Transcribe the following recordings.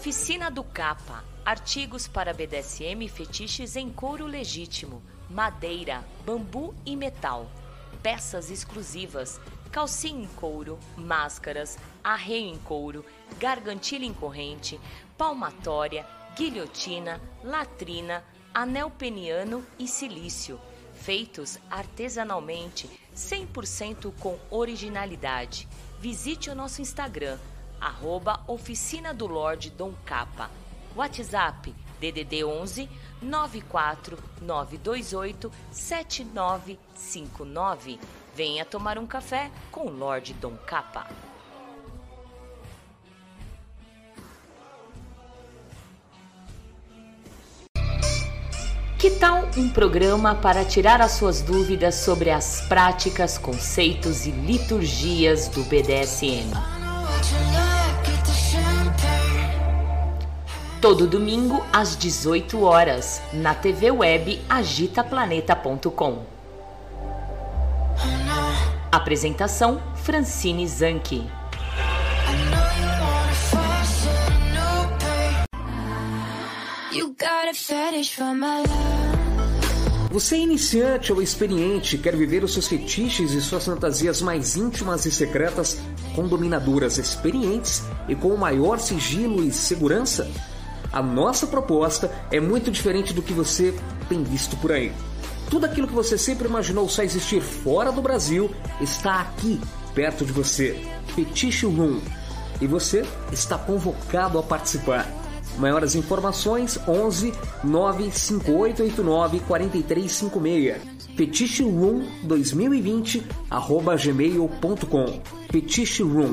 Oficina do Capa. Artigos para BDSM e fetiches em couro legítimo, madeira, bambu e metal. Peças exclusivas, calcinha em couro, máscaras, arreio em couro, gargantilha em corrente, palmatória, guilhotina, latrina, anel peniano e silício, feitos artesanalmente, 100% com originalidade. Visite o nosso Instagram, arroba Oficina do Lorde Dom Capa. WhatsApp DDD 11 94 928 7959. Venha tomar um café com o Lorde Dom Capa. Que tal um programa para tirar as suas dúvidas sobre as práticas, conceitos e liturgias do BDSM? Todo domingo às 18 horas, na TV web agitaplaneta.com. Apresentação Francine Zanke. Você é iniciante ou experiente, quer viver os seus fetiches e suas fantasias mais íntimas e secretas com dominadoras experientes e com o maior sigilo e segurança? A nossa proposta é muito diferente do que você tem visto por aí. Tudo aquilo que você sempre imaginou só existir fora do Brasil está aqui, perto de você. Fetiche Room. E você está convocado a participar. Maiores informações 11 95889 4356. Fetiche Room 2020 arroba gmail.com. Fetiche Room.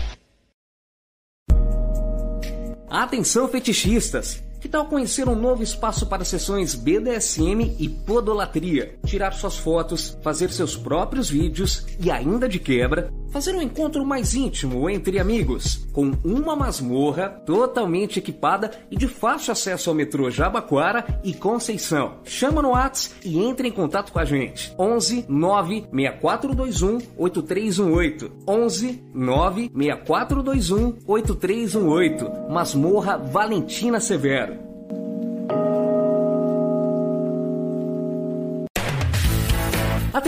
Atenção fetichistas! Que tal conhecer um novo espaço para sessões BDSM e podolatria? Tirar suas fotos, fazer seus próprios vídeos e ainda de quebra, fazer um encontro mais íntimo entre amigos, com uma masmorra totalmente equipada e de fácil acesso ao metrô Jabaquara e Conceição. Chama no Whats e entre em contato com a gente. 11 96421 8318. 11 96421 8318. Masmorra Valentina Severo.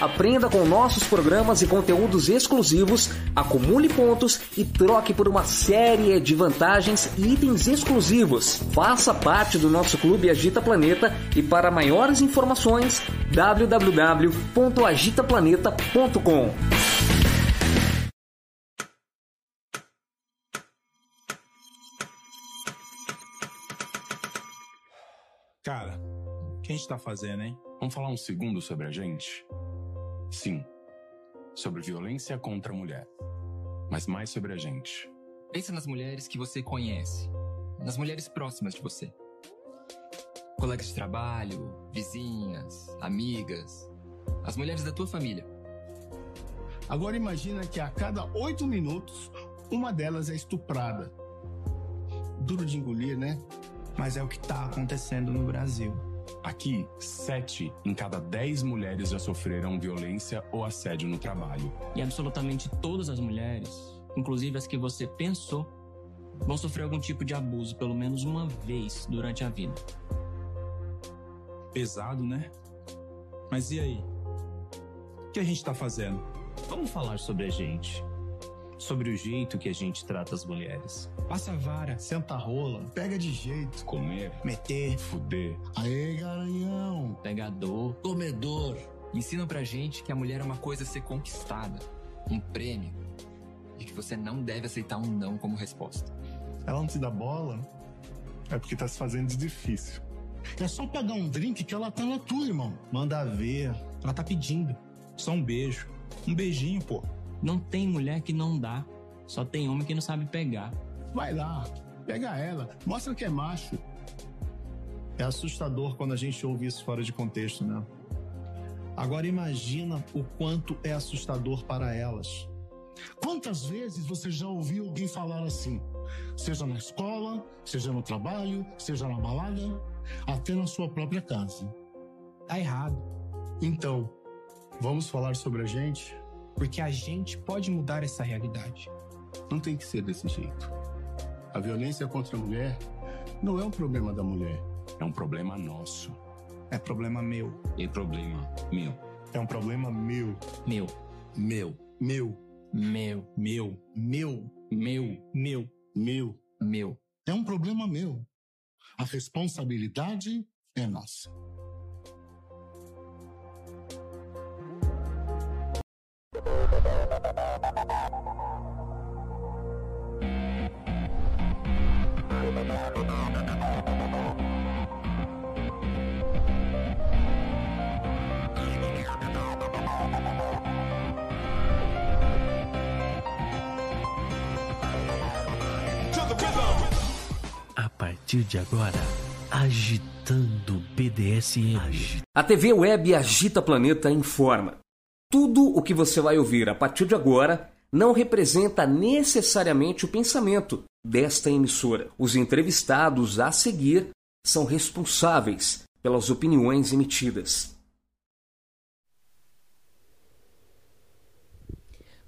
Aprenda com nossos programas e conteúdos exclusivos, acumule pontos e troque por uma série de vantagens e itens exclusivos. Faça parte do nosso clube Agita Planeta e para maiores informações www.agitaplaneta.com. Cara, o que a gente tá fazendo, hein? Vamos falar um segundo sobre a gente? Sim, sobre violência contra a mulher. Mas mais sobre a gente. Pensa nas mulheres que você conhece, nas mulheres próximas de você. Colegas de trabalho, vizinhas, amigas, as mulheres da tua família. Agora imagina que a cada oito minutos, uma delas é estuprada. Duro de engolir, né? Mas é o que tá acontecendo no Brasil. Aqui, sete em cada dez mulheres já sofreram violência ou assédio no trabalho. E absolutamente todas as mulheres, inclusive as que você pensou, vão sofrer algum tipo de abuso pelo menos uma vez durante a vida. Pesado, né? Mas e aí? O que a gente tá fazendo? Vamos falar sobre a gente. Sobre o jeito que a gente trata as mulheres. Passa a vara, senta rola, pega de jeito. Comer, Meter. fuder. Aê, garanhão. Pegador, Comedor. Ensinam pra gente que a mulher é uma coisa a ser conquistada, um prêmio. E que você não deve aceitar um não como resposta. Ela não te dá bola, é porque tá se fazendo de difícil. É só pegar um drink que ela tá na tua, irmão. Manda ver. Ela tá pedindo. Só um beijo. Um beijinho, pô. Não tem mulher que não dá. Só tem homem que não sabe pegar. Vai lá, pega ela, mostra que é macho. É assustador quando a gente ouve isso fora de contexto, né? Agora imagina o quanto é assustador para elas. Quantas vezes você já ouviu alguém falar assim? Seja na escola, seja no trabalho, seja na balada, até na sua própria casa. Tá errado. Então, vamos falar sobre a gente? Porque a gente pode mudar essa realidade. Não tem que ser desse jeito. A violência contra a mulher não é um problema da mulher. É um problema nosso. É problema meu. E problema meu. É um problema meu. Meu, Meu. Meu. meu, Meu. Meu. meu, Meu. Meu. meu. É um problema meu. A responsabilidade é nossa. A partir de agora, agitando BDSM. A TV web Agita Planeta informa. Tudo o que você vai ouvir a partir de agora não representa necessariamente o pensamento desta emissora. Os entrevistados a seguir são responsáveis pelas opiniões emitidas.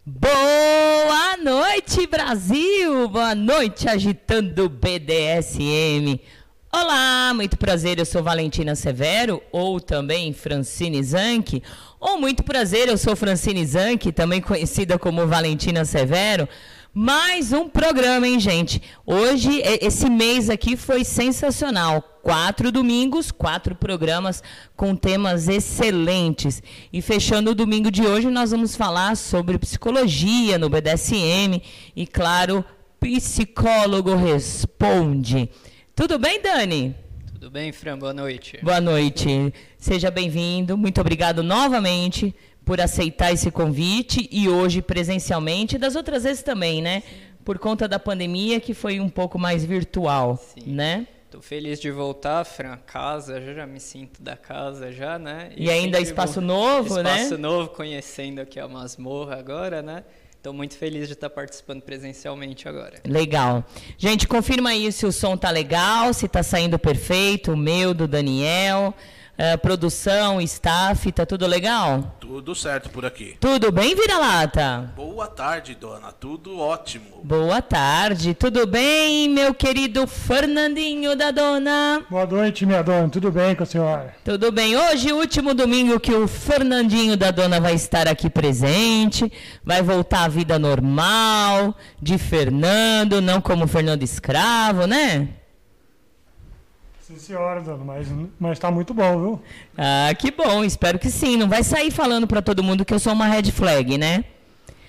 Boa noite, Brasil! Boa noite, agitando BDSM. Olá, muito prazer, eu sou Valentina Severo, ou também Francine Zanck. Ou muito prazer, eu sou Francine Zanck, também conhecida como Valentina Severo. Mais um programa, hein, gente? Hoje, esse mês aqui foi sensacional. Quatro domingos, quatro programas com temas excelentes. E fechando o domingo de hoje, nós vamos falar sobre psicologia no BDSM. E, claro, psicólogo responde. Tudo bem, Dani? Tudo bem, Fran? Boa noite. Boa noite. Seja bem-vindo. Muito obrigado novamente por aceitar esse convite e hoje presencialmente, e das outras vezes também, né? Por conta da pandemia que foi um pouco mais virtual, Sim. né? Tô feliz de voltar, Fran. Casa, já, já me sinto da casa já, né? E ainda sempre espaço novo, né? Espaço novo, conhecendo aqui a masmorra agora, né? Tô muito feliz de estar participando presencialmente agora. Legal. Gente, confirma aí se o som tá legal, se tá saindo perfeito, o meu, do Daniel, eh, produção, staff, tá tudo legal? Tudo certo por aqui. Tudo bem, vira-lata? Boa tarde, dona. Tudo ótimo. Boa tarde, tudo bem, meu querido Fernandinho da Dona? Boa noite, minha dona. Tudo bem com a senhora? Tudo bem? Hoje, último domingo que o Fernandinho da Dona vai estar aqui presente, vai voltar à vida normal, de Fernando, não como Fernando Escravo, né? Sim, senhora, dona. Mas, mas tá muito bom, viu? Ah, que bom, espero que sim. Não vai sair falando pra todo mundo que eu sou uma red flag, né?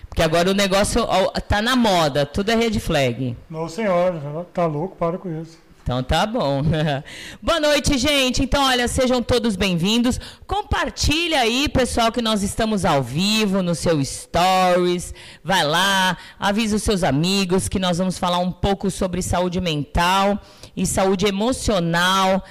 Porque agora o negócio ó, tá na moda, tudo é red flag. Não, senhora. Tá louco? Para com isso. Então tá bom. Boa noite, gente. Então, olha, sejam todos bem-vindos. Compartilha aí, pessoal, que nós estamos ao vivo no seu stories. Vai lá, avisa os seus amigos que nós vamos falar um pouco sobre saúde mental e saúde emocional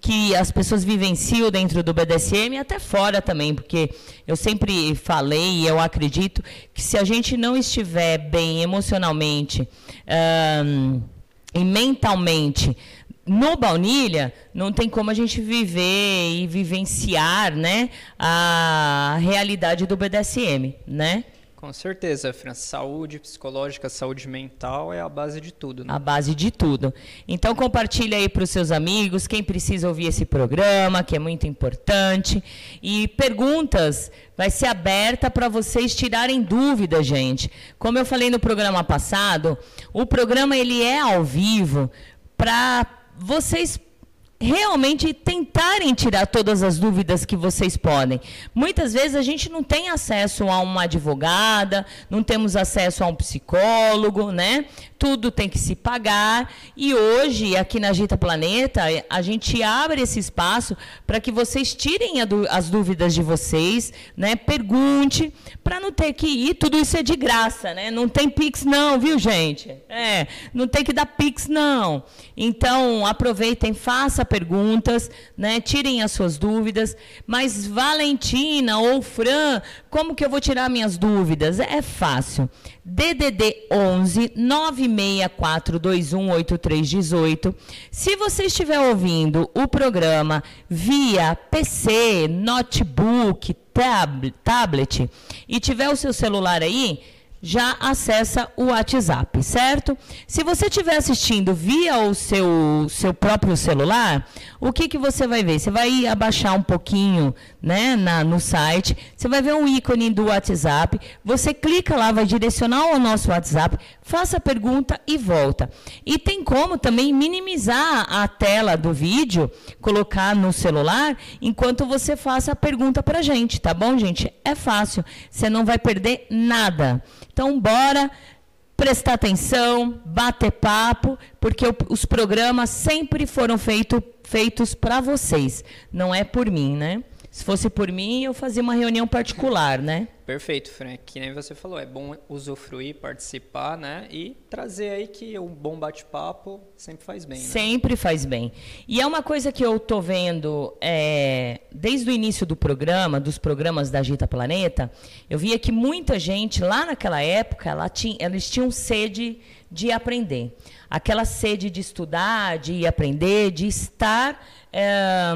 que as pessoas vivenciam dentro do BDSM e até fora também, porque eu sempre falei e eu acredito que se a gente não estiver bem emocionalmente, e mentalmente no baunilha, não tem como a gente viver e vivenciar, né, a realidade do BDSM, né? Com certeza, Fran. Saúde psicológica, saúde mental é a base de tudo, né? A base de tudo. Então compartilha aí para os seus amigos, quem precisa ouvir esse programa, que é muito importante. E perguntas vai ser aberta para vocês tirarem dúvidas, gente. Como eu falei no programa passado, o programa ele é ao vivo para vocês realmente tentarem tirar todas as dúvidas que vocês podem. Muitas vezes a gente não tem acesso a uma advogada, não temos acesso a um psicólogo, né? Tudo tem que se pagar. E hoje, aqui na Agita Planeta, a gente abre esse espaço para que vocês tirem as dúvidas de vocês, né? Pergunte, para não ter que ir. Tudo isso é de graça, né? Não tem Pix, não, viu, gente? É, não tem que dar Pix, não. Então, aproveitem, faça perguntas, né? Tirem as suas dúvidas. Mas Valentina ou Fran, como que eu vou tirar minhas dúvidas? É fácil. DDD 11 964218318. Se você estiver ouvindo o programa via PC, notebook, tab, tablet e tiver o seu celular aí, já acessa o WhatsApp, certo? Se você estiver assistindo via o seu, seu próprio celular, o que, que você vai ver? Você vai abaixar um pouquinho né, na, no site, você vai ver um ícone do WhatsApp, você clica lá, vai direcionar ao nosso WhatsApp, faça a pergunta e volta. E tem como também minimizar a tela do vídeo, colocar no celular, enquanto você faça a pergunta para a gente, tá bom, gente? É fácil, você não vai perder nada. Então, bora prestar atenção, bater papo, porque os programas sempre foram feito, feitos para vocês, não é por mim, né? Se fosse por mim, eu fazia uma reunião particular, né? Perfeito, Frank. Que nem você falou, é bom usufruir, participar, né? E trazer aí que um bom bate-papo sempre faz bem. Né? Sempre faz bem. E é uma coisa que eu tô vendo é, desde o início do programa, dos programas da Agita Planeta, eu via que muita gente lá naquela época, ela tinha, eles tinham sede de aprender. Aquela sede de estudar, de aprender, de estar é,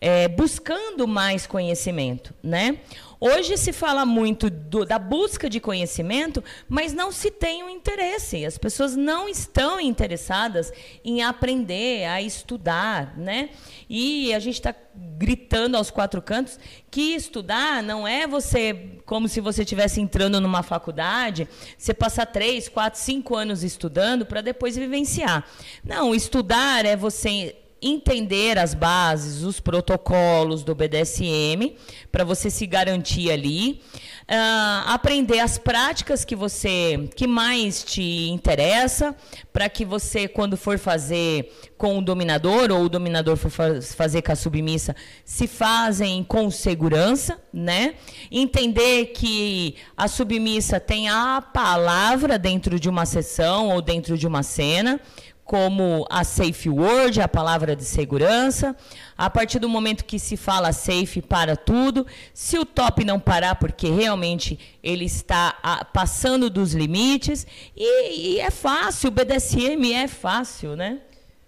é, buscando mais conhecimento, né? Hoje se fala muito do, da busca de conhecimento, mas não se tem o um interesse. As pessoas não estão interessadas em aprender, a estudar, né? E a gente está gritando aos quatro cantos que estudar não é você como se você estivesse entrando numa faculdade, você passar três, quatro, cinco anos estudando para depois vivenciar. Não, estudar é você entender as bases, os protocolos do BDSM, para você se garantir ali, uh, aprender as práticas que você que mais te interessa, para que você quando for fazer com o dominador ou o dominador for fazer com a submissa, se fazem com segurança, né? Entender que a submissa tem a palavra dentro de uma sessão ou dentro de uma cena como a safe word, a palavra de segurança. A partir do momento que se fala safe, para tudo. Se o top não parar, porque realmente ele está a, passando dos limites. E, e, é fácil, o BDSM é fácil, né?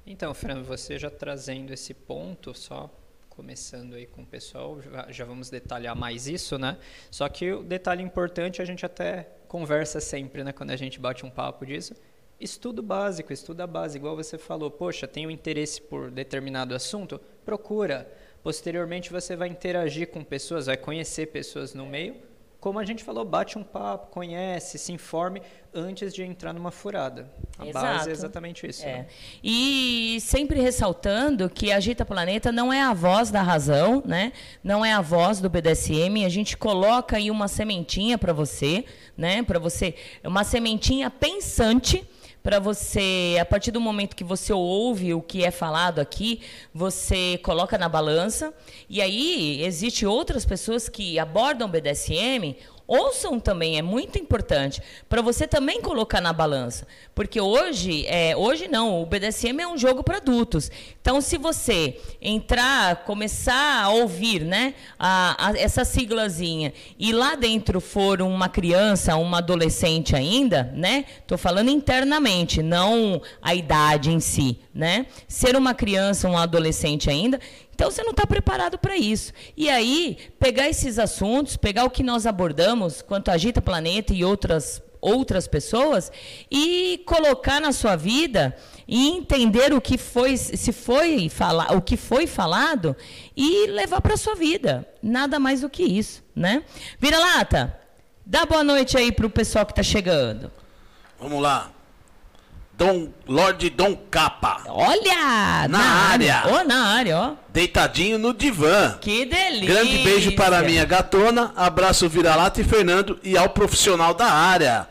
Então, Fran, você já trazendo esse ponto, só começando aí com o pessoal, já, já vamos detalhar mais isso, né? Só que o detalhe importante, a gente até conversa sempre, né, quando a gente bate um papo disso, Estudo básico, estuda base, igual você falou, poxa, tenho interesse por determinado assunto, procura. Posteriormente você vai interagir com pessoas, vai conhecer pessoas no meio. Como a gente falou, bate um papo, conhece, se informe antes de entrar numa furada. A Exato. base é exatamente isso. É. Né? E sempre ressaltando que a Agita Planeta não é a voz da razão, né? não é a voz do BDSM. A gente coloca aí uma sementinha para você, né? para você, uma sementinha pensante para você, a partir do momento que você ouve o que é falado aqui, você coloca na balança. E aí, existe outras pessoas que abordam BDSM ouçam também, é muito importante, para você também colocar na balança. Porque hoje, é, hoje não, o BDSM é um jogo para adultos. Então, se você entrar, começar a ouvir né, a, a, essa siglazinha e lá dentro for uma criança, uma adolescente ainda, né? Estou falando internamente, não a idade em si, né? Ser uma criança, um adolescente ainda, então você não está preparado para isso. E aí, pegar esses assuntos, pegar o que nós abordamos, quanto Agita Planeta e outras, outras pessoas, e colocar na sua vida e entender o que foi, se foi falar, o que foi falado e levar para sua vida. Nada mais do que isso, né? Vira lata, dá boa noite aí para o pessoal que está chegando. Vamos lá. Dom Lorde Dom Capa. Olha! Na área. Ó, na área, ó. Deitadinho no divã. Que delícia. Grande beijo para a minha gatona, abraço Vira-Lata e Fernando e ao profissional da área.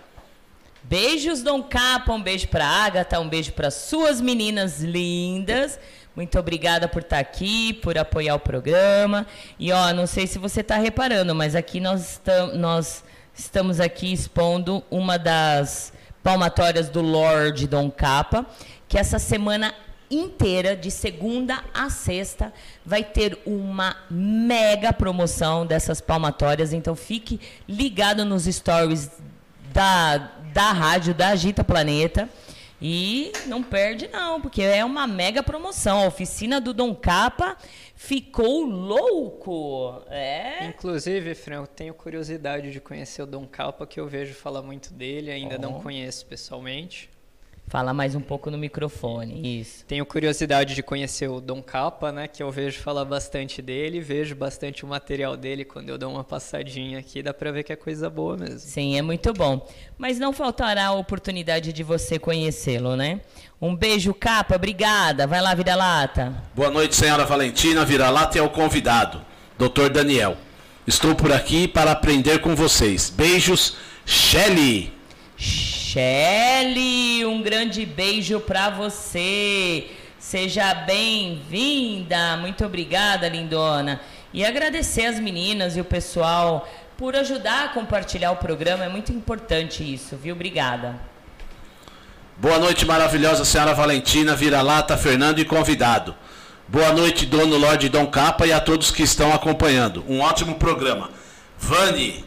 Beijos, Dom Capa, um beijo pra Agatha, um beijo para suas meninas lindas. Muito obrigada por estar aqui, por apoiar o programa. E ó, não sei se você está reparando, mas aqui nós, nós estamos aqui expondo uma das palmatórias do Lorde Dom Capa, que essa semana inteira, de segunda a sexta, vai ter uma mega promoção dessas palmatórias. Então fique ligado nos stories da, da rádio, da Agita Planeta. E não perde não, porque é uma mega promoção. A oficina do Dom Capa ficou louco. É. Inclusive, Fran, eu tenho curiosidade de conhecer o Dom Capa, que eu vejo falar muito dele, ainda oh. não conheço pessoalmente. Fala mais um pouco no microfone, isso. Tenho curiosidade de conhecer o Dom Capa, né? Que eu vejo falar bastante dele, vejo bastante o material dele quando eu dou uma passadinha aqui, dá pra ver que é coisa boa mesmo. Sim, é muito bom. Mas não faltará a oportunidade de você conhecê-lo, né? Um beijo, Capa, obrigada. Vai lá, Vira-Lata. Boa noite, senhora Valentina, Vira-Lata e ao convidado, Dr. Daniel. Estou por aqui para aprender com vocês. Beijos, Shelly. Shelly, um grande beijo para você. Seja bem-vinda. Muito obrigada, lindona. E agradecer as meninas e o pessoal por ajudar a compartilhar o programa. É muito importante isso, viu? Obrigada. Boa noite, maravilhosa senhora Valentina, vira-lata, Fernando e convidado. Boa noite, dono Lorde Dom Capa e a todos que estão acompanhando. Um ótimo programa. Vani,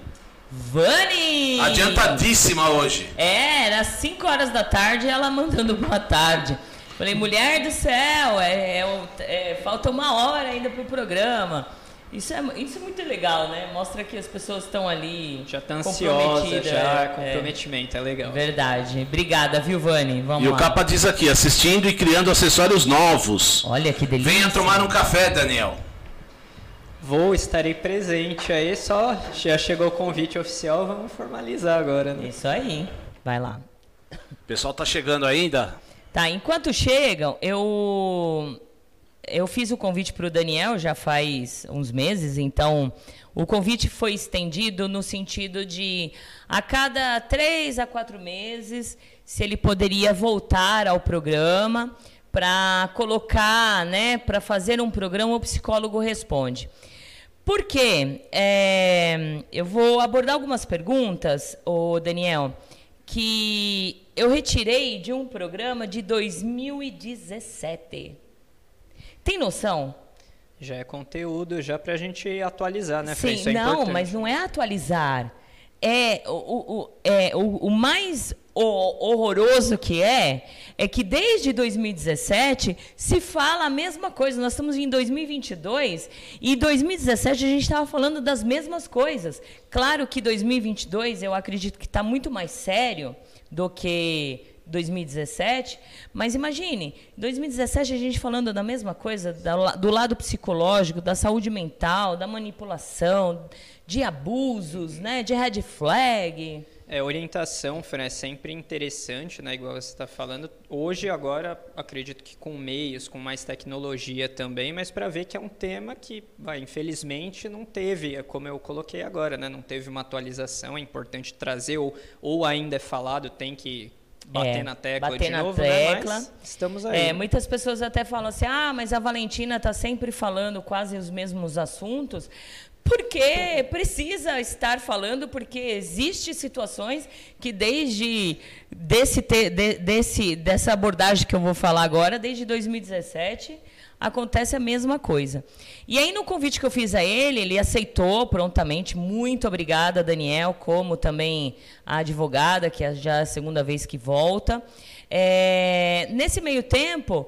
Vani! Adiantadíssima hoje. É, era 5 horas da tarde e ela mandando boa tarde. Falei, mulher do céu, é, é, é, falta uma hora ainda pro programa. Isso é, isso é muito legal, né? Mostra que as pessoas estão ali. Já tá ansiosa, já, é, comprometimento, é, legal. Verdade. Obrigada, viu, Vani? Vamos e lá. o Capa diz aqui, assistindo e criando acessórios novos. Olha que delícia. Venha tomar um café, Daniel. Vou, estarei presente aí, só já chegou o convite oficial, vamos formalizar agora, né? Isso aí, vai lá. O pessoal tá chegando ainda? Tá, enquanto chegam, eu eu fiz o convite para o Daniel já faz uns meses, então o convite foi estendido no sentido de a cada três a quatro meses, se ele poderia voltar ao programa para colocar, né, para fazer um programa o psicólogo responde. Por quê? É, eu vou abordar algumas perguntas, o Daniel, que eu retirei de um programa de 2017. Tem noção? Já é conteúdo, já para a gente atualizar, né, Sim, Isso é não, importante. mas não é atualizar. É o, o, é o, o mais horroroso que é, é que desde 2017 se fala a mesma coisa. Nós estamos em 2022 e 2017 a gente estava falando das mesmas coisas. Claro que 2022 eu acredito que está muito mais sério do que 2017, mas imagine, 2017 a gente falando da mesma coisa, do lado psicológico, da saúde mental, da manipulação, de abusos, né, de red flag. É, orientação, Fran, é sempre interessante, né? Igual você está falando. Hoje, agora, acredito que com meios, com mais tecnologia também, mas para ver que é um tema que, vai, infelizmente, não teve, é como eu coloquei agora, né? Não teve uma atualização, é importante trazer, ou, ou ainda é falado, tem que bater é, na tecla bater de na novo, tecla. Né? Estamos aí. É, muitas pessoas até falam assim, ah, mas a Valentina está sempre falando quase os mesmos assuntos. Porque precisa estar falando, porque existe situações que desde desse, de, desse, dessa abordagem que eu vou falar agora, desde 2017, acontece a mesma coisa. E aí, no convite que eu fiz a ele, ele aceitou prontamente. Muito obrigada, Daniel, como também a advogada, que é já a segunda vez que volta. É, nesse meio tempo,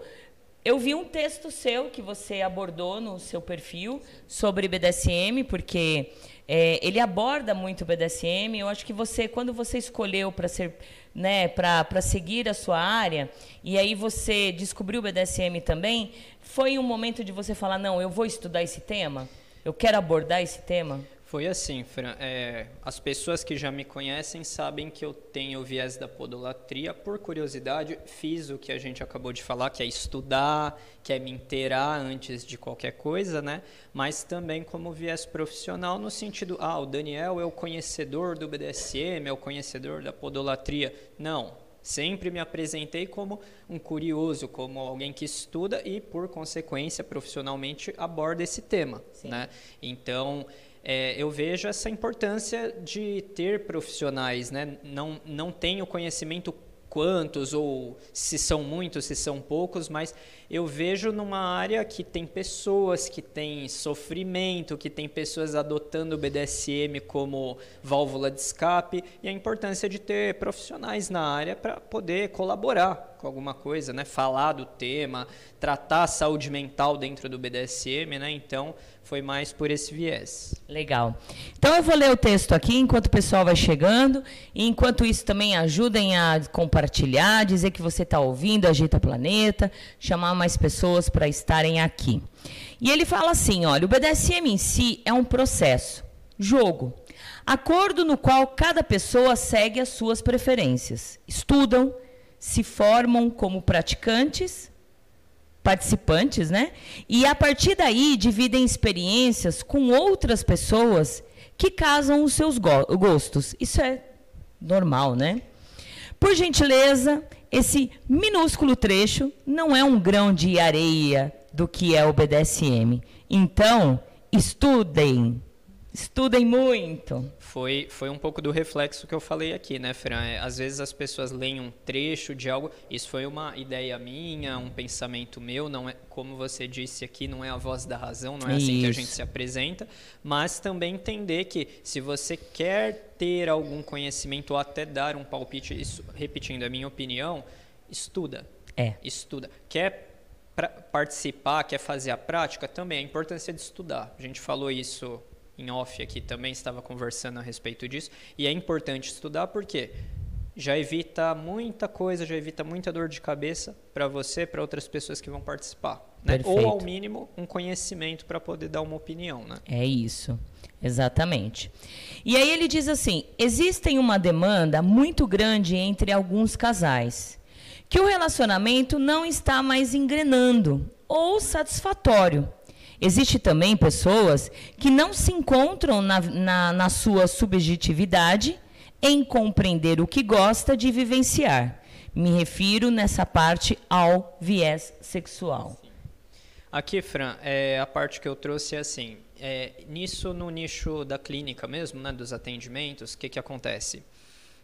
eu vi um texto seu que você abordou no seu perfil sobre BDSM, porque é, ele aborda muito o BDSM. Eu acho que você, quando você escolheu para ser, né, para seguir a sua área, e aí você descobriu o BDSM também, foi um momento de você falar, não, eu vou estudar esse tema, eu quero abordar esse tema. Foi assim, Fran. É, as pessoas que já me conhecem sabem que eu tenho o viés da podolatria. Por curiosidade, fiz o que a gente acabou de falar, que é estudar, que é me inteirar antes de qualquer coisa, né? Mas também como viés profissional, no sentido, ah, o Daniel é o conhecedor do BDSM, é o conhecedor da podolatria. Não, Sempre me apresentei como um curioso, como alguém que estuda e, por consequência, profissionalmente aborda esse tema. Né? Então, é, eu vejo essa importância de ter profissionais. Né? Não, não tenho conhecimento quantos ou se são muitos, se são poucos, mas eu vejo numa área que tem pessoas que têm sofrimento, que tem pessoas adotando o BDSM como válvula de escape e a importância de ter profissionais na área para poder colaborar com alguma coisa, né? Falar do tema, tratar a saúde mental dentro do BDSM, né? Então, foi mais por esse viés. Legal. Então eu vou ler o texto aqui enquanto o pessoal vai chegando. E enquanto isso também ajudem a compartilhar, dizer que você está ouvindo, Agita Planeta, chamar mais pessoas para estarem aqui. E ele fala assim: olha, o BDSM em si é um processo, jogo, acordo no qual cada pessoa segue as suas preferências, estudam, se formam como praticantes participantes, né? E a partir daí dividem experiências com outras pessoas que casam os seus go gostos. Isso é normal, né? Por gentileza, esse minúsculo trecho não é um grão de areia do que é o BDSM. Então, estudem, estudem muito foi, foi um pouco do reflexo que eu falei aqui, né, Fran? É, às vezes as pessoas leem um trecho de algo, isso foi uma ideia minha, um pensamento meu, não é, como você disse aqui, não é a voz da razão, não é assim isso. que a gente se apresenta, mas também entender que se você quer ter algum conhecimento ou até dar um palpite, isso, repetindo a minha opinião, estuda. É. Estuda. Quer participar, quer fazer a prática, também a importância de estudar. A gente falou isso em off aqui também estava conversando a respeito disso. E é importante estudar porque já evita muita coisa, já evita muita dor de cabeça para você, para outras pessoas que vão participar. Né? Ou, ao mínimo, um conhecimento para poder dar uma opinião. Né? É isso, exatamente. E aí ele diz assim: existem uma demanda muito grande entre alguns casais que o relacionamento não está mais engrenando ou satisfatório Existe também pessoas que não se encontram na, na, na sua subjetividade em compreender o que gosta de vivenciar. Me refiro nessa parte ao viés sexual. Aqui, Fran, é, a parte que eu trouxe é assim: é, nisso, no nicho da clínica mesmo, né, dos atendimentos, o que, que acontece?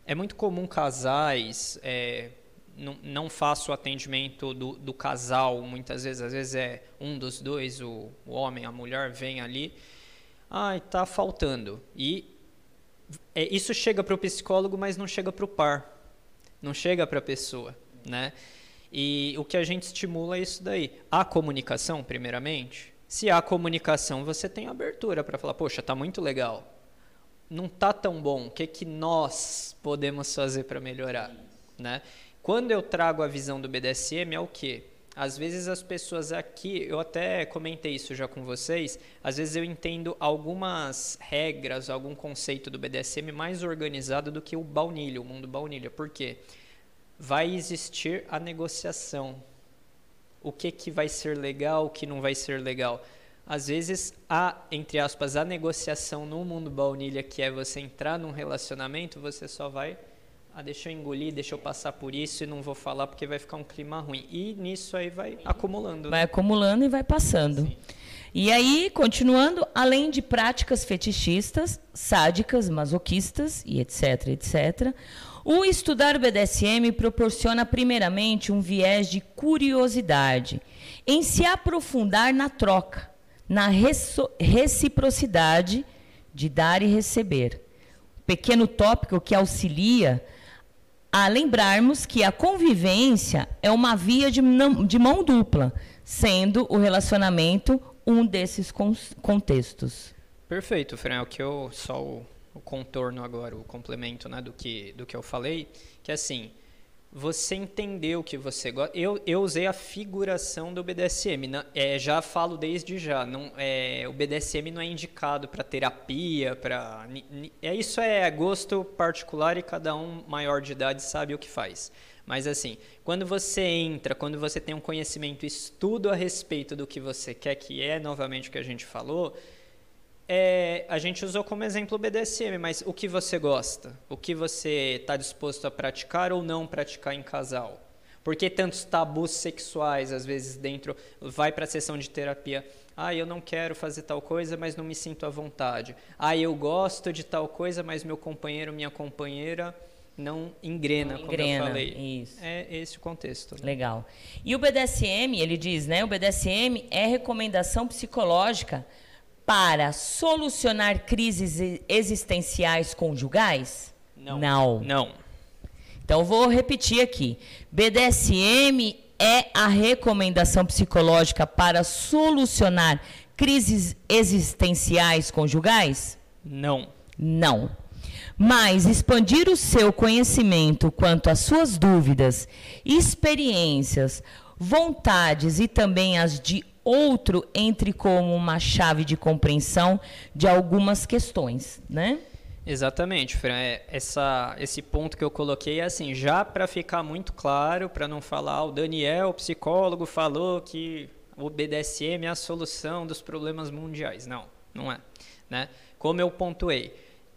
É muito comum casais, é, não, não faço o atendimento do, do, casal, muitas vezes, às vezes é um dos dois, o, o homem, a mulher, vem ali, ai, tá faltando. E é, isso chega para o psicólogo, mas não chega para o par, não chega para a pessoa, né? E o que a gente estimula é isso daí. A comunicação, primeiramente. Se há comunicação, você tem abertura para falar, poxa, tá muito legal. Não tá tão bom. O que que nós podemos fazer para melhorar, né? Quando eu trago a visão do BDSM é o quê? Às vezes as pessoas aqui, eu até comentei isso já com vocês, às vezes eu entendo algumas regras, algum conceito do BDSM mais organizado do que o baunilha, o mundo baunilha. Por quê? Vai existir a negociação. O que, que vai ser legal, o que não vai ser legal. Às vezes há, entre aspas, a negociação no mundo baunilha, que é você entrar num relacionamento, você só vai ah, deixa eu engolir, deixa eu passar por isso e não vou falar porque vai ficar um clima ruim. E nisso aí vai acumulando. Vai acumulando e vai passando. Sim. E aí, continuando, além de práticas fetichistas, sádicas, masoquistas e etc, etc, o estudar o BDSM proporciona primeiramente um viés de curiosidade em se aprofundar na troca, na reciprocidade de dar e receber. Pequeno tópico que auxilia a lembrarmos que a convivência é uma via de, de mão dupla, sendo o relacionamento um desses contextos. Perfeito, Fran. É o que eu só o, o, contorno agora, o complemento, né, do que do que eu falei, que é assim, você entender o que você gosta. Eu, eu usei a figuração do BDSM. Não, é, já falo desde já. Não, é, o BDSM não é indicado para terapia, para. É, isso é gosto particular e cada um maior de idade sabe o que faz. Mas assim, quando você entra, quando você tem um conhecimento, estudo a respeito do que você quer, que é novamente o que a gente falou, é, a gente usou como exemplo o BDSM, mas o que você gosta? O que você está disposto a praticar ou não praticar em casal? Por que tantos tabus sexuais, às vezes, dentro. Vai para a sessão de terapia. Ah, eu não quero fazer tal coisa, mas não me sinto à vontade. Ah, eu gosto de tal coisa, mas meu companheiro, minha companheira não engrena, não engrena como eu falei. Isso. É esse o contexto. Né? Legal. E o BDSM, ele diz, né? O BDSM é recomendação psicológica para solucionar crises existenciais conjugais? Não. Não. Não. Então vou repetir aqui. BDSM é a recomendação psicológica para solucionar crises existenciais conjugais? Não. Não. Mas expandir o seu conhecimento quanto às suas dúvidas, experiências, vontades e também as de outro entre como uma chave de compreensão de algumas questões, né? Exatamente, Fran. É, essa, esse ponto que eu coloquei é assim, já para ficar muito claro, para não falar, o Daniel, o psicólogo, falou que o BDSM é a solução dos problemas mundiais. Não, não é. Né? Como eu pontuei,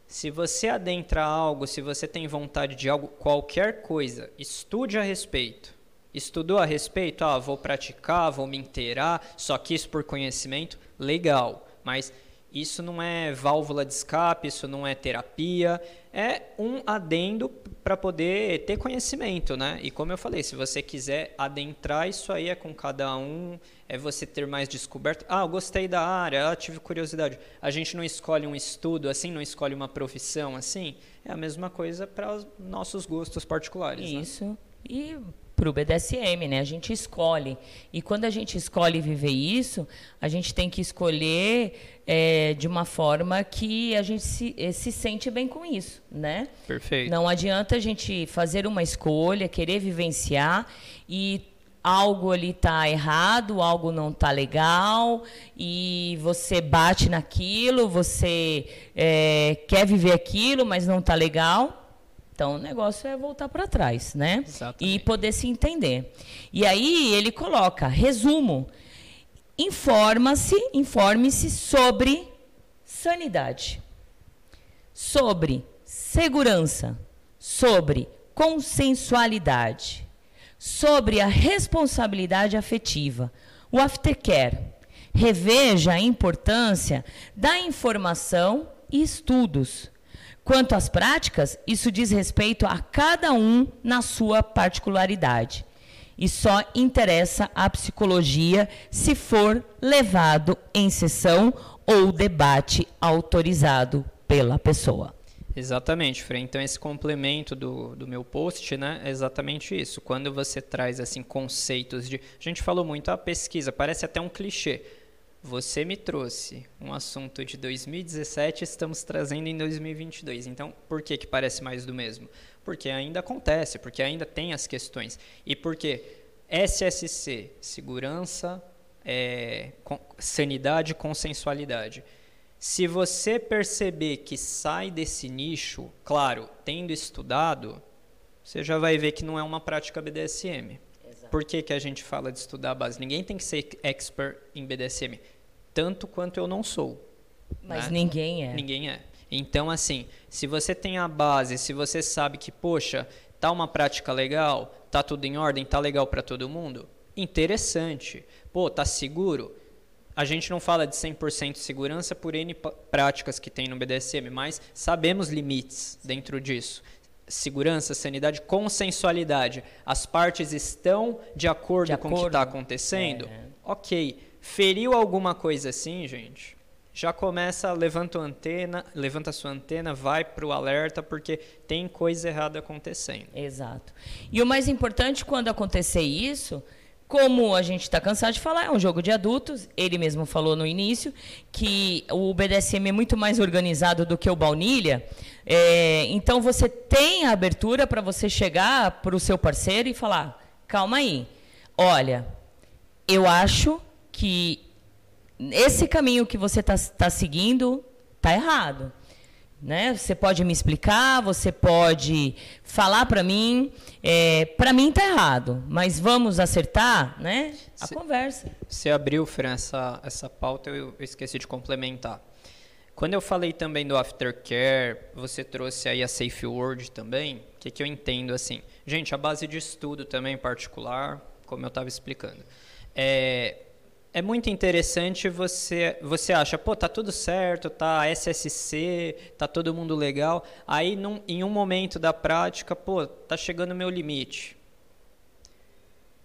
se você adentra algo, se você tem vontade de algo, qualquer coisa, estude a respeito. Estudou a respeito? Ah, vou praticar, vou me inteirar, só que isso por conhecimento, legal. Mas isso não é válvula de escape, isso não é terapia, é um adendo para poder ter conhecimento, né? E como eu falei, se você quiser adentrar, isso aí é com cada um, é você ter mais descoberto. Ah, eu gostei da área, ah, tive curiosidade. A gente não escolhe um estudo assim, não escolhe uma profissão assim. É a mesma coisa para os nossos gostos particulares. Né? Isso. Né? E para o BDSM, né? A gente escolhe. E quando a gente escolhe viver isso, a gente tem que escolher é, de uma forma que a gente se, eh, se sente bem com isso, né? Perfeito. Não adianta a gente fazer uma escolha, querer vivenciar e algo ali tá errado, algo não tá legal e você bate naquilo, você é, quer viver aquilo, mas não tá legal então, o negócio é voltar para trás, né? Exatamente. E poder se entender. E aí ele coloca, resumo, informa-se, informe-se sobre sanidade, sobre segurança, sobre consensualidade, sobre a responsabilidade afetiva, o aftercare. Reveja a importância da informação e estudos Quanto às práticas, isso diz respeito a cada um na sua particularidade. E só interessa à psicologia se for levado em sessão ou debate autorizado pela pessoa. Exatamente, Frei. Então, esse complemento do, do meu post né, é exatamente isso. Quando você traz assim conceitos de. A gente falou muito a pesquisa, parece até um clichê. Você me trouxe um assunto de 2017 estamos trazendo em 2022. Então, por que, que parece mais do mesmo? Porque ainda acontece, porque ainda tem as questões. E porque SSC, segurança, é, sanidade consensualidade. Se você perceber que sai desse nicho, claro, tendo estudado, você já vai ver que não é uma prática BDSM. Por que, que a gente fala de estudar a base? Ninguém tem que ser expert em BDSM, tanto quanto eu não sou. Mas né? ninguém é. Ninguém é. Então, assim, se você tem a base, se você sabe que, poxa, tá uma prática legal, tá tudo em ordem, tá legal para todo mundo, interessante. Pô, tá seguro? A gente não fala de 100% de segurança por N práticas que tem no BDSM, mas sabemos limites dentro disso segurança, sanidade, consensualidade. As partes estão de acordo, de acordo. com o que está acontecendo? É. Ok. Feriu alguma coisa assim, gente? Já começa, levanta a antena, levanta a sua antena, vai para o alerta, porque tem coisa errada acontecendo. Exato. E o mais importante quando acontecer isso, como a gente está cansado de falar, é um jogo de adultos. Ele mesmo falou no início que o BDSM é muito mais organizado do que o baunilha. É, então você tem a abertura para você chegar para o seu parceiro e falar: calma aí, olha, eu acho que esse caminho que você está tá seguindo está errado. Né? Você pode me explicar, você pode falar para mim. É, para mim está errado, mas vamos acertar, né? A Se- conversa. Você abriu, Fran, essa, essa pauta, eu, eu esqueci de complementar. Quando eu falei também do aftercare, você trouxe aí a safe word também, o que, que eu entendo assim? Gente, a base de estudo também particular, como eu estava explicando. É, é muito interessante você você acha, pô, tá tudo certo, tá SSC, tá todo mundo legal. Aí num, em um momento da prática, pô, tá chegando meu limite.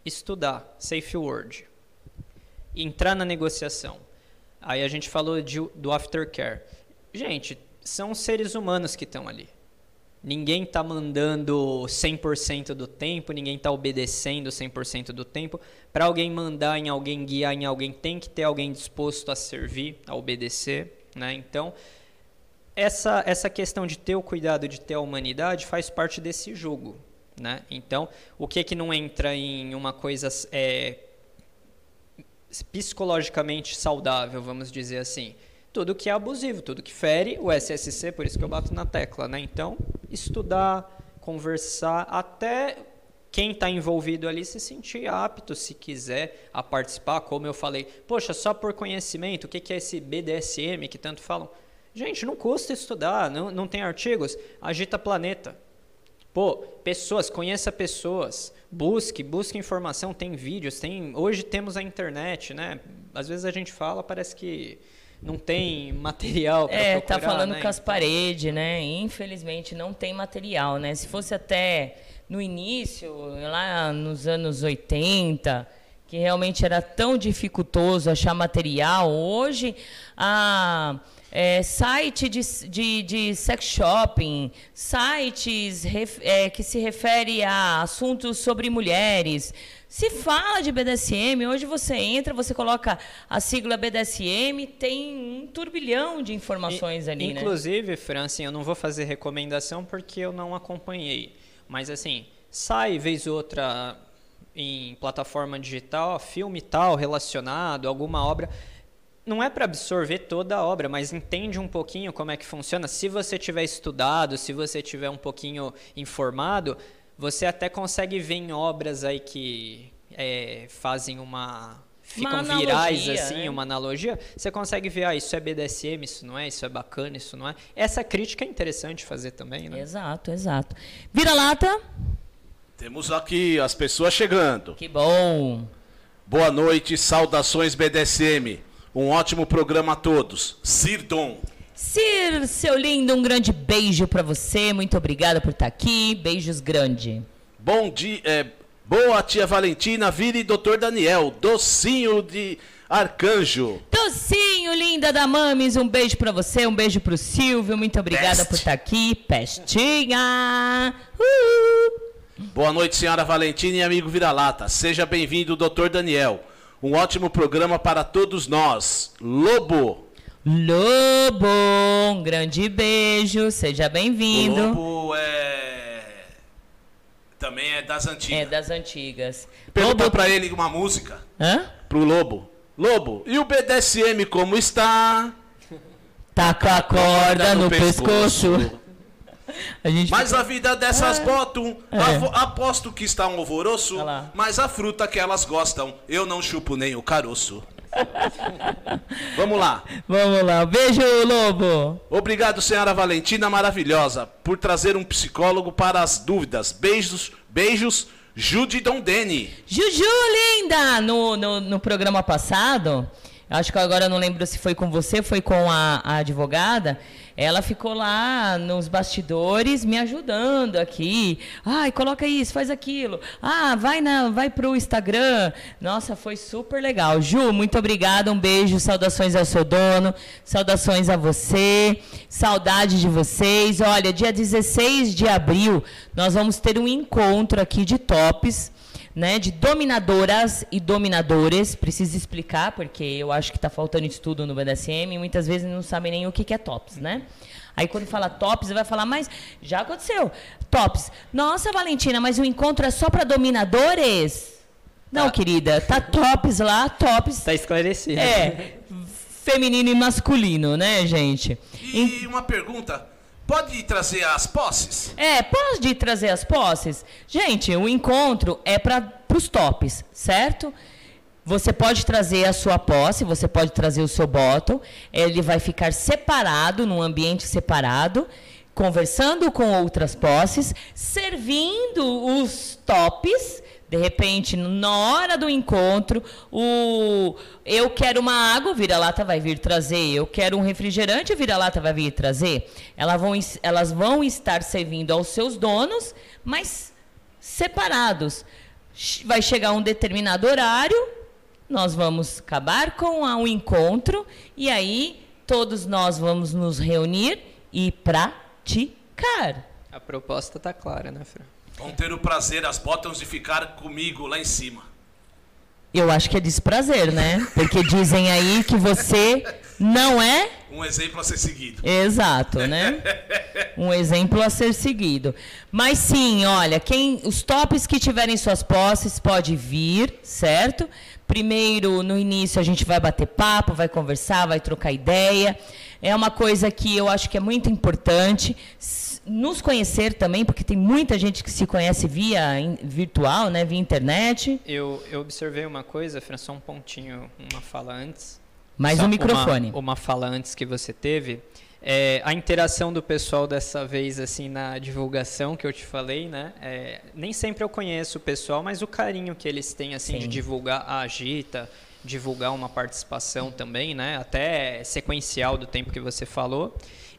Estudar, safe word. Entrar na negociação. Aí a gente falou de, do aftercare. Gente, são seres humanos que estão ali. Ninguém está mandando 100% do tempo, ninguém está obedecendo 100% do tempo. Para alguém mandar em alguém, guiar em alguém, tem que ter alguém disposto a servir, a obedecer. Né? Então, essa, essa questão de ter o cuidado de ter a humanidade faz parte desse jogo. Né? Então, o que, que não entra em uma coisa é, psicologicamente saudável, vamos dizer assim? Tudo que é abusivo, tudo que fere o SSC, por isso que eu bato na tecla. Né? Então, estudar, conversar, até quem está envolvido ali se sentir apto, se quiser, a participar, como eu falei. Poxa, só por conhecimento, o que, que é esse BDSM que tanto falam? Gente, não custa estudar, não, não tem artigos? Agita Planeta. Pô, pessoas, conheça pessoas, busque, busque informação, tem vídeos, tem. Hoje temos a internet, né? Às vezes a gente fala, parece que não tem material para É, procurar, tá falando né? com as paredes, né? Infelizmente não tem material, né? Se fosse até no início, lá nos anos 80, que realmente era tão dificultoso achar material, hoje a é, site de, de, de sex shopping, sites ref- é, que se refere a assuntos sobre mulheres. Se fala de BDSM, hoje você entra, você coloca a sigla BDSM, tem um turbilhão de informações ali, né? Inclusive, Fran, assim, eu não vou fazer recomendação porque eu não acompanhei. Mas assim, sai vez ou outra em plataforma digital, filme tal relacionado, alguma obra. Não é para absorver toda a obra, mas entende um pouquinho como é que funciona. Se você tiver estudado, se você tiver um pouquinho informado, você até consegue ver em obras aí que é, fazem uma ficam Uma virais analogia, assim, né? uma analogia, você consegue ver, ah, isso é BDSM, isso não é, isso é bacana, isso não é. Essa crítica é interessante fazer também, né? Exato, exato. Vira-lata. Temos aqui as pessoas chegando. Que bom. Boa noite, saudações BDSM. Um ótimo programa a todos. Sirdon. Cir, seu lindo, um grande beijo pra você. Muito obrigada por estar aqui. Beijos grande. Bom dia. é, boa tia Valentina, Vira e Doutor Daniel. Docinho de Arcanjo. Docinho, linda da Mames, um beijo pra você, um beijo pro Silvio. Muito obrigada por estar aqui. Pestinha. Uh! Boa noite, senhora Valentina e amigo Vira-Lata. Seja bem-vindo, Doutor Daniel. Um ótimo programa para todos nós. Lobo. Lobo, um grande beijo. Seja O bem-vindo. Lobo é. Também é das antigas. É das antigas. Pergunta pra ele uma música. Hã? Pro Lobo. Lobo, e o BDSM como está? Tá com a corda no pescoço. A gente Mas a vida dessas É. botam. É. Aposto que está um alvoroço. Mas a fruta que elas gostam, eu não chupo nem o caroço. Vamos lá. Vamos lá. Beijo, Lobo. Obrigado, senhora Valentina maravilhosa, por trazer um psicólogo para as dúvidas. Beijos, beijos, Jude Dondene. Juju, linda! No, no, no programa passado, acho que agora eu não lembro se foi com você, foi com a, a advogada. Ela ficou lá nos bastidores me ajudando aqui. Ai, coloca isso, faz aquilo. Ah, vai na, vai pro Instagram. Nossa, foi super legal. Ju, muito obrigada. Um beijo, saudações ao seu dono, saudações a você. Saudade de vocês. Olha, dia 16 de abril, nós vamos ter um encontro aqui de tops né, de dominadoras e dominadores. Preciso explicar, porque eu acho que está faltando estudo no BDSM e muitas vezes não sabem nem o que, que é TOPS, né? Aí quando fala tops, vai falar, mas já aconteceu. Tops. Nossa, Valentina, mas o encontro é só para dominadores? Não, querida, tá tops lá, tops. Tá esclarecido. É, feminino e masculino, né, gente? E uma pergunta: pode trazer as posses? É, pode trazer as posses? Gente, o encontro é para os tops, certo? Você pode trazer a sua posse, você pode trazer o seu bottom, ele vai ficar separado, num ambiente separado, conversando com outras posses, servindo os tops. De repente, na hora do encontro, o eu quero uma água, o vira-lata vai vir trazer. Eu quero um refrigerante, o vira-lata vai vir trazer. Elas vão, elas vão estar servindo aos seus donos, mas separados. Vai chegar um determinado horário, nós vamos acabar com o encontro e aí todos nós vamos nos reunir e praticar. A proposta está clara, né, Fran? Vão ter o prazer, as bottoms, de ficar comigo lá em cima. Eu acho que é desprazer, né? Porque dizem aí que você não é. Um exemplo a ser seguido. Exato, né? Um exemplo a ser seguido. Mas sim, olha, quem os tops que tiverem suas posses pode vir, certo? Primeiro, no início, a gente vai bater papo, vai conversar, vai trocar ideia. É uma coisa que eu acho que é muito importante nos conhecer também, porque tem muita gente que se conhece via virtual, né, via internet. Eu, eu observei uma coisa, Fran, só um pontinho, uma fala antes. Mais um microfone. Uma, uma fala antes que você teve. É, a interação do pessoal dessa vez, assim, na divulgação que eu te falei, né? É, nem sempre eu conheço o pessoal, mas o carinho que eles têm, assim, Sim. de divulgar a Agita, divulgar uma participação também, né? Até sequencial do tempo que você falou.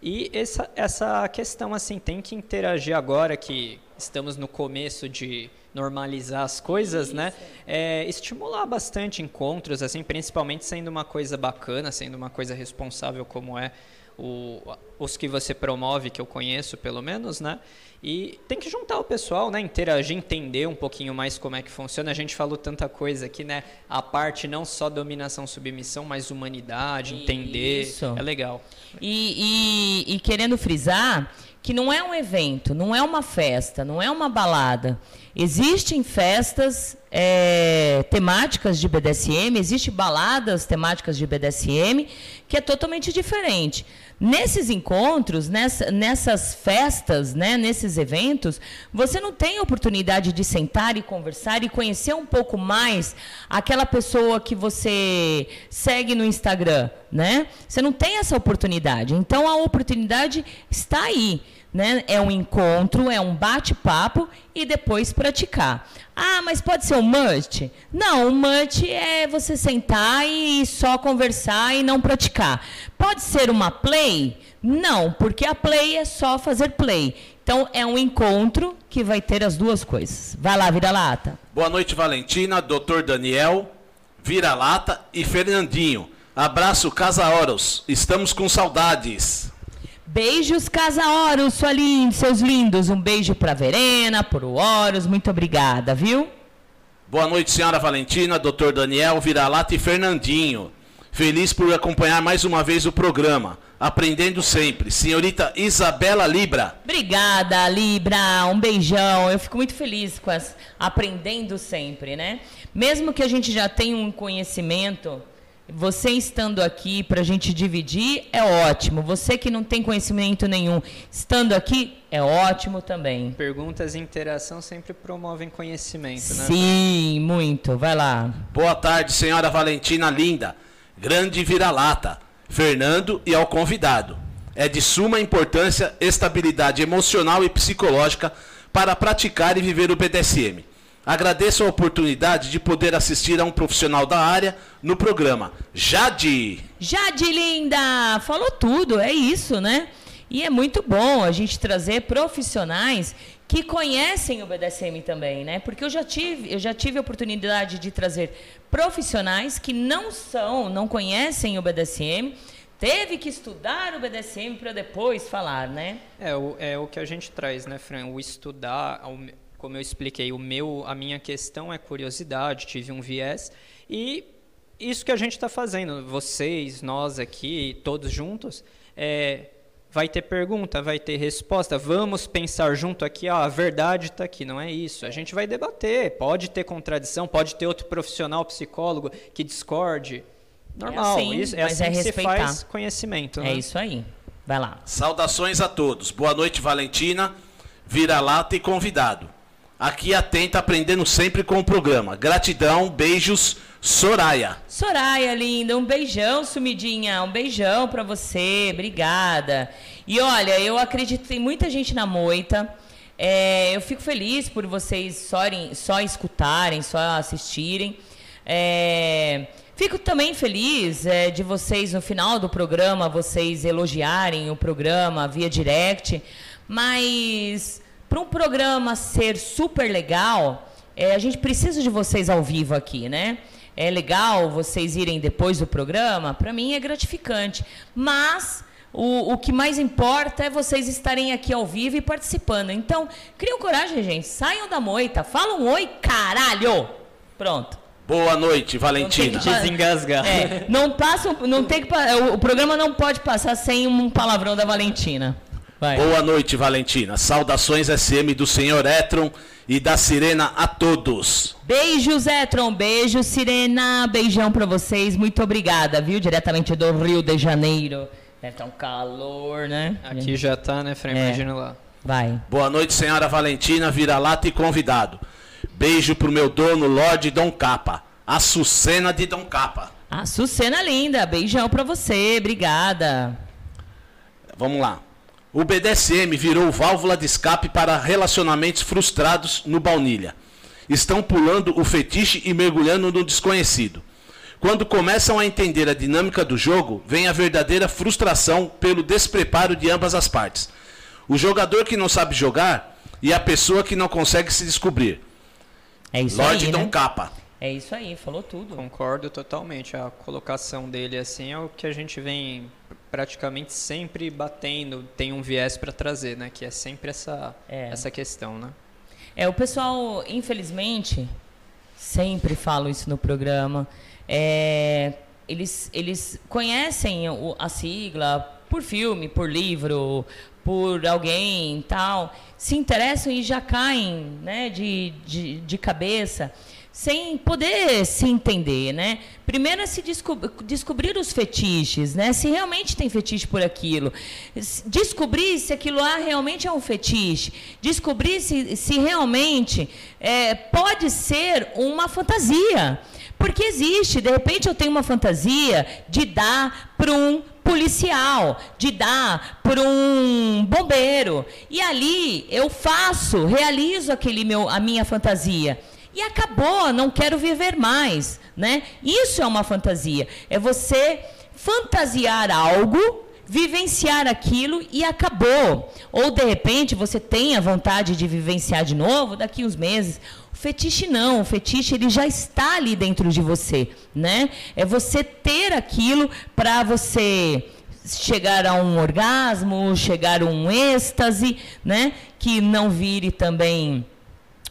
E essa, essa questão, assim, tem que interagir agora que estamos no começo de normalizar as coisas, né? Isso. né? É, estimular bastante encontros, assim, principalmente sendo uma coisa bacana, sendo uma coisa responsável como é o, os que você promove, que eu conheço pelo menos, né? E tem que juntar o pessoal, né? Interagir, entender um pouquinho mais como é que funciona. A gente falou tanta coisa aqui, né? A parte não só dominação, submissão, mas humanidade, entender. Isso. É legal. E, e, e querendo frisar que não é um evento, não é uma festa, não é uma balada. Existem festas é, temáticas de BDSM, existem baladas temáticas de BDSM, que é totalmente diferente. Nesses encontros, nessa, nessas festas, né, nesses eventos, você não tem oportunidade de sentar e conversar e conhecer um pouco mais aquela pessoa que você segue no Instagram, né? Você não tem essa oportunidade. Então a oportunidade está aí. Né? É um encontro, é um bate-papo e depois praticar. Ah, mas pode ser um must? Não, o must é você sentar e só conversar e não praticar. Pode ser uma play? Não, porque a play é só fazer play. Então é um encontro que vai ter as duas coisas. Vai lá, vira-lata. Boa noite, Valentina, doutor Daniel, vira-lata e Fernandinho. Abraço, Casa Oros. Estamos com saudades. Beijos, Casa Horus, sua seus lindos. Um beijo para Verena, para o Horus. Muito obrigada, viu? Boa noite, senhora Valentina, doutor Daniel, Vira-Lata e Fernandinho. Feliz por acompanhar mais uma vez o programa. Aprendendo sempre. Senhorita Isabela Libra. Obrigada, Libra. Um beijão. Eu fico muito feliz com as aprendendo sempre, né? Mesmo que a gente já tenha um conhecimento você estando aqui para a gente dividir é ótimo. Você que não tem conhecimento nenhum, estando aqui é ótimo também. Perguntas e interação sempre promovem conhecimento, né? Sim, muito. Vai lá. Boa tarde, senhora Valentina Linda. Grande vira-lata. Fernando e ao convidado. É de suma importância estabilidade emocional e psicológica para praticar e viver o BDSM. Agradeço a oportunidade de poder assistir a um profissional da área no programa. Jade! Jade, linda! Falou tudo, é isso, né? E é muito bom a gente trazer profissionais que conhecem o BDSM também, né? Porque eu já tive, eu já tive a oportunidade de trazer profissionais que não são, não conhecem o BDSM, teve que estudar o BDSM para depois falar, né? É o, é o que a gente traz, né, Fran? O estudar, como eu expliquei, o meu, a minha questão é curiosidade, tive um viés e isso que a gente está fazendo, vocês, nós aqui, todos juntos, é Vai ter pergunta, vai ter resposta. Vamos pensar junto aqui, ó, a verdade está aqui, não é isso. A gente vai debater. Pode ter contradição, pode ter outro profissional psicólogo que discorde. Normal, É assim, isso, é mas assim é que se respeitar. faz conhecimento. É né? isso aí. Vai lá. Saudações a todos. Boa noite, Valentina, vira-lata e convidado. Aqui atenta, aprendendo sempre com o programa. Gratidão, beijos, Soraya. Soraya, linda, um beijão, sumidinha. Um beijão pra você, obrigada. E olha, eu acredito tem muita gente na moita. É, eu fico feliz por vocês só, só escutarem, só assistirem. É, fico também feliz é, de vocês, no final do programa, vocês elogiarem o programa via direct. Mas para um programa ser super legal, é, a gente precisa de vocês ao vivo aqui, né? É legal vocês irem depois do programa, para mim é gratificante. Mas o, o que mais importa é vocês estarem aqui ao vivo e participando. Então, criam coragem, gente. Saiam da moita. Falam oi, caralho! Pronto. Boa noite, Valentina. Desengasgar. É, não passa, não tem que, o programa não pode passar sem um palavrão da Valentina. Vai. Boa noite, Valentina. Saudações SM do senhor Etron e da Sirena a todos. Beijos, Etron. Beijo, Sirena. Beijão pra vocês. Muito obrigada, viu? Diretamente do Rio de Janeiro. Deve estar um calor, né? Aqui já tá, né, Fran? É. Imagina lá. Vai. Boa noite, senhora Valentina, vira-lata e convidado. Beijo pro meu dono, Lorde Dom Capa. A Sucena de Dom Capa. A Sucena linda. Beijão pra você. Obrigada. Vamos lá. O BDSM virou válvula de escape para relacionamentos frustrados no baunilha. Estão pulando o fetiche e mergulhando no desconhecido. Quando começam a entender a dinâmica do jogo, vem a verdadeira frustração pelo despreparo de ambas as partes. O jogador que não sabe jogar e a pessoa que não consegue se descobrir. É isso Lorde aí, Dom né? Capa. É isso aí, falou tudo. Concordo totalmente. A colocação dele assim é o que a gente vem praticamente sempre batendo, tem um viés para trazer, né? Que é sempre essa, É. essa questão, né? É, o pessoal, infelizmente, sempre falo isso no programa, é, eles, eles conhecem o- a sigla por filme, por livro, por alguém tal, se interessam e já caem né, de, de, de cabeça sem poder se entender, né? Primeiro é se descob- descobrir os fetiches, né? Se realmente tem fetiche por aquilo. Descobrir se aquilo lá realmente é um fetiche. Descobrir se, se realmente é, pode ser uma fantasia. Porque existe, de repente eu tenho uma fantasia de dar para um policial, de dar para um bombeiro. E ali eu faço, realizo aquele meu, a minha fantasia. E acabou, não quero viver mais, né? Isso é uma fantasia. É você fantasiar algo, vivenciar aquilo e acabou. Ou de repente você tem a vontade de vivenciar de novo daqui uns meses. O fetiche não, o fetiche ele já está ali dentro de você, né? É você ter aquilo para você chegar a um orgasmo, chegar a um êxtase, né? Que não vire também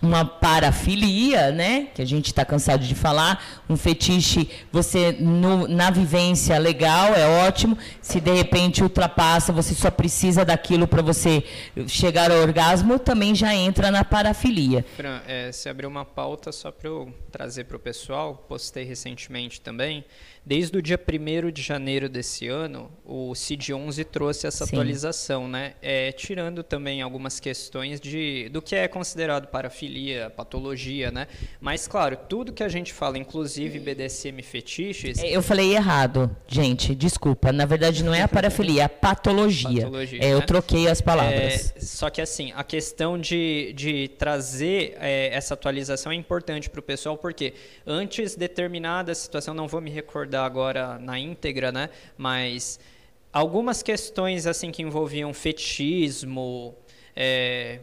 uma parafilia, né? Que a gente está cansado de falar. Um fetiche, você no- na vivência legal é ótimo. Se de repente ultrapassa, você só precisa daquilo para você chegar ao orgasmo, também já entra na parafilia. Fran, é, você abriu uma pauta só para eu trazer para o pessoal, postei recentemente também. Desde o dia 1 de janeiro desse ano, o CID-11 trouxe essa Sim. atualização, né? É, tirando também algumas questões de, do que é considerado parafilia, patologia, né? Mas, claro, tudo que a gente fala, inclusive BDSM fetiches... Eu falei errado, gente, desculpa. Na verdade, não é a parafilia, é a patologia. Patologia, É, eu né? troquei as palavras. É, só que assim, a questão de, de trazer é, essa atualização é importante para o pessoal, porque antes determinada situação, não vou me recordar agora na íntegra, né? Mas algumas questões assim que envolviam fetichismo, é,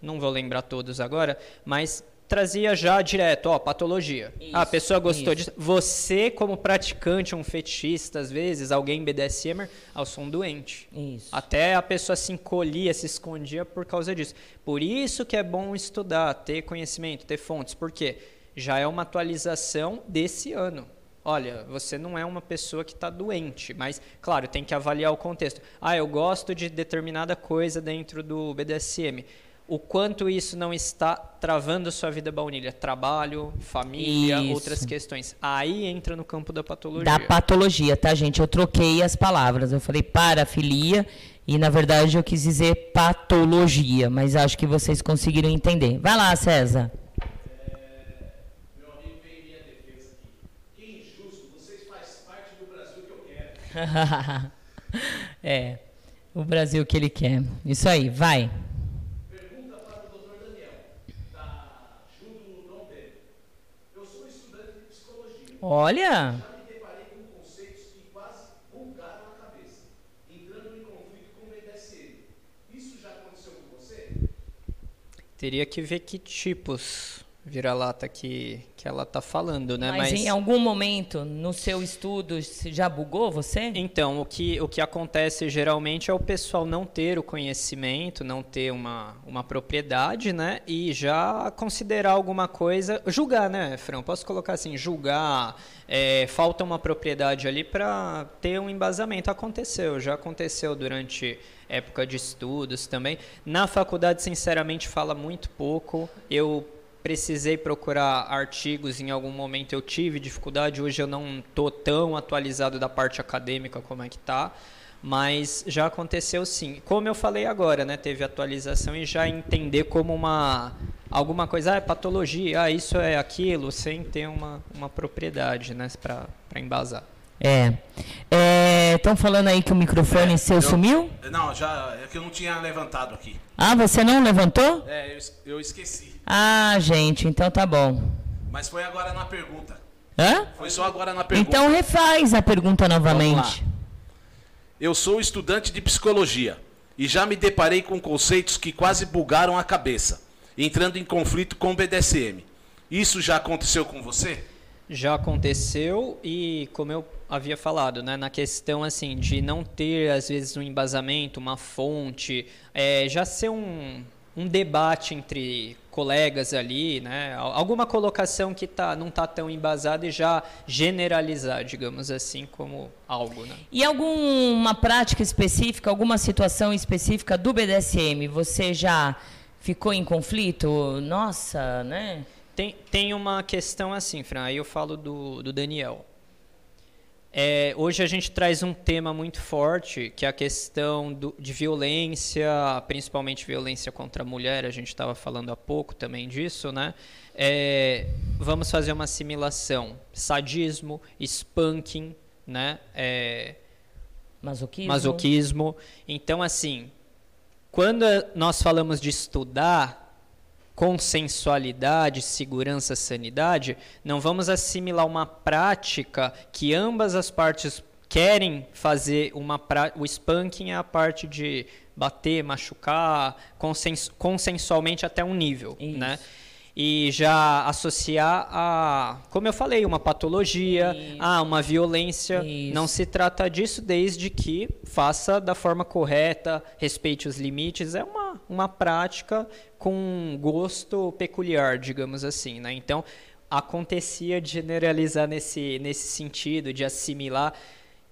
não vou lembrar todos agora, mas trazia já direto, ó, patologia. ah, a pessoa gostou isso. disso. Você, como praticante, um fetichista, às vezes, alguém BDSMer, sou um doente. Isso. Até a pessoa se encolhia, se escondia por causa disso. Por isso que é bom estudar, ter conhecimento, ter fontes. Por quê? Já é uma atualização desse ano. Olha, você não é uma pessoa que está doente, mas, claro, tem que avaliar o contexto. Ah, eu gosto de determinada coisa dentro do BDSM. O quanto isso não está travando sua vida baunilha? Trabalho, família, Isso. outras questões. Aí entra no campo da patologia. Da patologia, tá, gente? Eu troquei as palavras. Eu falei parafilia e, na verdade, eu quis dizer patologia, mas acho que vocês conseguiram entender. Vai lá, César. é, o Brasil que ele quer. Isso aí, vai. Olha. Teria que ver que tipos vira-lata que, que ela está falando, né? Mas, em algum momento no seu estudo já bugou você? Então, o que, o que acontece geralmente é o pessoal não ter o conhecimento, não ter uma, uma propriedade, né? E já considerar alguma coisa. Julgar, né, Fran? Posso colocar assim: julgar. é, falta uma propriedade ali para ter um embasamento. Aconteceu, já aconteceu durante época de estudos também. Na faculdade, sinceramente, fala muito pouco. Eu precisei procurar artigos em algum momento eu tive dificuldade hoje eu não tô tão atualizado da parte acadêmica como é que tá mas já aconteceu sim. Como eu falei agora né teve atualização e já entender como uma alguma coisa ah, é patologia ah, isso é aquilo sem ter uma, uma propriedade né para embasar É. Estão falando aí que o microfone seu Eu- sumiu? Não, já é que eu não tinha levantado aqui. Ah, você não levantou? É, eu, eu esqueci. Ah, gente, então tá bom. Mas foi agora na pergunta. Hã? Foi só agora na pergunta. Então refaz a pergunta novamente. Eu sou estudante de psicologia e já me deparei com conceitos que quase bugaram a cabeça, entrando em conflito com o BDSM. Isso já aconteceu com você? Já aconteceu e como eu havia falado, né, na questão assim de não ter às vezes um embasamento, uma fonte, é, já ser um, um debate entre colegas ali, né, al- alguma colocação que tá, não está tão embasada e já generalizar, digamos assim, como algo, né? E alguma prática específica, alguma situação específica do BDSM, você já ficou em conflito? Nossa, né? Tem, tem uma questão assim, Fran, aí eu falo do, do Daniel. É, hoje a gente traz um tema muito forte, que é a questão do, de violência, principalmente violência contra a mulher, a gente estava falando há pouco também disso, né? É, vamos fazer uma assimilação. Sadismo, spanking, né? É, Masoquismo. masoquismo. Então, assim, quando nós falamos de estudar consensualidade, segurança, sanidade, não vamos assimilar uma prática que ambas as partes querem fazer uma pra... o spanking é a parte de bater, machucar, consens... consensualmente até um nível, né? E já associar a, como eu falei, uma patologia, a uma violência. Não se trata disso desde que faça da forma correta, respeite os limites. É uma, uma prática com um gosto peculiar, digamos assim. Né? Então, acontecia de generalizar nesse, nesse sentido, de assimilar.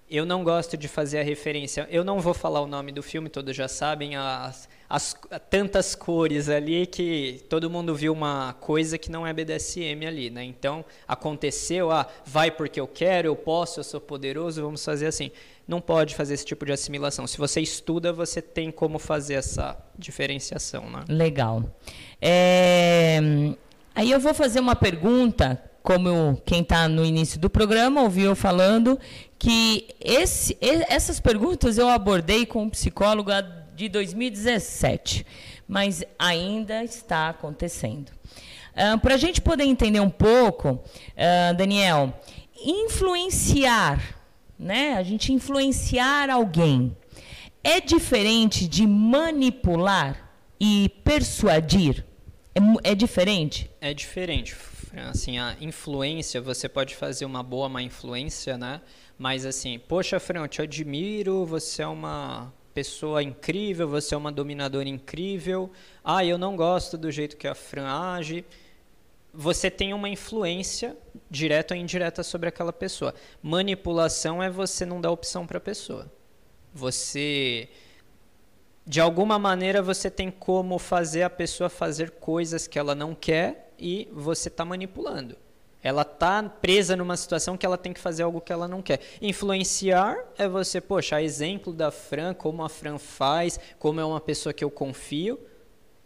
Eu não gosto de fazer a referência. Eu não vou falar o nome do filme, todos já sabem. As, as tantas cores ali que todo mundo viu uma coisa que não é BDSM ali, né? Então aconteceu, ah, vai porque eu quero, eu posso, eu sou poderoso, vamos fazer assim. Não pode fazer esse tipo de assimilação. Se você estuda, você tem como fazer essa diferenciação, né? Legal. É, Aí eu vou fazer uma pergunta, como quem está no início do programa ouviu falando, que esse- essas perguntas eu abordei com um psicólogo a- de 2017, mas ainda está acontecendo. Para a gente poder entender um pouco, ah, Daniel, influenciar, né? A gente influenciar alguém é diferente de manipular e persuadir? É, é diferente? É diferente. Assim, a influência, você pode fazer uma boa má influência, né? Mas assim, poxa, Fran, eu te admiro, você é uma pessoa incrível, você é uma dominadora incrível. Ah, eu não gosto do jeito que a Fran age. você tem uma influência direta ou indireta sobre aquela pessoa. Manipulação é você não dar opção para a pessoa. Você de alguma maneira você tem como fazer a pessoa fazer coisas que ela não quer e você está manipulando. Ela está presa numa situação que ela tem que fazer algo que ela não quer. Influenciar é você, poxa, exemplo da Fran, como a Fran faz, como é uma pessoa que eu confio,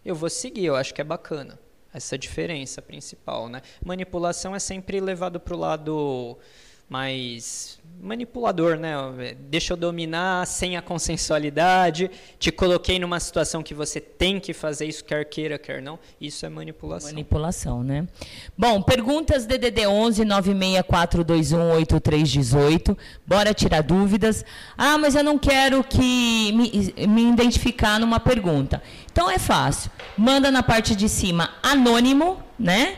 eu vou seguir, eu acho que é bacana. Essa diferença principal, né? Manipulação é sempre levado para o lado mais manipulador, né? Deixa eu dominar sem a consensualidade, te coloquei numa situação que você tem que fazer isso, quer queira, quer não. Isso é manipulação. Manipulação, né? Bom, perguntas DDD 11 964218318. Bora tirar dúvidas. Ah, mas eu não quero que me, me identificar numa pergunta. Então é fácil. Manda na parte de cima anônimo, né?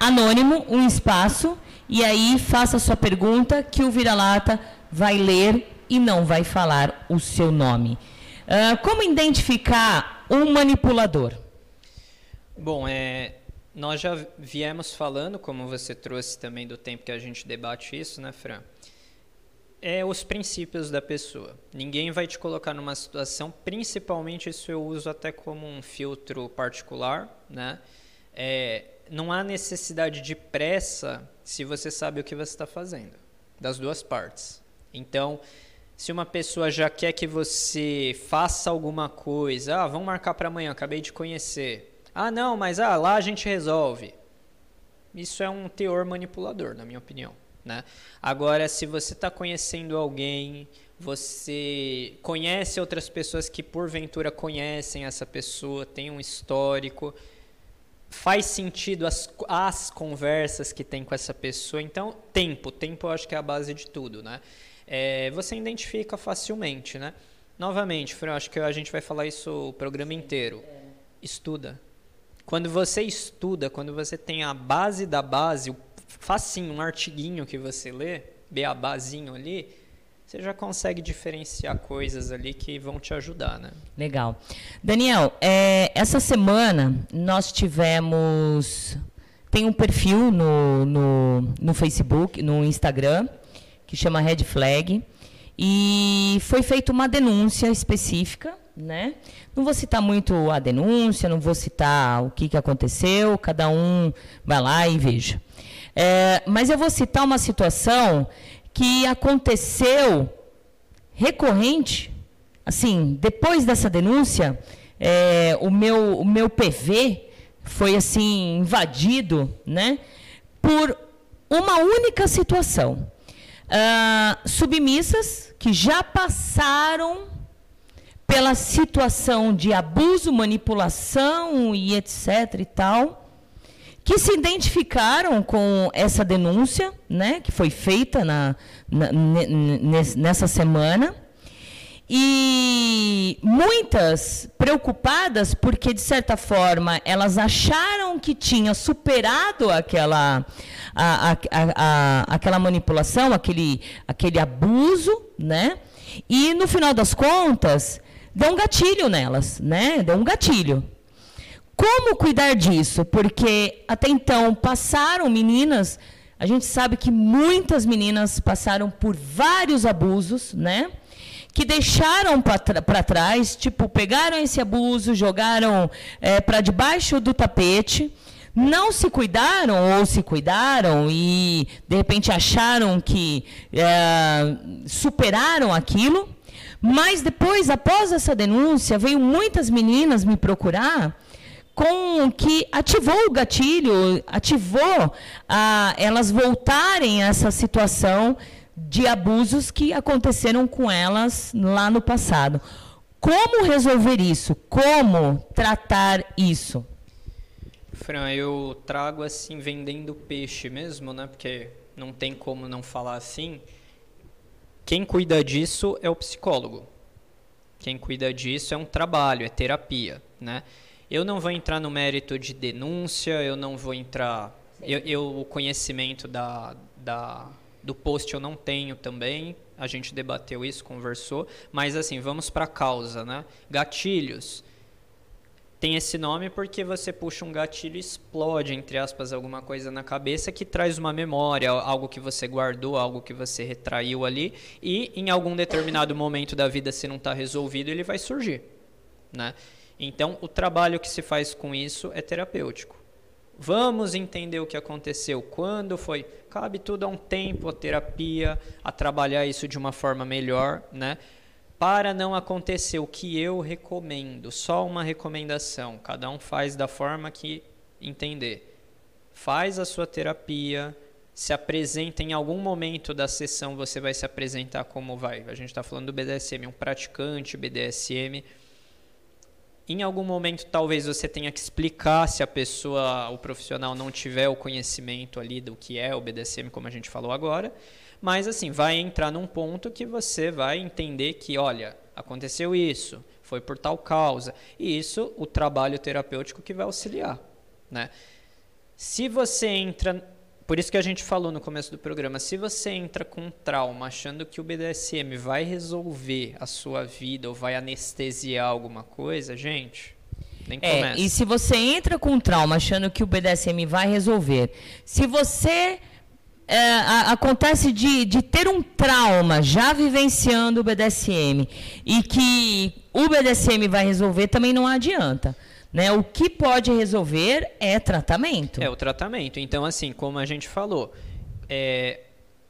Anônimo, um espaço e aí faça a sua pergunta que o vira-lata vai ler e não vai falar o seu nome. Uh, como identificar um manipulador? Bom, é, nós já viemos falando, como você trouxe também do tempo que a gente debate isso, né, Fran? É os princípios da pessoa. Ninguém vai te colocar numa situação, principalmente isso eu uso até como um filtro particular, né? É, não há necessidade de pressa se você sabe o que você está fazendo, das duas partes. Então, se uma pessoa já quer que você faça alguma coisa, ah, vamos marcar para amanhã, acabei de conhecer. Ah, não, mas ah, lá a gente resolve. Isso é um teor manipulador, na minha opinião. Né? Agora, se você está conhecendo alguém, você conhece outras pessoas que porventura conhecem essa pessoa, tem um histórico, faz sentido as, as conversas que tem com essa pessoa. Então, tempo. Tempo eu acho que é a base de tudo, né? É, você identifica facilmente, né? Novamente, Fran, acho que a gente vai falar isso o programa inteiro. Estuda. Quando você estuda, quando você tem a base da base, facinho, um artiguinho que você lê, beabazinho ali, você já consegue diferenciar coisas ali que vão te ajudar, né? Legal. Daniel, é, essa semana nós tivemos. Tem um perfil no, no, no Facebook, no Instagram, que chama Red Flag. E foi feita uma denúncia específica, né? Não vou citar muito a denúncia, não vou citar o que, que aconteceu, cada um vai lá e veja. É, mas eu vou citar uma situação que aconteceu recorrente, assim, depois dessa denúncia, é, o, meu, o meu PV foi assim invadido, né, por uma única situação. Uh, submissas que já passaram pela situação de abuso, manipulação e etc e tal, que se identificaram com essa denúncia, né, que foi feita na, na, nessa semana. E muitas preocupadas porque, de certa forma, elas acharam que tinha superado aquela, a, a, a, aquela manipulação, aquele, aquele abuso, né? E, no final das contas, deu um gatilho nelas, né? Deu um gatilho. Como cuidar disso? Porque até então passaram meninas, a gente sabe que muitas meninas passaram por vários abusos, né? Que deixaram para trás, tipo, pegaram esse abuso, jogaram é, para debaixo do tapete, não se cuidaram ou se cuidaram e de repente acharam que é, superaram aquilo. Mas depois, após essa denúncia, veio muitas meninas me procurar com que ativou o gatilho, ativou a, elas voltarem a essa situação de abusos que aconteceram com elas lá no passado. Como resolver isso? Como tratar isso? Fran, eu trago assim vendendo peixe mesmo, né? Porque não tem como não falar assim. Quem cuida disso é o psicólogo. Quem cuida disso é um trabalho, é terapia, né? Eu não vou entrar no mérito de denúncia, eu não vou entrar. Eu, eu, o conhecimento da, da, do post eu não tenho também. A gente debateu isso, conversou. Mas assim, vamos para a causa, né? Gatilhos. tem esse nome porque você puxa um gatilho e explode, entre aspas, alguma coisa na cabeça que traz uma memória, algo que você guardou, algo que você retraiu ali, e em algum determinado momento da vida, se não está resolvido, ele vai surgir. Né? Então, o trabalho que se faz com isso é terapêutico. Vamos entender o que aconteceu, quando foi. Cabe tudo a um tempo, a terapia, a trabalhar isso de uma forma melhor, né? para não acontecer o que eu recomendo, só uma recomendação, cada um faz da forma que entender. Faz a sua terapia, se apresenta em algum momento da sessão, você vai se apresentar como vai. A gente está falando do BDSM, um praticante BDSM. Em algum momento, talvez você tenha que explicar se a pessoa, o profissional, não tiver o conhecimento ali do que é o BDSM, como a gente falou agora. Mas assim, vai entrar num ponto que você vai entender que, olha, aconteceu isso, foi por tal causa. E isso, o trabalho terapêutico que vai auxiliar, né? Se você entra, por isso que a gente falou no começo do programa, se você entra com um trauma achando que o BDSM vai resolver a sua vida ou vai anestesiar alguma coisa, gente, nem é, começa. E se você entra com um trauma achando que o BDSM vai resolver, se você é, a, acontece de, de ter um trauma já vivenciando o BDSM e que o BDSM vai resolver, também não adianta. Né? O que pode resolver é tratamento. É o tratamento. Então, assim, como a gente falou, é,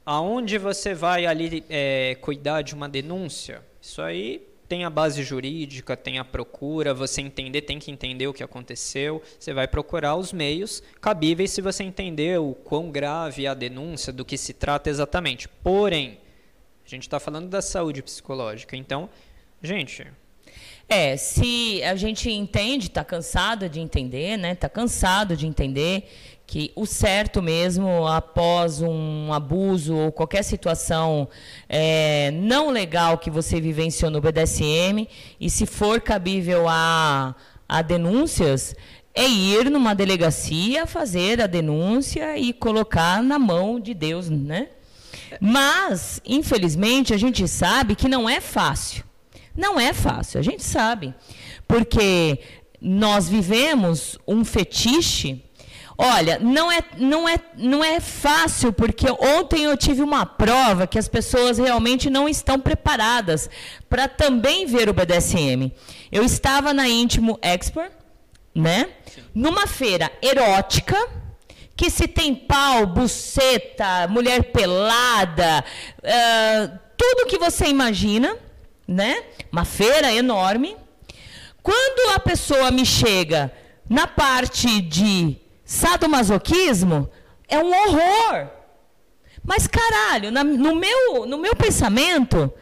aonde você vai ali é, cuidar de uma denúncia, isso aí tem a base jurídica, tem a procura, você entender, tem que entender o que aconteceu, você vai procurar os meios cabíveis se você entender o quão grave é a denúncia, do que se trata exatamente. Porém, a gente está falando da saúde psicológica, então, gente, é, se a gente entende, está cansado de entender, né? Está cansado de entender que o certo mesmo, após um abuso ou qualquer situação é, não legal que você vivenciou no BDSM, e se for cabível a, a denúncias, é ir numa delegacia, fazer a denúncia e colocar na mão de Deus, né? Mas, infelizmente, a gente sabe que não é fácil. Não é fácil, a gente sabe. Porque nós vivemos um fetiche Olha, não é, não, é, não é fácil, porque ontem eu tive uma prova que as pessoas realmente não estão preparadas para também ver o BDSM. Eu estava na Íntimo Expert, né? Numa feira erótica, que se tem pau, buceta, mulher pelada, uh, tudo que você imagina, né? Uma feira enorme. Quando a pessoa me chega na parte de Sadomasoquismo é um horror. Mas caralho, na, no, meu, no meu pensamento,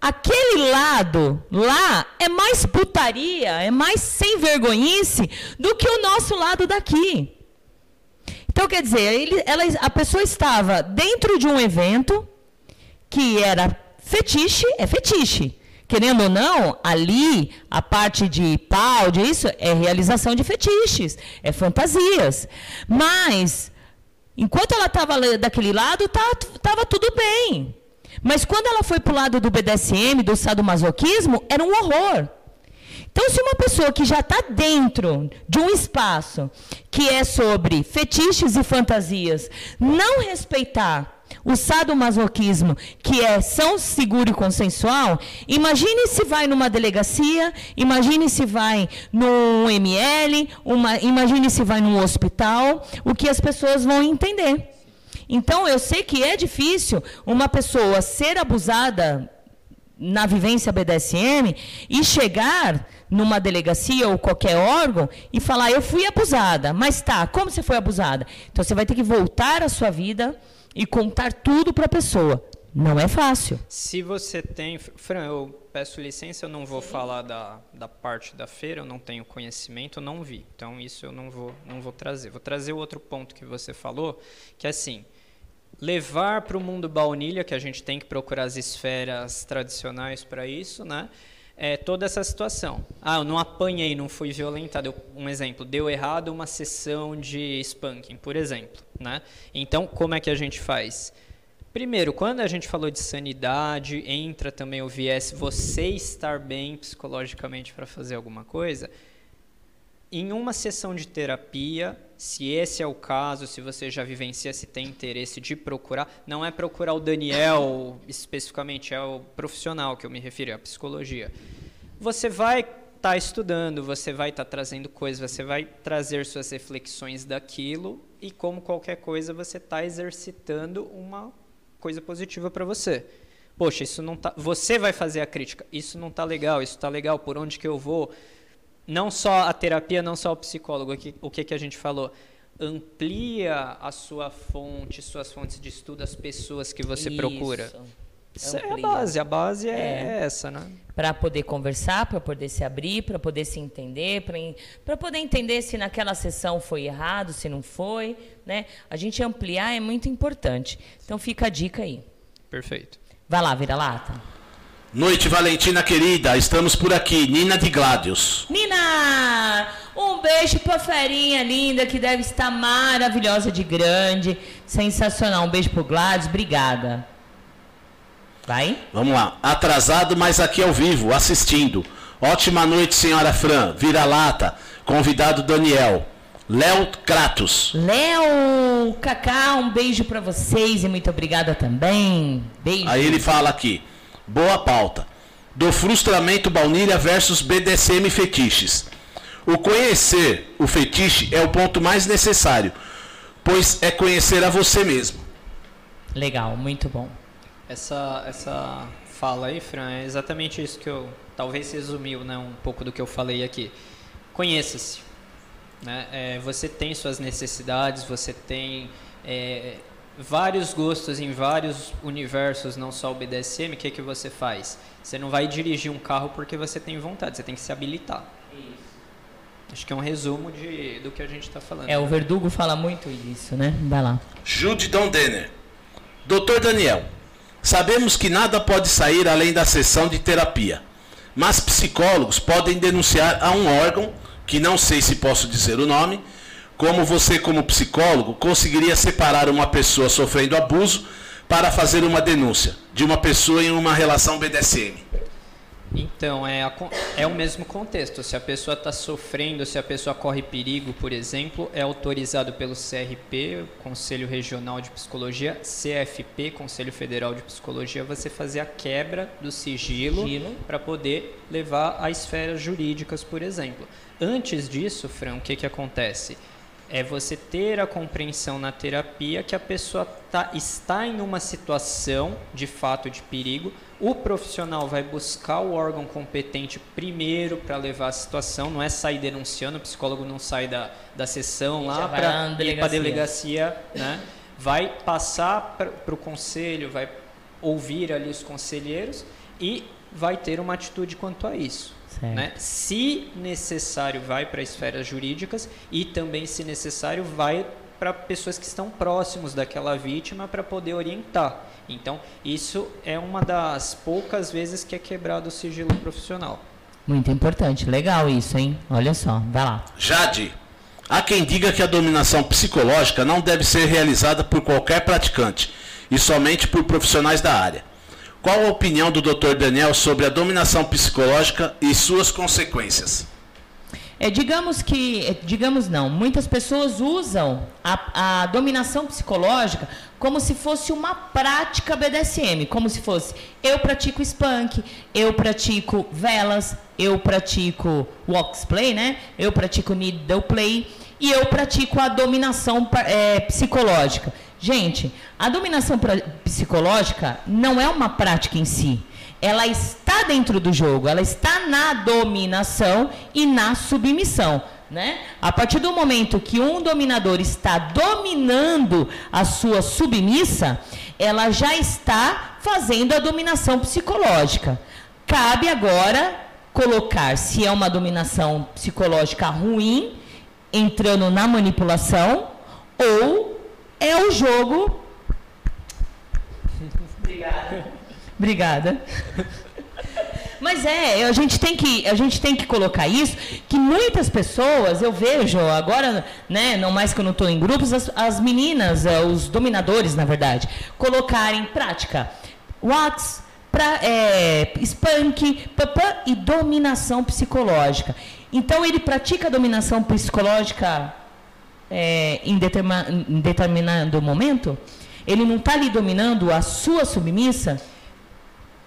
aquele lado lá é mais putaria, é mais sem vergonhice do que o nosso lado daqui. Então, quer dizer, ele, ela, a pessoa estava dentro de um evento que era fetiche, é fetiche. Querendo ou não, ali, a parte de pau, disso, é realização de fetiches, é fantasias. Mas, enquanto ela estava daquele lado, estava tudo bem. Mas quando ela foi para o lado do BDSM, do sadomasoquismo, era um horror. Então, se uma pessoa que já está dentro de um espaço que é sobre fetiches e fantasias não respeitar o sadomasoquismo, que é são seguro e consensual, imagine se vai numa delegacia, imagine se vai num ML, uma, imagine se vai num hospital, o que as pessoas vão entender. Então, eu sei que é difícil uma pessoa ser abusada na vivência BDSM e chegar numa delegacia ou qualquer órgão e falar eu fui abusada, mas tá, como você foi abusada? Então você vai ter que voltar à sua vida, e contar tudo para a pessoa. Não é fácil. Se você tem. Fran, eu peço licença, eu não vou falar da, da parte da feira, eu não tenho conhecimento, eu não vi. Então, isso eu não vou, não vou trazer. Vou trazer o outro ponto que você falou, que é assim: levar para o mundo baunilha, que a gente tem que procurar as esferas tradicionais para isso, né? É, toda essa situação. Ah, eu não apanhei, não fui violentado. Um exemplo, deu errado uma sessão de spanking, por exemplo. Né? Então, como é que a gente faz? Primeiro, quando a gente falou de sanidade, entra também o viés você estar bem psicologicamente para fazer alguma coisa. Em uma sessão de terapia, se esse é o caso, se você já vivencia, se tem interesse de procurar, não é procurar o Daniel especificamente, é o profissional que eu me refiro, é a psicologia. Você vai estar tá estudando, você vai estar tá trazendo coisas, você vai trazer suas reflexões daquilo e como qualquer coisa você está exercitando uma coisa positiva para você. Poxa, isso não tá. Você vai fazer a crítica. Isso não está legal. Isso está legal. Por onde que eu vou? Não só a terapia, não só o psicólogo, o que, que a gente falou? Amplia a sua fonte, suas fontes de estudo, as pessoas que você Isso. procura. Isso é a base, a base é, é. essa, né? Para poder conversar, para poder se abrir, para poder se entender, para poder entender se naquela sessão foi errado, se não foi, né? A gente ampliar é muito importante. Então fica a dica aí. Perfeito. Vai lá, vira lata. Noite, Valentina querida, estamos por aqui. Nina de Gladius. Nina! Um beijo pra ferinha linda que deve estar maravilhosa de grande. Sensacional. Um beijo pro Gladius. Obrigada. Vai? Vamos lá. Atrasado, mas aqui ao vivo, assistindo. Ótima noite, senhora Fran. Vira-lata. Convidado Daniel. Léo Kratos. Léo, Cacá, um beijo para vocês e muito obrigada também. Beijo. Aí ele fala aqui. Boa pauta. Do frustramento baunilha versus BDSM fetiches. O conhecer o fetiche é o ponto mais necessário, pois é conhecer a você mesmo. Legal, muito bom. Essa, essa fala aí, Fran, é exatamente isso que eu talvez resumiu né, um pouco do que eu falei aqui. Conheça-se. Né? É, você tem suas necessidades, você tem é, vários gostos em vários universos, não só o BDSM, o que, que você faz? Você não vai dirigir um carro porque você tem vontade, você tem que se habilitar. Isso. Acho que é um resumo de, do que a gente está falando. É, o Verdugo fala muito isso, né? Vai lá. Jude Don Denner. Doutor Daniel, sabemos que nada pode sair além da sessão de terapia, mas psicólogos podem denunciar a um órgão, que não sei se posso dizer o nome, como você, como psicólogo, conseguiria separar uma pessoa sofrendo abuso para fazer uma denúncia de uma pessoa em uma relação BDSM? Então, é, a, é o mesmo contexto. Se a pessoa está sofrendo, se a pessoa corre perigo, por exemplo, é autorizado pelo CRP, Conselho Regional de Psicologia, CFP, Conselho Federal de Psicologia, você fazer a quebra do sigilo, sigilo. para poder levar a esferas jurídicas, por exemplo. Antes disso, Fran, o que, que acontece? É você ter a compreensão na terapia que a pessoa tá, está em uma situação de fato de perigo. O profissional vai buscar o órgão competente primeiro para levar a situação, não é sair denunciando, o psicólogo não sai da, da sessão lá para ir para a delegacia, né? vai passar para o conselho, vai ouvir ali os conselheiros e vai ter uma atitude quanto a isso. Né? Se necessário, vai para esferas jurídicas e também, se necessário, vai para pessoas que estão próximos daquela vítima para poder orientar. Então, isso é uma das poucas vezes que é quebrado o sigilo profissional. Muito importante, legal isso, hein? Olha só, vai lá. Jade, há quem diga que a dominação psicológica não deve ser realizada por qualquer praticante e somente por profissionais da área. Qual a opinião do Dr. Daniel sobre a dominação psicológica e suas consequências? É, digamos que, é, digamos não, muitas pessoas usam a, a, dominação psicológica como se fosse uma prática BDSM, como se fosse eu pratico spank, eu pratico velas, eu pratico walks play, né? Eu pratico needle play e eu pratico a dominação é, psicológica. Gente, a dominação psicológica não é uma prática em si. Ela está dentro do jogo, ela está na dominação e na submissão. Né? A partir do momento que um dominador está dominando a sua submissa, ela já está fazendo a dominação psicológica. Cabe agora colocar se é uma dominação psicológica ruim, entrando na manipulação, ou é o jogo. Obrigada. Obrigada. Mas é, a gente tem que a gente tem que colocar isso que muitas pessoas eu vejo agora, né, não mais que eu não estou em grupos, as, as meninas, eh, os dominadores, na verdade, colocarem em prática Whats, pra, é, spank, papã, e dominação psicológica. Então ele pratica a dominação psicológica é, em, determa, em determinado momento? Ele não está lhe dominando a sua submissa?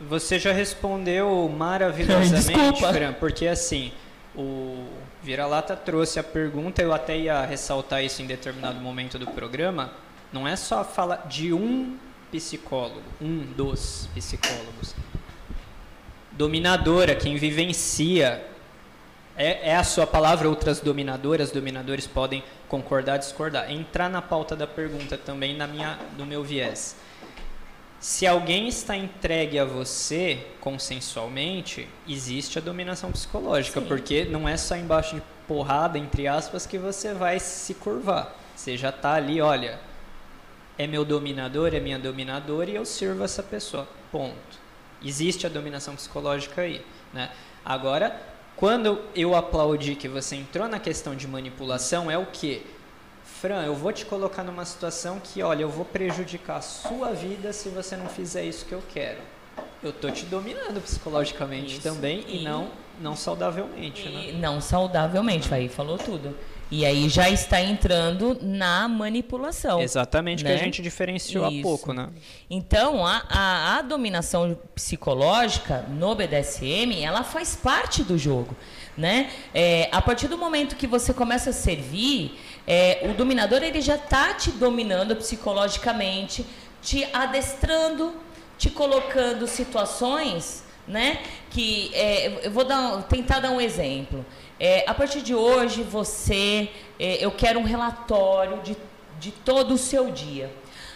Você já respondeu maravilhosamente, Desculpa. Fran, porque assim, o Vira-Lata trouxe a pergunta, eu até ia ressaltar isso em determinado momento do programa. Não é só falar de um psicólogo, um dos psicólogos. Dominadora, quem vivencia, é, é a sua palavra, outras dominadoras, dominadores podem concordar, discordar. Entrar na pauta da pergunta também na minha, no meu viés. Se alguém está entregue a você consensualmente, existe a dominação psicológica, Sim. porque não é só embaixo de porrada, entre aspas, que você vai se curvar. Você já está ali, olha, é meu dominador, é minha dominadora e eu sirvo essa pessoa. Ponto. Existe a dominação psicológica aí, né? Agora, quando eu aplaudi que você entrou na questão de manipulação, é o que? Fran, eu vou te colocar numa situação que, olha, eu vou prejudicar a sua vida se você não fizer isso que eu quero. Eu tô te dominando psicologicamente Isso. também e, E- não não saudavelmente, né? E não saudavelmente, aí falou tudo. E aí já está entrando na manipulação. Exatamente, né? que a gente diferenciou Isso. há pouco, né? Então, a, a, a dominação psicológica no BDSM, ela faz parte do jogo, né? É, a partir do momento que você começa a servir, é, o dominador ele já está te dominando psicologicamente, te adestrando, te colocando situações, né? Que é, eu vou dar, tentar dar um exemplo. É, a partir de hoje, você, é, eu quero um relatório de, de todo o seu dia.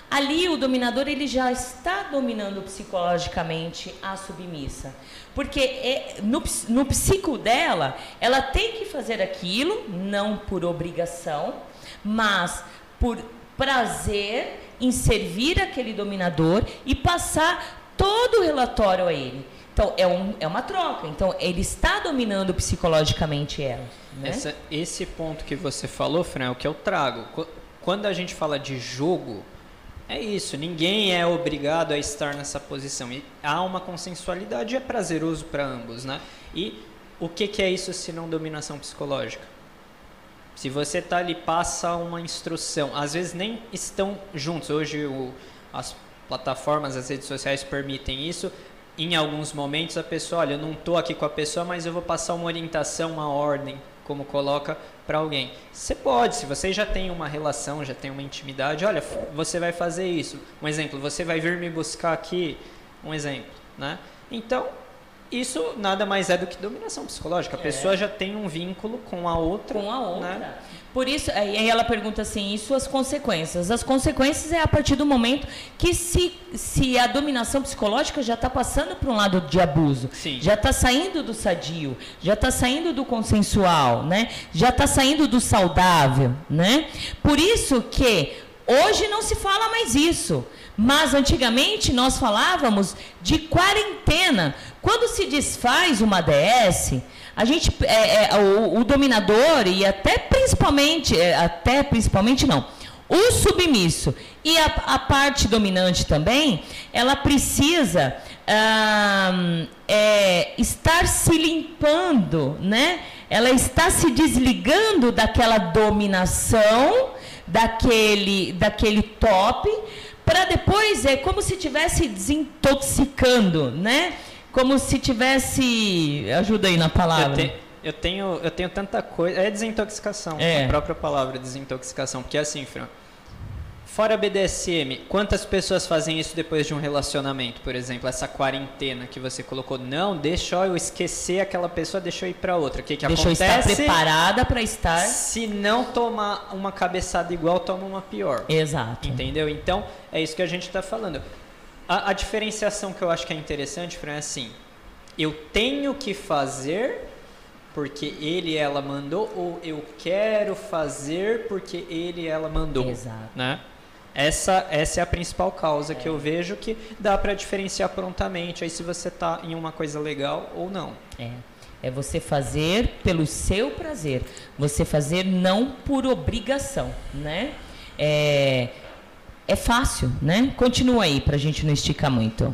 Ali o dominador ele já está dominando psicologicamente a submissa. Porque é, no, no psico dela, ela tem que fazer aquilo, não por obrigação, mas por prazer em servir aquele dominador e passar todo o relatório a ele. Então, é, um, é uma troca. Então, ele está dominando psicologicamente ela. Né? Essa- esse ponto que você falou, Fran, é o que eu trago. Qu- Quando a gente fala de jogo, é isso. Ninguém é obrigado a estar nessa posição. E há uma consensualidade e é prazeroso para ambos, né? E o que, que é isso se não dominação psicológica? Se você tá ali, passa uma instrução. Às vezes nem estão juntos. Hoje o- as plataformas, as redes sociais permitem isso. Em alguns momentos a pessoa, olha, eu não estou aqui com a pessoa, mas eu vou passar uma orientação, uma ordem, como coloca para alguém. Você pode, se você já tem uma relação, já tem uma intimidade, olha, você vai fazer isso. Um exemplo, você vai vir me buscar aqui, um exemplo, né? Então, isso nada mais é do que dominação psicológica. A É. pessoa já tem um vínculo com a outra. Com a outra. Né? Por isso, aí ela pergunta assim, e suas consequências? As consequências é a partir do momento que se, se a dominação psicológica já está passando para um lado de abuso, Sim. já está saindo do sadio, já está saindo do consensual, né? já está saindo do saudável. Né? Por isso que hoje não se fala mais isso. Mas antigamente nós falávamos de quarentena. Quando se desfaz uma DS, a gente, é, é, o, o dominador e até principalmente, é, até principalmente não, o submisso e a, a parte dominante também, ela precisa ahn, é, estar se limpando, né? Ela está se desligando daquela dominação, daquele, daquele top, para depois é como se tivesse desintoxicando, né? Como se tivesse, ajuda aí na palavra. Eu, te- eu tenho, eu tenho tanta coisa. É desintoxicação, É. a própria palavra desintoxicação. Porque assim, Fran. Fora BDSM, quantas pessoas fazem isso depois de um relacionamento, por exemplo, essa quarentena que você colocou? Não, deixa eu esquecer aquela pessoa, deixa eu ir pra outra. O que, que Deixa eu acontece? estar preparada para estar. Se não tomar uma cabeçada igual, toma uma pior. Exato. Entendeu? Então, é isso que a gente está falando. A, a diferenciação que eu acho que é interessante, Fran, é assim: eu tenho que fazer porque ele e ela mandou, ou eu quero fazer porque ele e ela mandou. Exato. Né? Essa, essa é a principal causa que eu vejo que dá para diferenciar prontamente aí se você tá em uma coisa legal ou não. É. É você fazer pelo seu prazer. Você fazer não por obrigação, né? É, é fácil, né? Continua aí pra gente não esticar muito.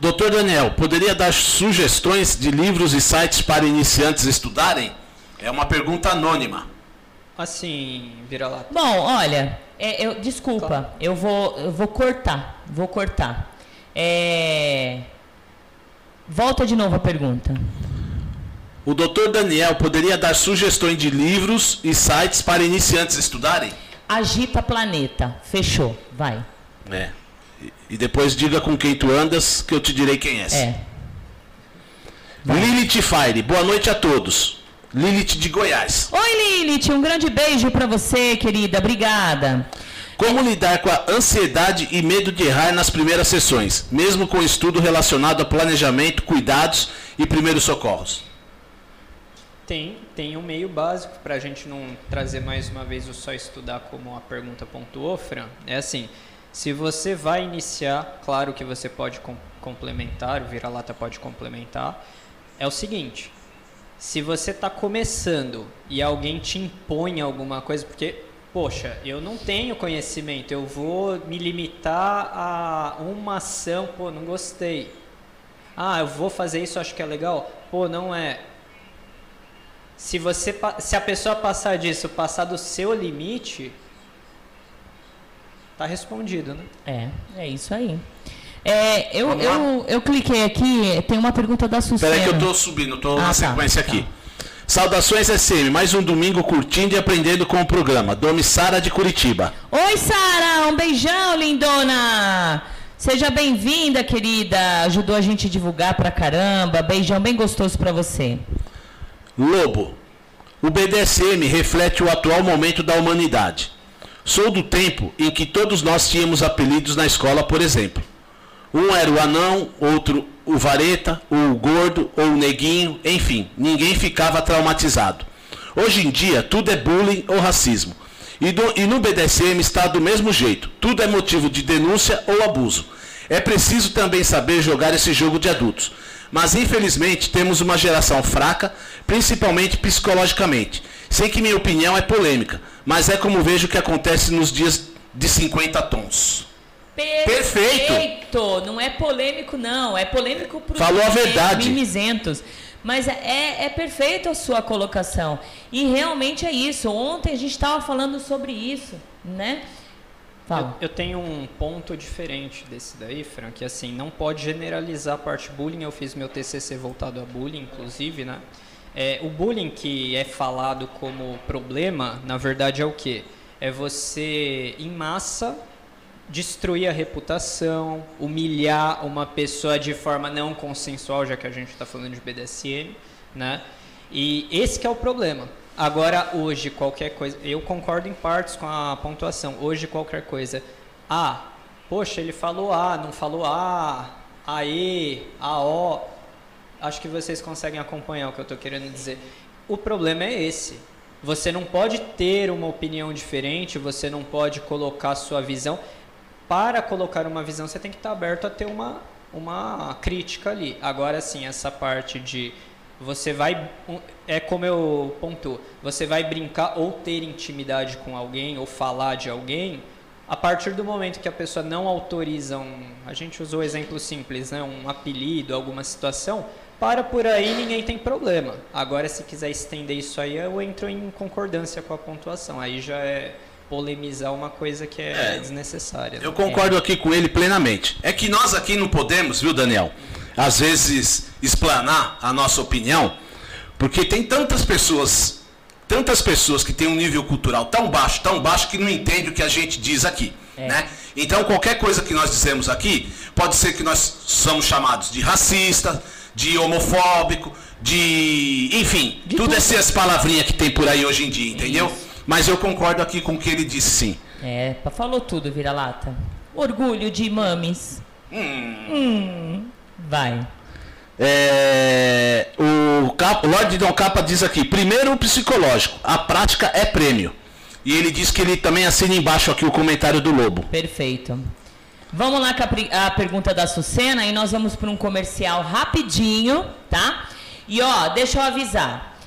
Doutor Daniel, poderia dar sugestões de livros e sites para iniciantes estudarem? É uma pergunta anônima. Assim, vira lá. Bom, olha, é, eu, desculpa, eu vou, eu vou cortar, vou cortar. É, Volta de novo a pergunta. O doutor Daniel poderia dar sugestões de livros e sites para iniciantes estudarem? Agita Planeta. Fechou. Vai. É. E- depois diga com quem tu andas, que eu te direi quem és. É. Lilith Fire, boa noite a todos. Lilith de Goiás. Oi, Lilith. Um grande beijo pra você, querida. Obrigada. Como lidar com a ansiedade e medo de errar nas primeiras sessões, mesmo com estudo relacionado a planejamento, cuidados e primeiros socorros? Tem, tem um meio básico para a gente não trazer mais uma vez o só estudar como a pergunta pontuou, Fran. É assim, se você vai iniciar, claro que você pode com- complementar, o vira-lata pode complementar. É o seguinte, se você está começando e alguém te impõe alguma coisa, porque, poxa, eu não tenho conhecimento, eu vou me limitar a uma ação, pô, não gostei. Ah, eu vou fazer isso, acho que é legal. Pô, não é. Se você se a pessoa passar disso, passar do seu limite, tá respondido, né? É, é isso aí. É, eu, eu, eu cliquei aqui, tem uma pergunta da Sucena. Espera aí que eu tô subindo, tô Ah, na tá, sequência aqui. Saudações SM, mais um domingo curtindo e aprendendo com o programa. Domi Sara de Curitiba. Oi, Sara, um beijão, lindona. Seja bem-vinda, querida. Ajudou a gente a divulgar pra caramba. Beijão bem gostoso pra você. Lobo. O BDSM reflete o atual momento da humanidade. Sou do tempo em que todos nós tínhamos apelidos na escola, por exemplo. Um era o anão, outro o vareta, ou o gordo, ou o neguinho, enfim, ninguém ficava traumatizado. Hoje em dia, tudo é bullying ou racismo. E, do- e no BDSM está do mesmo jeito. Tudo é motivo de denúncia ou abuso. É preciso também saber jogar esse jogo de adultos. Mas infelizmente temos uma geração fraca, principalmente psicologicamente. Sei que minha opinião é polêmica, mas é como vejo que acontece nos dias de 50 tons. Perfeito! Não é polêmico, não. É polêmico para Falou a verdade. mimizentos. Mas é, é perfeito a sua colocação. E realmente é isso. Ontem a gente estava falando sobre isso, né? Fala. Eu, eu tenho um ponto diferente desse daí, Fran, que assim, não pode generalizar a parte bullying. Eu fiz meu TCC voltado a bullying, inclusive, né? É, o bullying que é falado como problema, na verdade é o quê? É você, em massa, destruir a reputação, humilhar uma pessoa de forma não consensual, já que a gente está falando de BDSM, né? E esse é o problema. Agora, hoje, qualquer coisa... Eu concordo em partes com a pontuação. Hoje, qualquer coisa... Ah, poxa, ele falou A, não falou A, AE, AO... Acho que vocês conseguem acompanhar o que eu estou querendo dizer. O problema é esse. Você não pode ter uma opinião diferente, você não pode colocar sua visão. Para colocar uma visão, você tem que estar aberto a ter uma, uma crítica ali. Agora sim, essa parte de você vai um, é como eu pontuo, você vai brincar ou ter intimidade com alguém ou falar de alguém, a partir do momento que a pessoa não autoriza um, a gente usou exemplo simples, né, um apelido, alguma situação, para por aí ninguém tem problema. Agora se quiser estender isso aí, eu entro em concordância com a pontuação. Aí já é polemizar uma coisa que é, É, desnecessária. Eu concordo aqui com ele plenamente. É que nós aqui não podemos, viu, Daniel? Às vezes explanar a nossa opinião, porque tem tantas pessoas, tantas pessoas que têm um nível cultural tão baixo, tão baixo que não entendem o que a gente diz aqui, né? Então qualquer coisa que nós dizemos aqui, pode ser que nós somos chamados de racista, de homofóbico, de, enfim, tudo essas palavrinhas que tem por aí hoje em dia, entendeu? Mas eu concordo aqui com o que ele disse, sim. É, falou tudo, vira-lata. Orgulho de mames. Hum, vai. É, o, Cap, o Lorde Dom Capa diz aqui: primeiro o psicológico, a prática é prêmio. E ele diz que ele também assina embaixo aqui o comentário do Lobo. Perfeito. Vamos lá com a, a pergunta da Sucena e nós vamos para um comercial rapidinho, tá? E ó, deixa eu avisar.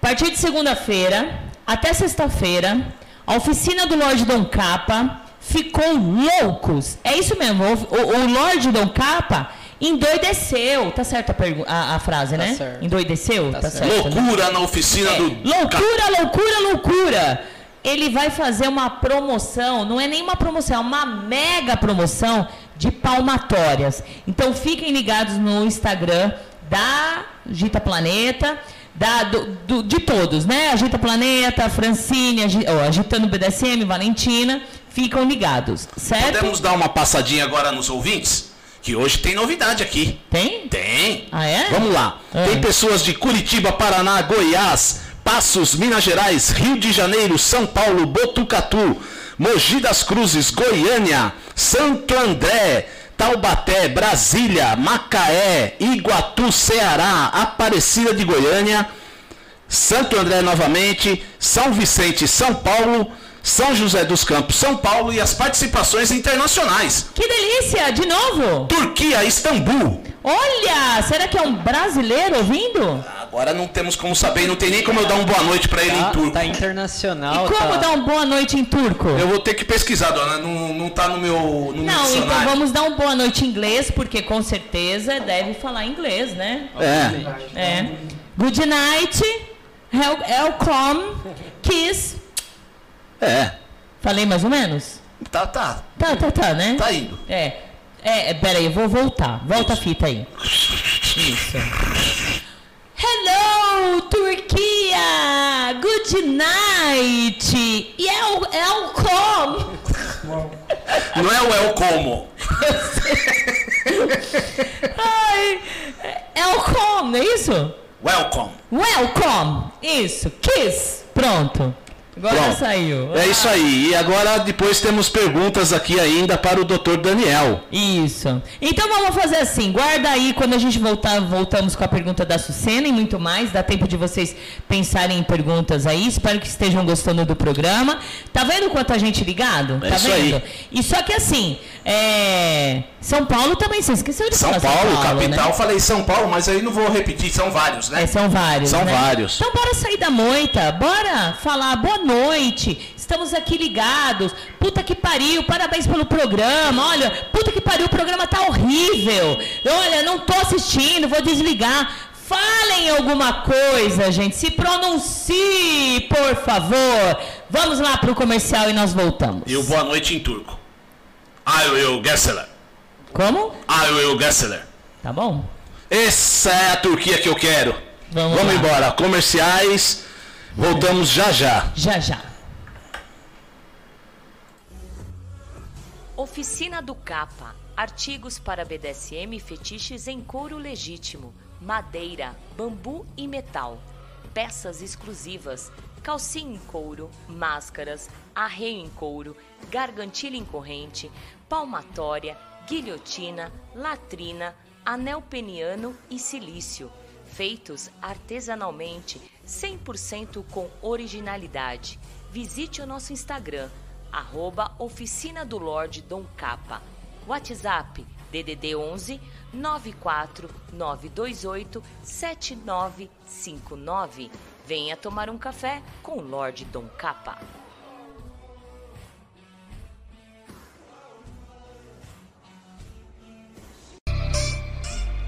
A partir de segunda-feira até sexta-feira, a oficina do Lorde Dom Capa ficou loucos. É isso mesmo. O, o, o Lorde Dom Capa, Endoideceu, tá certo a, a, a frase, né? certo. Endoideceu? Tá, certo. né? Loucura na oficina É, do. Loucura, loucura, loucura! Ele vai fazer uma promoção, não é nem uma promoção, é uma mega promoção de palmatórias. Então fiquem ligados no Instagram da Gita Planeta, da, do- do- de todos, né? Agita Planeta, Francine, Agi- ó, Agitando BDSM, Valentina. Ficam ligados, certo? Podemos dar uma passadinha agora nos ouvintes? Que hoje tem novidade aqui. Tem? Tem. Ah, é? Vamos lá. Ah. Tem pessoas de Curitiba, Paraná, Goiás, Passos, Minas Gerais, Rio de Janeiro, São Paulo, Botucatu, Mogi das Cruzes, Goiânia, Santo André, Taubaté, Brasília, Macaé, Iguatu, Ceará, Aparecida de Goiânia, Santo André novamente, São Vicente, São Paulo, São José dos Campos, São Paulo e as participações internacionais. Que delícia! De novo? Turquia, Istambul. Olha, será que é um brasileiro ouvindo? Agora não temos como saber, não tem nem como eu dar uma boa noite pra ele em turco. Tá internacional. E como tá... dar uma boa noite em turco? Eu vou ter que pesquisar, dona, não, não tá no meu, no meu Não, então dicionário. vamos dar um boa noite em inglês, porque com certeza deve falar inglês, né? É. É. Good night, welcome, kiss. É. Falei mais ou menos? Tá, tá. Tá, tá, tá, né? Tá indo. É. É, é, peraí, eu vou voltar. Volta a fita aí. Isso. Hello, Turquia! Good night! El, welcome! Não é o El Como. Ai, welcome, não é isso? Welcome. Welcome! Isso, kiss! Pronto. Agora Pronto. saiu. É isso aí. E agora depois temos perguntas aqui ainda para o Dr. Daniel. Isso. Então vamos fazer assim, guarda aí quando a gente voltar, voltamos com a pergunta da Sucena e muito mais, dá tempo de vocês pensarem em perguntas aí. Espero que estejam gostando do programa. Tá vendo quanta gente ligado? É tá isso vendo? aí. E só que assim, é... São Paulo também, você esqueceu de São falar Paulo, São Paulo, capital. né? Falei São Paulo, mas aí não vou repetir, são vários, né? É, são vários. São né? vários. Então bora sair da moita, bora falar boa noite. Estamos aqui ligados. Puta que pariu, parabéns pelo programa. Olha, puta que pariu, o programa tá horrível. Olha, não tô assistindo, vou desligar. Falem alguma coisa, gente. Se pronuncie, por favor. Vamos lá pro comercial e nós voltamos. E o boa noite em turco. I will Gessler. Como? I will Gessler. Tá bom? Essa é a Turquia que eu quero. Vamos, Vamos embora. Comerciais. Voltamos já já. Já já. Oficina do Capa. Artigos para BDSM e fetiches em couro legítimo, madeira, bambu e metal. Peças exclusivas, calcinha em couro, máscaras, arreio em couro, gargantilha em corrente, palmatória, guilhotina, latrina, anel peniano e silício. Feitos artesanalmente, 100% com originalidade. Visite o nosso Instagram, arroba Oficina do Lorde Dom Capa. WhatsApp DDD 11 94 928 7959. Venha tomar um café com o Lorde Dom Capa.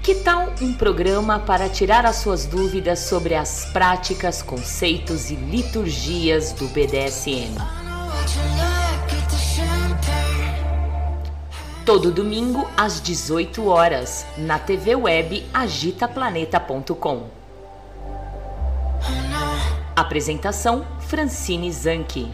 Que tal um programa para tirar as suas dúvidas sobre as práticas, conceitos e liturgias do BDSM? Todo domingo às 18 horas, na TV web agitaplaneta.com. Apresentação Francine Zanke.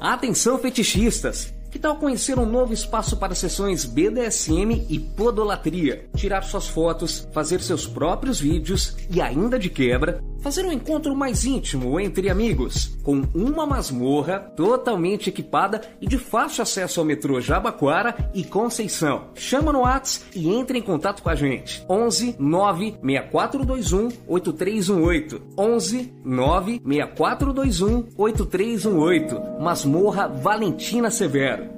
Atenção fetichistas! Que tal conhecer um novo espaço para sessões BDSM e podolatria? Tirar suas fotos, fazer seus próprios vídeos e ainda de quebra, fazer um encontro mais íntimo entre amigos, com uma masmorra totalmente equipada e de fácil acesso ao metrô Jabaquara e Conceição. Chama no Whats e entre em contato com a gente. 11 96421 8318. 11 96421 8318. Masmorra Valentina Severo.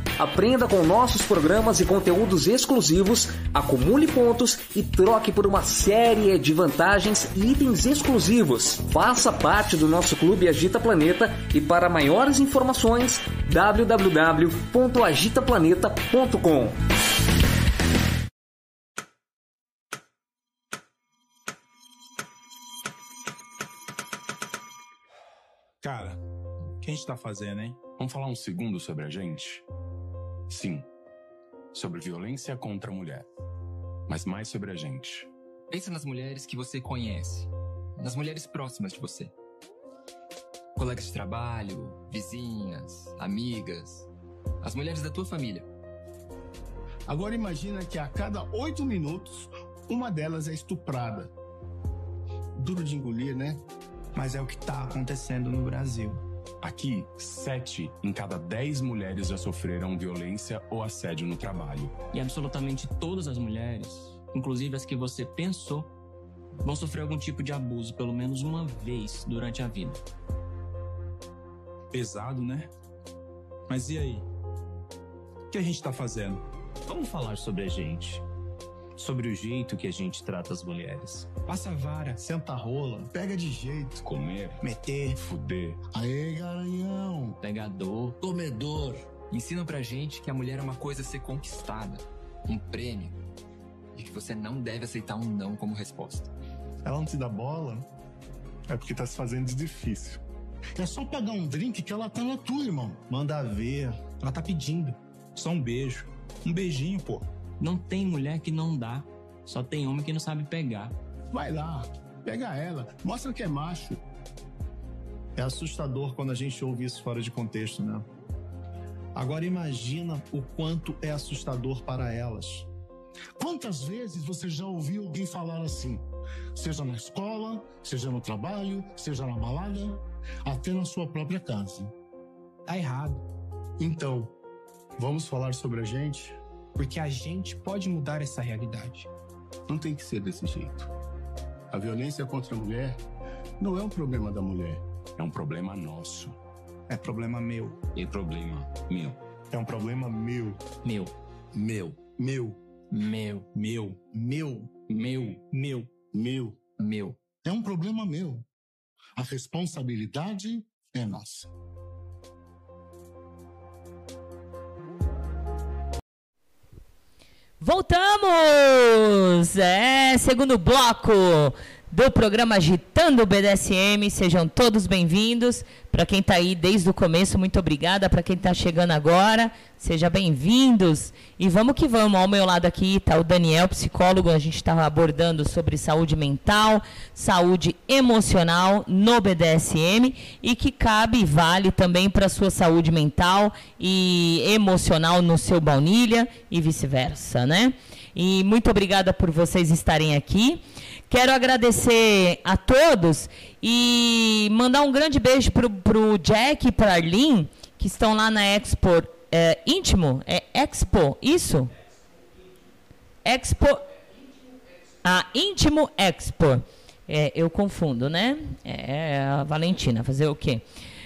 Aprenda com nossos programas e conteúdos exclusivos, acumule pontos e troque por uma série de vantagens e itens exclusivos. Faça parte do nosso Clube Agita Planeta e para maiores informações www.agitaplaneta.com. Cara, o que a gente tá fazendo, hein? Vamos falar um segundo sobre a gente? Sim, sobre violência contra a mulher. Mas mais sobre a gente. Pensa nas mulheres que você conhece, nas mulheres próximas de você. Colegas de trabalho, vizinhas, amigas, as mulheres da tua família. Agora imagina que a cada oito minutos, uma delas é estuprada. Duro de engolir, né? Mas é o que tá acontecendo no Brasil. Aqui, sete em cada dez mulheres já sofreram violência ou assédio no trabalho. E absolutamente todas as mulheres, inclusive as que você pensou, vão sofrer algum tipo de abuso pelo menos uma vez durante a vida. Pesado, né? Mas e aí? O que a gente tá fazendo? Vamos falar sobre a gente. Sobre o jeito que a gente trata as mulheres. Passa a vara, senta a rola, pega de jeito. Comer, Meter. fuder. Aê, garanhão. Pegador, Comedor. Ensinam pra gente que a mulher é uma coisa a ser conquistada, um prêmio, e que você não deve aceitar um não como resposta. Ela não te dá bola? É porque tá se fazendo de difícil. É só pegar um drink que ela tá na tua, irmão. Manda ver. Ela tá pedindo. Só um beijo. Um beijinho, pô. Não tem mulher que não dá, só tem homem que não sabe pegar. Vai lá, pega ela, mostra que é macho. É assustador quando a gente ouve isso fora de contexto, né? Agora imagina o quanto é assustador para elas. Quantas vezes você já ouviu alguém falar assim? Seja na escola, seja no trabalho, seja na balada, até na sua própria casa. Tá errado. Então, vamos falar sobre a gente? Porque a gente pode mudar essa realidade. Não tem que ser desse jeito. A violência contra a mulher não é um problema da mulher. É um problema nosso. É problema meu. E problema meu. É um problema meu. Meu, Meu. Meu. meu, Meu. Meu. meu, Meu. Meu. meu. É um problema meu. A responsabilidade é nossa. Voltamos! É, segundo bloco do programa Agitando o BDSM. Sejam todos bem-vindos. Para quem está aí desde o começo, muito obrigada. Para quem está chegando agora, sejam bem-vindos. E vamos que vamos. Ao meu lado aqui está o Daniel, psicólogo. A gente está abordando sobre saúde mental, saúde emocional no BDSM e que cabe e vale também para a sua saúde mental e emocional no seu baunilha e vice-versa, né? E muito obrigada por vocês estarem aqui. Quero agradecer a todos e mandar um grande beijo para o Jack e para a Arlene, que estão lá na Expo é, Íntimo. É Expo, isso? Expo. a Íntimo Expo. É, eu confundo, né? É a Valentina, fazer o quê?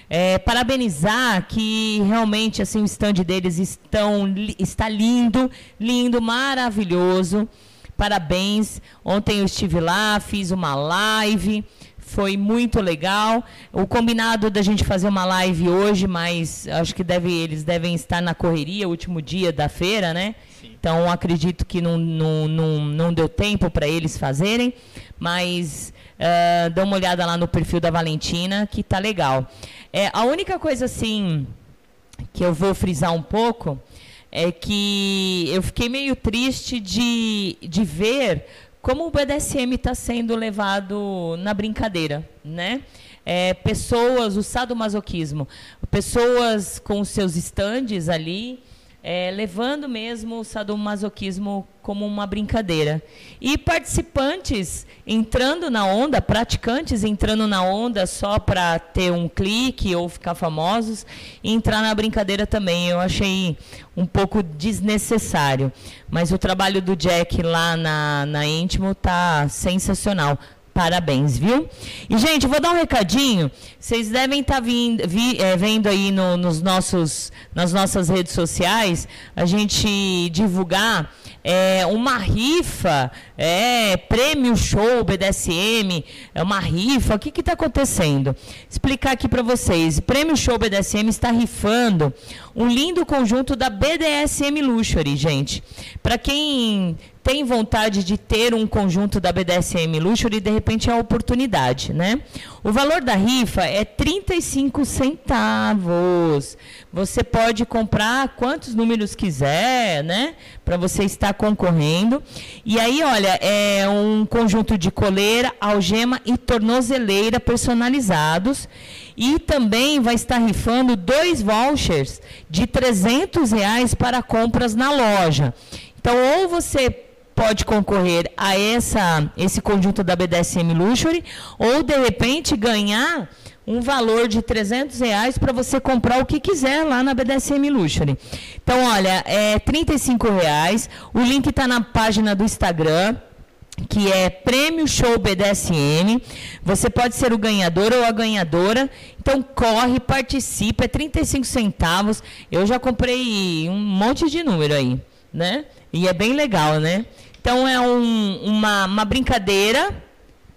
É, parabenizar que realmente assim o stand deles estão, está lindo, lindo, maravilhoso. Parabéns. Ontem eu estive lá, fiz uma live foi muito legal. O combinado da gente fazer uma live hoje, mas acho que deve, eles devem estar na correria, último dia da feira, né? Sim. Então acredito que não, não, não, não deu tempo para eles fazerem, mas uh, dá uma olhada lá no perfil da Valentina, que tá legal. É, a única coisa assim que eu vou frisar um pouco é que eu fiquei meio triste de, de ver como o BDSM está sendo levado na brincadeira, né? É, pessoas, o sadomasoquismo, pessoas com seus estandes ali, é, levando mesmo o sadomasoquismo como uma brincadeira. E participantes entrando na onda, praticantes entrando na onda só para ter um clique ou ficar famosos, entrar na brincadeira também. Eu achei um pouco desnecessário. Mas o trabalho do Jack lá na, na Íntimo tá sensacional. Parabéns, viu? E, gente, vou dar um recadinho. Vocês devem estar tá vindo, vi, é, vendo aí no, nos nossos, nas nossas redes sociais a gente divulgar é, uma rifa, é, prêmio show BDSM, é uma rifa. O que está acontecendo? Explicar aqui para vocês. Prêmio show BDSM está rifando um lindo conjunto da BDSM Luxury, gente. Para quem tem vontade de ter um conjunto da BDSM Luxury, de repente é a oportunidade, né? O valor da rifa é 35 centavos. Você pode comprar quantos números quiser, né? Para você estar concorrendo. E aí, olha, é um conjunto de coleira, algema e tornozeleira personalizados. E também vai estar rifando dois vouchers de 300 reais para compras na loja. Então, ou você pode concorrer a essa, esse conjunto da BDSM Luxury ou, de repente, ganhar um valor de 300 reais para você comprar o que quiser lá na BDSM Luxury. Então, olha, é 35 reais. O link está na página do Instagram que é Prêmio Show BDSM. Você pode ser o ganhador ou a ganhadora. Então corre, participa, é 35 centavos. Eu já comprei um monte de número aí, né? E é bem legal, né? Então é um, uma, uma brincadeira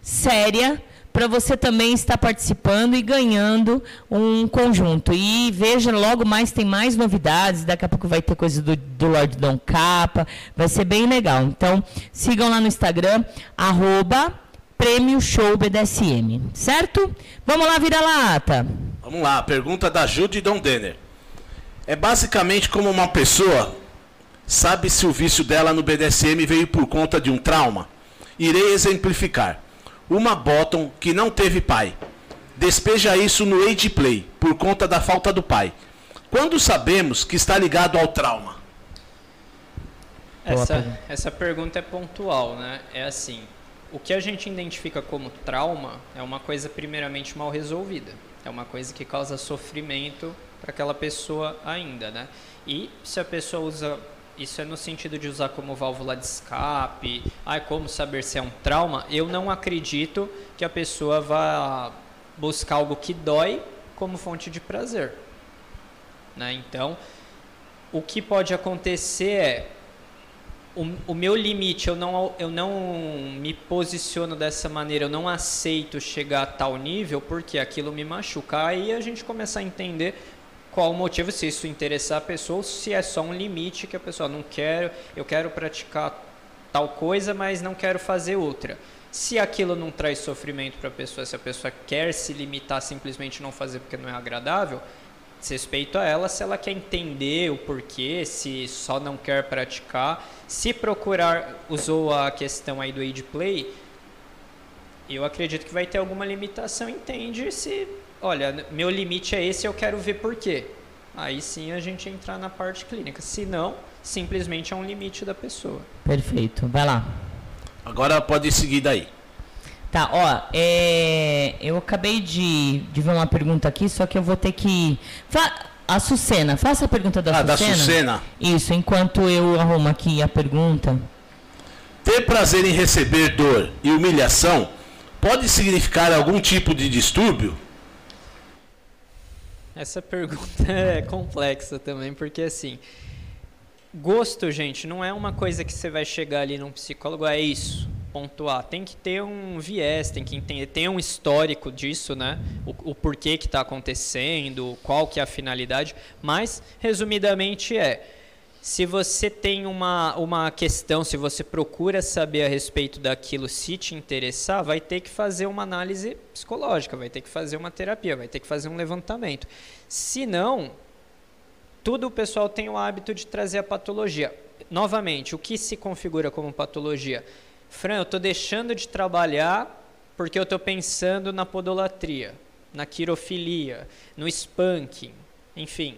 séria para você também estar participando e ganhando um conjunto. E veja, logo mais tem mais novidades, daqui a pouco vai ter coisa do, do Lord Dom Capa, vai ser bem legal. Então, sigam lá no Instagram, arroba Prêmio Show BDSM, certo? Vamos lá, vira-lata. Vamos lá, pergunta da Judy Dom Denner. É basicamente como uma pessoa Sabe se o vício dela no BDSM veio por conta de um trauma? Irei exemplificar. Uma bottom que não teve pai. Despeja isso no age play, por conta da falta do pai. Quando sabemos que está ligado ao trauma? Essa, essa pergunta é pontual, né? É assim, o que a gente identifica como trauma é uma coisa primeiramente mal resolvida. É uma coisa que causa sofrimento para aquela pessoa ainda, né? E se a pessoa usa isso é no sentido de usar como válvula de escape. Ah, como saber se é um trauma? Eu não acredito que a pessoa vá buscar algo que dói como fonte de prazer. Né? Então, o que pode acontecer é o, o, meu limite, eu não, eu não me posiciono dessa maneira, eu não aceito chegar a tal nível porque aquilo me machuca. Aí a gente começa a entender qual o motivo, se isso interessar a pessoa, se é só um limite que a pessoa não quer, eu quero praticar tal coisa, mas não quero fazer outra. Se aquilo não traz sofrimento para a pessoa, se a pessoa quer se limitar simplesmente não fazer porque não é agradável, respeito a ela se ela quer entender o porquê, se só não quer praticar. Se procurar, usou a questão aí do age play, eu acredito que vai ter alguma limitação, entende se olha, meu limite é esse, eu quero ver por quê. Aí sim a gente entrar na parte clínica. Se não, simplesmente é um limite da pessoa. Perfeito. Vai lá. Agora pode seguir daí. Tá, ó, é, eu acabei de, de ver uma pergunta aqui, só que eu vou ter que. Fa a Sucena, faça a pergunta da ah, Sucena. da Sucena? Isso, enquanto eu arrumo aqui a pergunta. Ter prazer em receber dor e humilhação pode significar algum tipo de distúrbio? Essa pergunta é complexa também, porque assim, gosto, gente, não é uma coisa que você vai chegar ali num psicólogo, é isso, pontuar. Tem que ter um viés, tem que entender, tem um histórico disso, né? O, o porquê que está acontecendo, qual que é a finalidade, mas, resumidamente, é se você tem uma, uma questão, se você procura saber a respeito daquilo, se te interessar, vai ter que fazer uma análise psicológica, vai ter que fazer uma terapia, vai ter que fazer um levantamento. Se não, tudo o pessoal tem o hábito de trazer a patologia. Novamente, o que se configura como patologia? Fran, eu estou deixando de trabalhar porque eu estou pensando na podolatria, na quirofilia, no spanking, enfim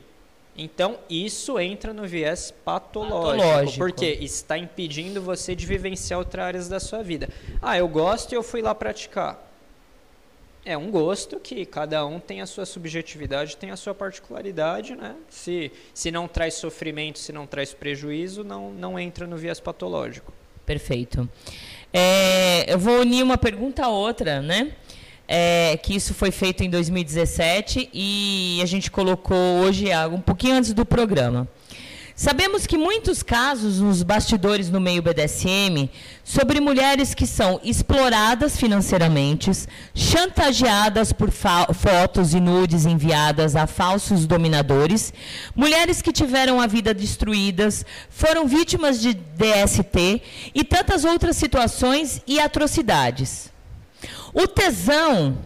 então, isso entra no viés patológico, patológico, porque está impedindo você de vivenciar outras áreas da sua vida. Ah, eu gosto e eu fui lá praticar. É um gosto que cada um tem a sua subjetividade, tem a sua particularidade, né? Se, se não traz sofrimento, se não traz prejuízo, não, não entra no viés patológico. Perfeito. É, eu vou unir uma pergunta a outra, né? É, que isso foi feito em 2017 e a gente colocou hoje um pouquinho antes do programa. Sabemos que muitos casos nos bastidores no meio BDSM sobre mulheres que são exploradas financeiramente, chantageadas por fotos e nudes enviadas a falsos dominadores, mulheres que tiveram a vida destruídas, foram vítimas de DST e tantas outras situações e atrocidades. O tesão,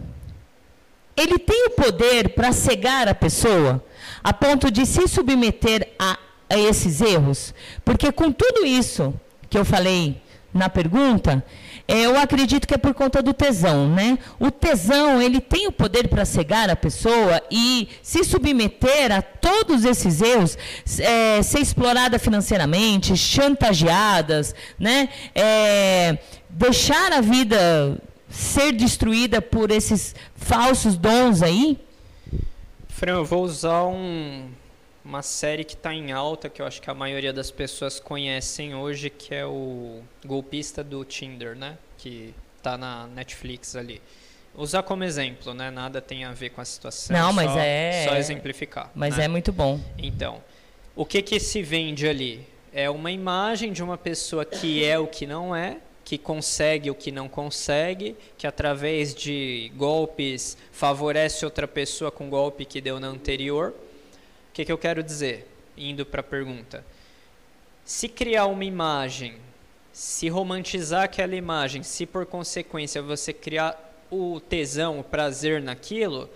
ele tem o poder para cegar a pessoa a ponto de se submeter a, a esses erros? Porque com tudo isso que eu falei na pergunta, é, eu acredito que é por conta do tesão, né? O tesão, ele tem o poder para cegar a pessoa e se submeter a todos esses erros, é, ser explorada financeiramente, chantageadas, né? É, deixar a vida ser destruída por esses falsos dons aí? Fran, eu vou usar um, uma série que está em alta, que eu acho que a maioria das pessoas conhecem hoje, que é o Golpista do Tinder, né? Que está na Netflix ali. Usar como exemplo, né? Nada tem a ver com a situação. Não, mas só, é. Só exemplificar. Mas né? é muito bom. Então, o que que se vende ali? É uma imagem de uma pessoa que é o que não é, que consegue o que não consegue, que através de golpes favorece outra pessoa com golpe que deu na anterior. O que, que eu quero dizer? Indo para a pergunta. Se criar uma imagem, se romantizar aquela imagem, se por consequência você criar o tesão, o prazer naquilo,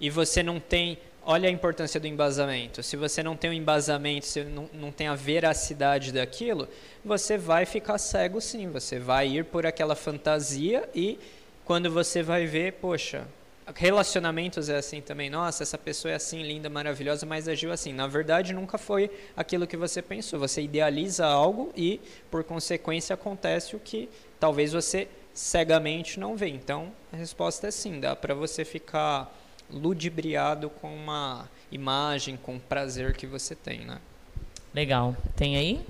e você não tem olha a importância do embasamento. Se você não tem o um embasamento, se não, não tem a veracidade daquilo, você vai ficar cego sim. Você vai ir por aquela fantasia e quando você vai ver, poxa, relacionamentos é assim também. Nossa, essa pessoa é assim, linda, maravilhosa, mas agiu assim. Na verdade, nunca foi aquilo que você pensou. Você idealiza algo e, por consequência, acontece o que talvez você cegamente não vê. Então, a resposta é sim. Dá para você ficar ludibriado com uma imagem, com o prazer que você tem, né? Legal. Tem aí?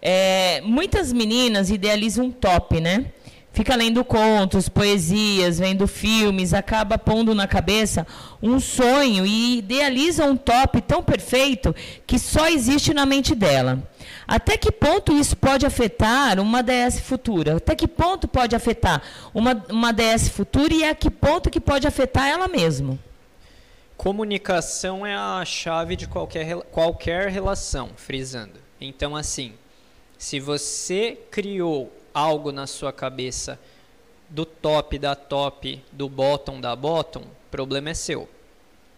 É, muitas meninas idealizam um top, né? Fica lendo contos, poesias, vendo filmes, acaba pondo na cabeça um sonho e idealiza um top tão perfeito que só existe na mente dela. Até que ponto isso pode afetar uma DS futura? Até que ponto pode afetar uma, uma DS futura e a que ponto que pode afetar ela mesma? Comunicação é a chave de qualquer, qualquer relação, frisando. Então, assim, se você criou algo na sua cabeça do top da top, do bottom da bottom, problema é seu.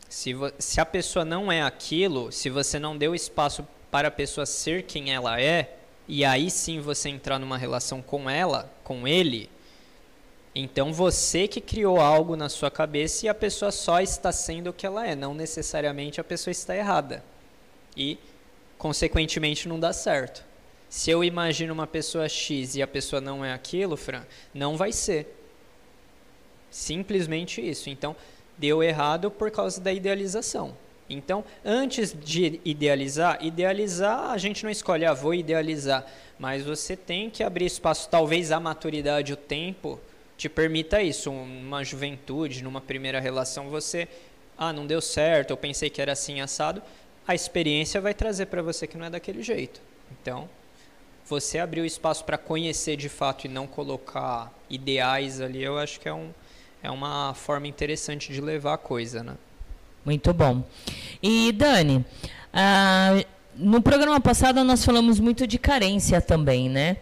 Se, se a pessoa não é aquilo, se você não deu espaço para a pessoa ser quem ela é, e aí sim você entrar numa relação com ela, com ele, então você que criou algo na sua cabeça e a pessoa só está sendo o que ela é, não necessariamente a pessoa está errada. E, consequentemente, não dá certo. Se eu imagino uma pessoa X e a pessoa não é aquilo, Fran, não vai ser. Simplesmente isso. Então, deu errado por causa da idealização. Então, antes de idealizar, idealizar a gente não escolhe, ah, vou idealizar, mas você tem que abrir espaço, talvez a maturidade, o tempo te permita isso, uma juventude, numa primeira relação, você, ah, não deu certo, eu pensei que era assim assado, a experiência vai trazer para você que não é daquele jeito. Então, você abrir o espaço para conhecer de fato e não colocar ideais ali, eu acho que é, um, é uma forma interessante de levar a coisa, né? Muito bom. E Dani, ah, no programa passado nós falamos muito de carência também, né?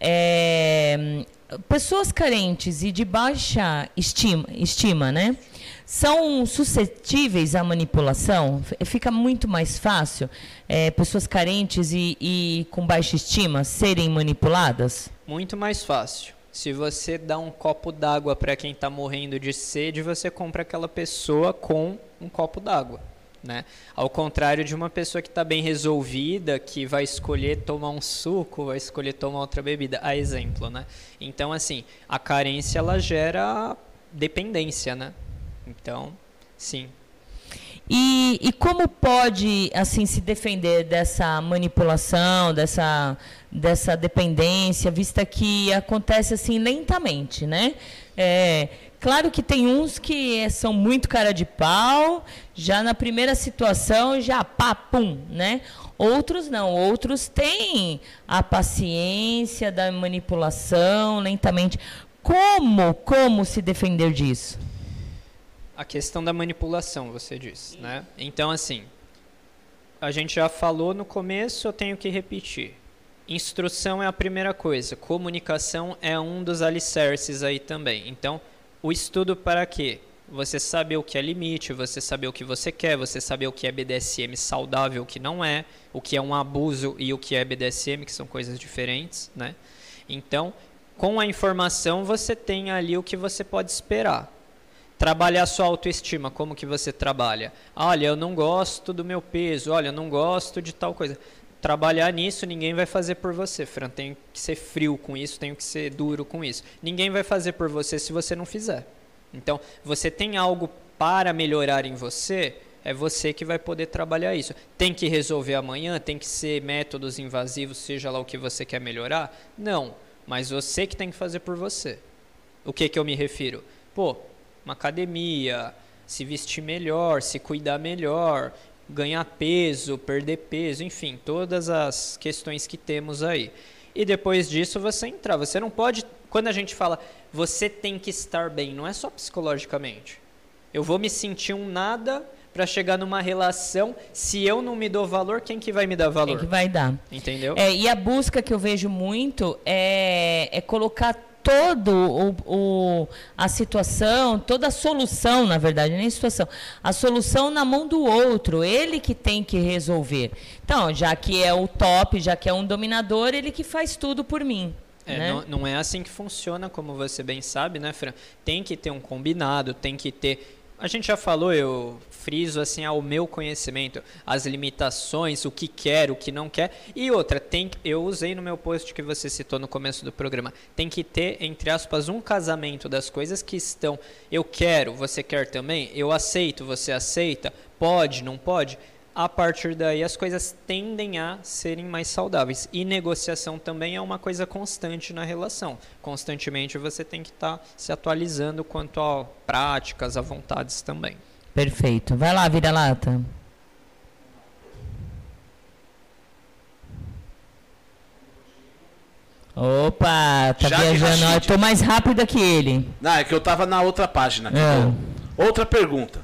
É, pessoas carentes e de baixa estima, estima, né? São suscetíveis à manipulação? Fica muito mais fácil é, pessoas carentes e, e com baixa estima serem manipuladas? Muito mais fácil. Se você dá um copo d'água para quem está morrendo de sede, você compra aquela pessoa com um copo d'água. Né? Ao contrário de uma pessoa que está bem resolvida, que vai escolher tomar um suco, vai escolher tomar outra bebida, a exemplo, né? Então, assim, a carência ela gera dependência, né? Então, sim. E, e como pode assim se defender dessa manipulação, dessa, dessa dependência, vista que acontece assim lentamente, né? É, claro que tem uns que são muito cara de pau, já na primeira situação já pá, pum, né? Outros não, outros têm a paciência da manipulação lentamente. Como, como se defender disso? A questão da manipulação, você disse, né? Então, assim, a gente já falou no começo, eu tenho que repetir. Instrução é a primeira coisa, comunicação é um dos alicerces aí também. Então, o estudo para quê? Você saber o que é limite, você saber o que você quer, você saber o que é BDSM saudável, o que não é, o que é um abuso e o que é BDSM, que são coisas diferentes, né? Então, com a informação você tem ali o que você pode esperar. Trabalhar sua autoestima, como que você trabalha? Olha, eu não gosto do meu peso, olha, eu não gosto de tal coisa. Trabalhar nisso ninguém vai fazer por você, Fran. Tem que ser frio com isso, tem que ser duro com isso. Ninguém vai fazer por você se você não fizer. Então, você tem algo para melhorar em você, é você que vai poder trabalhar isso. Tem que resolver amanhã, tem que ser métodos invasivos, seja lá o que você quer melhorar? Não, mas você que tem que fazer por você. O que que eu me refiro? Pô, uma academia, se vestir melhor, se cuidar melhor, ganhar peso, perder peso, enfim, todas as questões que temos aí. E depois disso você entrar. Você não pode. Quando a gente fala você tem que estar bem, não é só psicologicamente. Eu vou me sentir um nada para chegar numa relação. Se eu não me dou valor, quem que vai me dar valor? Quem que vai dar? Entendeu? É, e a busca que eu vejo muito é, é colocar todo o, o, a situação, toda a solução, na verdade, nem situação, a solução na mão do outro, ele que tem que resolver. Então, já que é o top, já que é um dominador, ele que faz tudo por mim. É, né? não, não é assim que funciona, como você bem sabe, né, Fran? Tem que ter um combinado, tem que ter a gente já falou, eu friso assim ao meu conhecimento, as limitações, o que quer, o que não quer. E outra, tem eu usei no meu post que você citou no começo do programa. Tem que ter entre aspas um casamento das coisas que estão eu quero, você quer também, eu aceito, você aceita, pode, não pode a partir daí as coisas tendem a serem mais saudáveis. E negociação também é uma coisa constante na relação. Constantemente você tem que estar tá se atualizando quanto a práticas, a vontades também. Perfeito. Vai lá, vira-lata. Opa, tá Jade viajando. Eu tô mais rápida que ele. Não, é que eu tava na outra página. É. pô. Outra pergunta.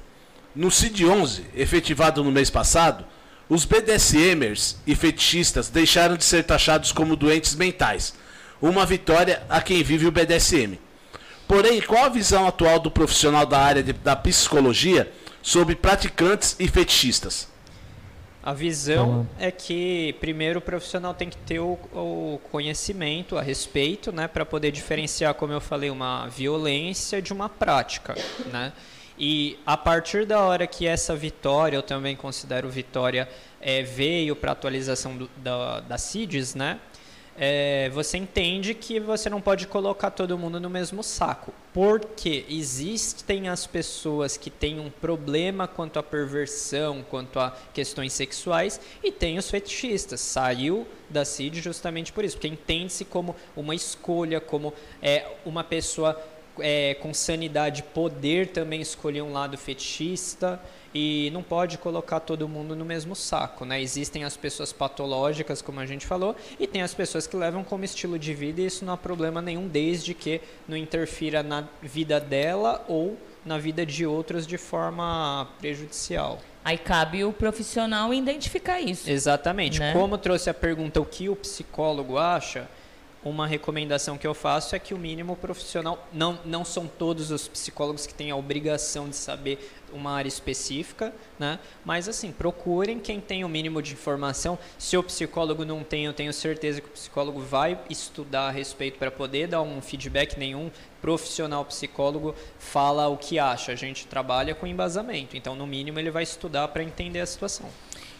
No CID-11, efetivado no mês passado, os BDSMers e fetichistas deixaram de ser taxados como doentes mentais. Uma vitória a quem vive o BDSM. Porém, qual a visão atual do profissional da área de- da psicologia sobre praticantes e fetichistas? A visão é que primeiro o profissional tem que ter o, o conhecimento a respeito, né, para poder diferenciar, como eu falei, uma violência de uma prática, né? E a partir da hora que essa vitória, eu também considero vitória, é, veio para atualização do, da, da CIDES, né? É, você entende que você não pode colocar todo mundo no mesmo saco. Porque existem as pessoas que têm um problema quanto à perversão, quanto a questões sexuais, e tem os fetichistas. Saiu da CID justamente por isso, porque entende-se como uma escolha, como é, uma pessoa é, com sanidade poder também escolher um lado fetichista e não pode colocar todo mundo no mesmo saco, né? Existem as pessoas patológicas, como a gente falou, e tem as pessoas que levam como estilo de vida e isso não há problema nenhum, desde que não interfira na vida dela ou na vida de outros de forma prejudicial. Aí cabe o profissional identificar isso. Exatamente. Né? Como trouxe a pergunta o que o psicólogo acha, uma recomendação que eu faço é que o mínimo profissional, não, não são todos os psicólogos que têm a obrigação de saber uma área específica, né? mas assim, procurem quem tem o mínimo de informação. Se o psicólogo não tem, eu tenho certeza que o psicólogo vai estudar a respeito para poder dar um feedback. Nenhum profissional psicólogo fala o que acha, a gente trabalha com embasamento, então no mínimo ele vai estudar para entender a situação.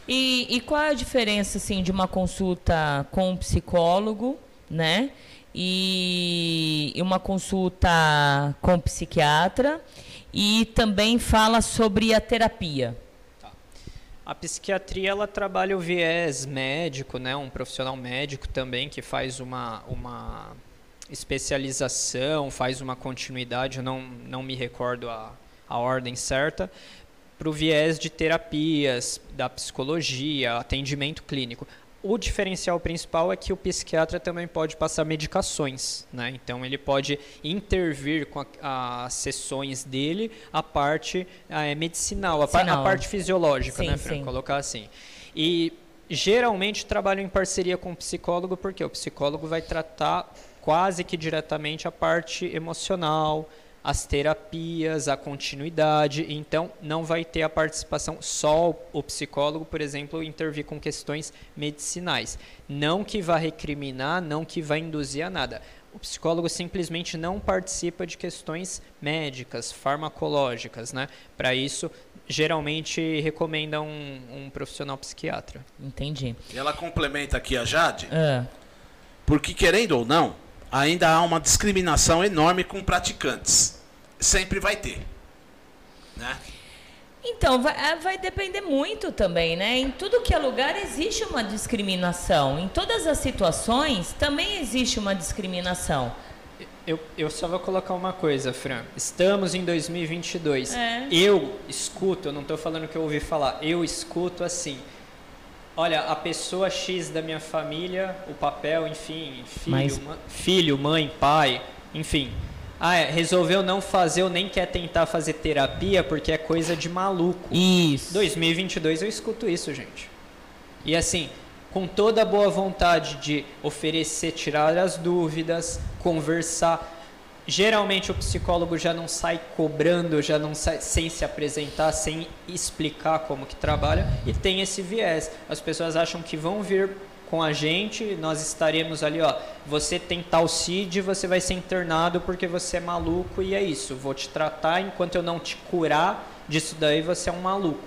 E, e qual é a diferença assim, de uma consulta com um psicólogo né? E uma consulta com psiquiatra e também fala sobre a terapia. A psiquiatria ela trabalha o viés médico, né? Um profissional médico também que faz uma, uma especialização, faz uma continuidade, eu não, não me recordo a, a ordem certa, para o viés de terapias, da psicologia, atendimento clínico. O diferencial principal é que o psiquiatra também pode passar medicações, né? Então ele pode intervir com as sessões dele a parte é, medicinal, a, a, parte fisiológica, sim, né, Fran? Sim. Colocar assim. E geralmente trabalho em parceria com o psicólogo, porque o psicólogo vai tratar quase que diretamente a parte emocional, as terapias, a continuidade. Então, não vai ter a participação só o psicólogo, por exemplo, intervir com questões medicinais. Não que vá recriminar, não que vá induzir a nada. O psicólogo simplesmente não participa de questões médicas, farmacológicas, né? Para isso, geralmente recomenda um, um, profissional psiquiatra. Entendi. E ela complementa aqui a Jade, é. porque querendo ou não, ainda há uma discriminação enorme com praticantes. Sempre vai ter. Né? Então, vai, vai, depender muito também, né? Em tudo que é lugar existe uma discriminação. Em todas as situações também existe uma discriminação. Eu, eu só vou colocar uma coisa, Fran. Estamos em 2022. É. Eu escuto, eu não estou falando que eu ouvi falar, eu escuto assim olha, a pessoa X da minha família, o papel, enfim, filho, Mas... ma filho mãe, pai, enfim. Ah, é, resolveu não fazer ou nem quer tentar fazer terapia porque é coisa de maluco. Isso. 2022 eu escuto isso, gente. E assim, com toda a boa vontade de oferecer, tirar as dúvidas, conversar, geralmente o psicólogo já não sai cobrando, já não sai sem se apresentar, sem explicar como que trabalha e tem esse viés. As pessoas acham que vão vir com a gente, nós estaremos ali, ó, você tem tal CID, você vai ser internado porque você é maluco e é isso, vou te tratar enquanto eu não te curar disso daí, você é um maluco.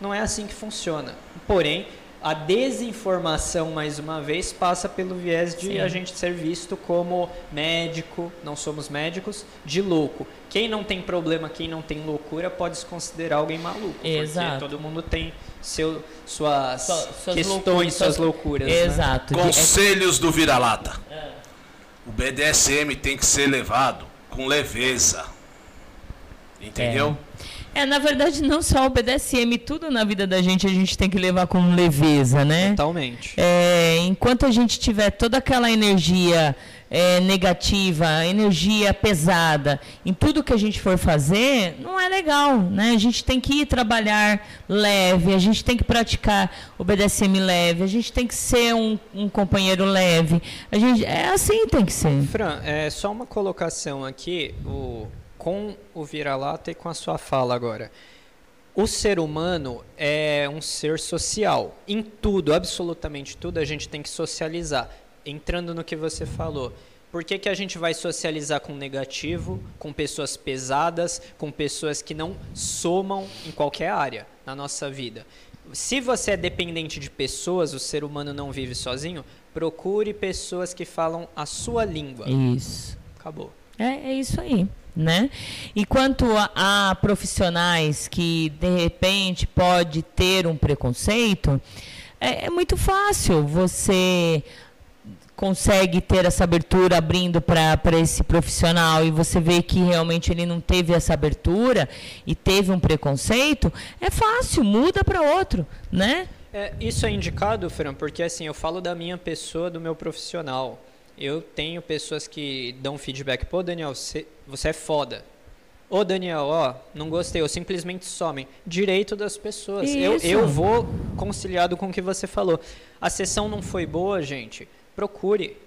Não é assim que funciona. Porém, a desinformação, mais uma vez, passa pelo viés de Sim. a gente ser visto como médico, não somos médicos, de louco. Quem não tem problema, quem não tem loucura, pode se considerar alguém maluco. Exato. Porque todo mundo tem seu, suas, suas questões, loucuras, suas loucuras. Exato. Né? Conselhos do vira-lata. É. O BDSM tem que ser levado com leveza. Entendeu? É. É, na verdade, não só o BDSM, tudo na vida da gente a gente tem que levar com leveza, né? Totalmente. É, enquanto a gente tiver toda aquela energia é, negativa, energia pesada em tudo que a gente for fazer, não é legal, né? A gente tem que ir trabalhar leve, a gente tem que praticar o BDSM leve, a gente tem que ser um, um companheiro leve. A gente, é assim tem que ser. Fran, é só uma colocação aqui, o com o vira-lata e com a sua fala agora. O ser humano é um ser social. Em tudo, absolutamente tudo, a gente tem que socializar. Entrando no que você falou. Por que, que a gente vai socializar com negativo, com pessoas pesadas, com pessoas que não somam em qualquer área na nossa vida? Se você é dependente de pessoas, o ser humano não vive sozinho, procure pessoas que falam a sua língua. Isso. Acabou. É, é isso aí, né? E quanto a, a profissionais que de repente pode ter um preconceito, é, é muito fácil. Você consegue ter essa abertura abrindo para esse profissional e você vê que realmente ele não teve essa abertura e teve um preconceito, é fácil, muda para outro, né? É, isso é indicado, Fran, porque assim, eu falo da minha pessoa, do meu profissional. Eu tenho pessoas que dão feedback, pô, Daniel, você, é foda. Ô, Daniel, ó, não gostei, ou simplesmente somem. Direito das pessoas. Eu, eu vou conciliado com o que você falou. A sessão não foi boa, gente. Procure.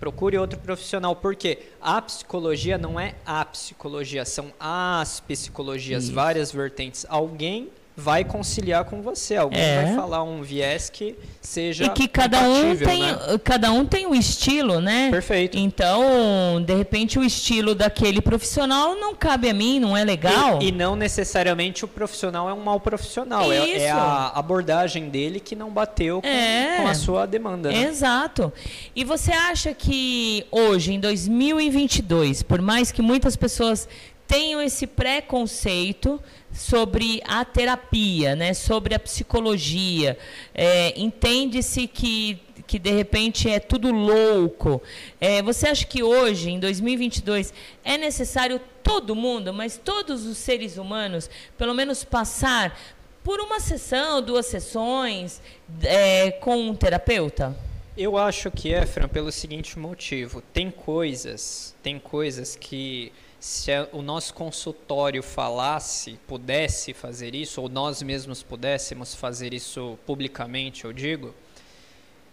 Procure outro profissional. Porque a psicologia não é a psicologia, são as psicologias, Isso. várias vertentes. Alguém vai conciliar com você. Alguém É. vai falar um viés que seja E que cada um tem, né? cada um tem um estilo, né? Perfeito. Então, de repente, o estilo daquele profissional não cabe a mim, não é legal. E, e não necessariamente o profissional é um mau profissional. É, é a abordagem dele que não bateu com, É. com a sua demanda. né? Exato. E você acha que hoje, em 2022, por mais que muitas pessoas tenham esse preconceito sobre a terapia, né, sobre a psicologia, é, entende-se que que de repente é tudo louco. É, você acha que hoje, em 2022, é necessário todo mundo, mas todos os seres humanos, pelo menos passar por uma sessão, duas sessões é, com um terapeuta? Eu acho que é, Fran, pelo seguinte motivo. Tem coisas, tem coisas que se o nosso consultório falasse, pudesse fazer isso, ou nós mesmos pudéssemos fazer isso publicamente, eu digo,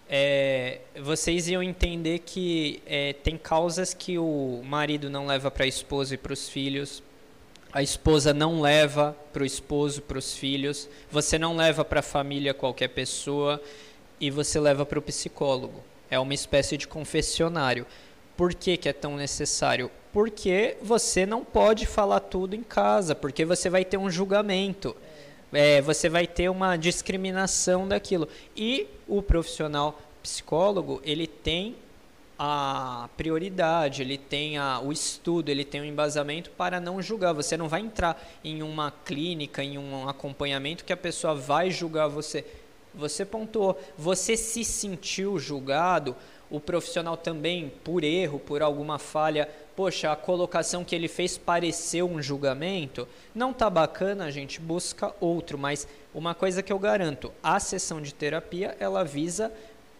é, vocês iam entender que é, tem causas que o marido não leva para a esposa e para os filhos, a esposa não leva para o esposo, para os filhos, você não leva para a família qualquer pessoa e você leva para o psicólogo. É uma espécie de confessionário. Por que, que é tão necessário? Porque você não pode falar tudo em casa, porque você vai ter um julgamento. É, você vai ter uma discriminação daquilo. E o profissional psicólogo, ele tem a prioridade, ele tem a, o estudo, ele tem o embasamento para não julgar. Você não vai entrar em uma clínica, em um acompanhamento que a pessoa vai julgar você. Você pontuou, você se sentiu julgado, o profissional também, por erro, por alguma falha, poxa, a colocação que ele fez pareceu um julgamento, não tá bacana, a gente busca outro, mas uma coisa que eu garanto, a sessão de terapia, ela visa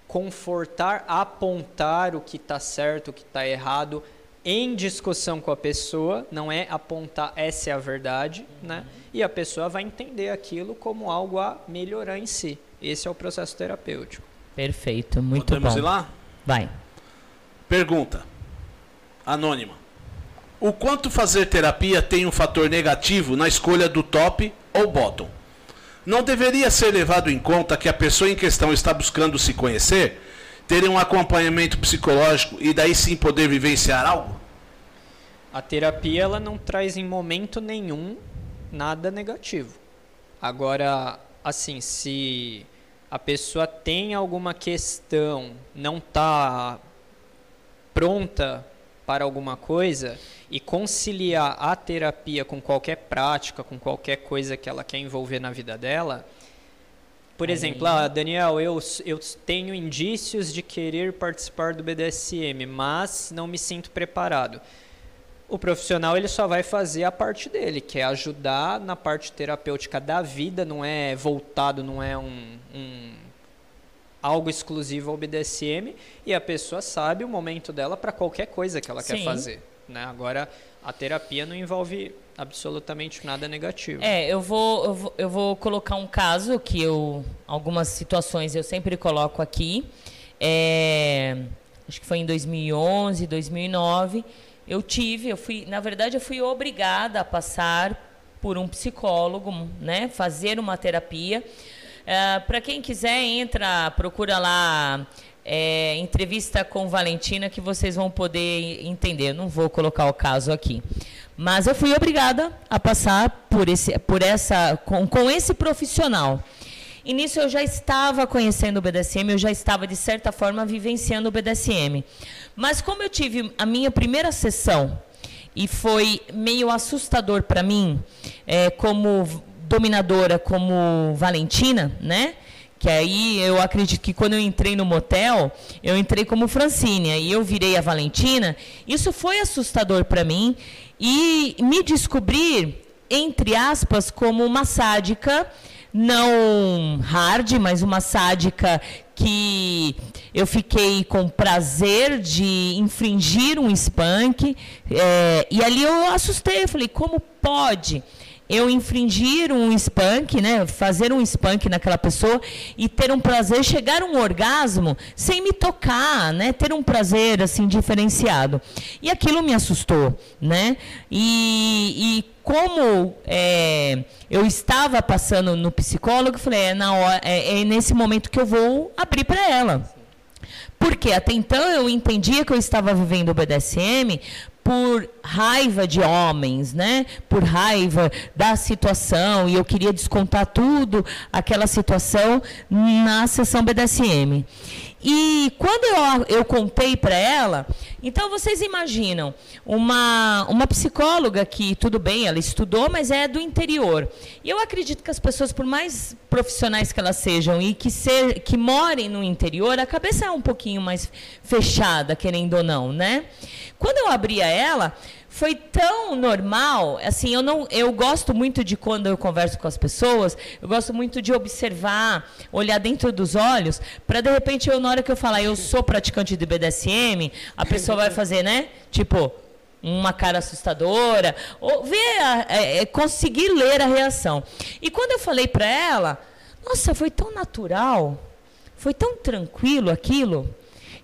confortar, apontar o que está certo, o que está errado, em discussão com a pessoa, não é apontar essa é a verdade, né? E a pessoa vai entender aquilo como algo a melhorar em si. Esse é o processo terapêutico. Perfeito, muito Podemos bom. ir lá? Vai. Pergunta. Anônima. O quanto fazer terapia tem um fator negativo na escolha do top ou bottom? Não deveria ser levado em conta que a pessoa em questão está buscando se conhecer, ter um acompanhamento psicológico e daí sim poder vivenciar algo? A terapia ela não traz em momento nenhum nada negativo. Agora, assim, se a pessoa tem alguma questão, não está pronta para alguma coisa e conciliar a terapia com qualquer prática, com qualquer coisa que ela quer envolver na vida dela. Por exemplo, ah, Daniel, eu, eu tenho indícios de querer participar do BDSM, mas não me sinto preparado. O profissional ele só vai fazer a parte dele, que é ajudar na parte terapêutica da vida, não é voltado, não é um, um algo exclusivo ao BDSM, e a pessoa sabe o momento dela para qualquer coisa que ela quer Sim. fazer. Né? Agora, a terapia não envolve absolutamente nada negativo. É, eu vou, eu vou, eu vou colocar um caso que eu. Algumas situações eu sempre coloco aqui. É, acho que foi em 2011, 2009. Eu tive, eu fui, na verdade, eu fui obrigada a passar por um psicólogo, né? Fazer uma terapia. Para quem quiser, entra, procura lá. é, entrevista com Valentina que vocês vão poder entender. Não vou colocar o caso aqui. Mas eu fui obrigada a passar por esse, por essa, com, com esse profissional. E nisso eu já estava conhecendo o BDSM, eu já estava, de certa forma, vivenciando o BDSM. Mas como eu tive a minha primeira sessão e foi meio assustador para mim, é, como dominadora, como Valentina, né? Que aí eu acredito que quando eu entrei no motel, eu entrei como Francine, e eu virei a Valentina. Isso foi assustador para mim e me descobrir, entre aspas, como uma sádica, não hard, mas uma sádica que eu fiquei com prazer de infringir um spank. É, e ali eu assustei, falei, como pode? Eu infringir um spank, né, fazer um spank naquela pessoa e ter um prazer, chegar a um orgasmo sem me tocar, né, ter um prazer assim diferenciado. E aquilo me assustou, né? E, e como é, eu estava passando no psicólogo, eu falei, é, na hora, é, é nesse momento que eu vou abrir para ela. Porque até então eu entendia que eu estava vivendo o BDSM por raiva de homens, né? Por raiva da situação e eu queria descontar tudo aquela situação na sessão BDSM. E quando eu, eu contei para ela, então vocês imaginam, uma, uma psicóloga que, tudo bem, ela estudou, mas é do interior. E eu acredito que as pessoas, por mais profissionais que elas sejam e que, ser, que morem no interior, a cabeça é um pouquinho mais fechada, querendo ou não, né? Quando eu abria ela, foi tão normal, assim, eu não, eu gosto muito de quando eu converso com as pessoas, eu gosto muito de observar, olhar dentro dos olhos, para de repente eu na hora que eu falar eu sou praticante de BDSM, a pessoa vai fazer, né? Tipo, uma cara assustadora, ou ver, é, é, conseguir ler a reação. E quando eu falei para ela, nossa, foi tão natural, foi tão tranquilo aquilo,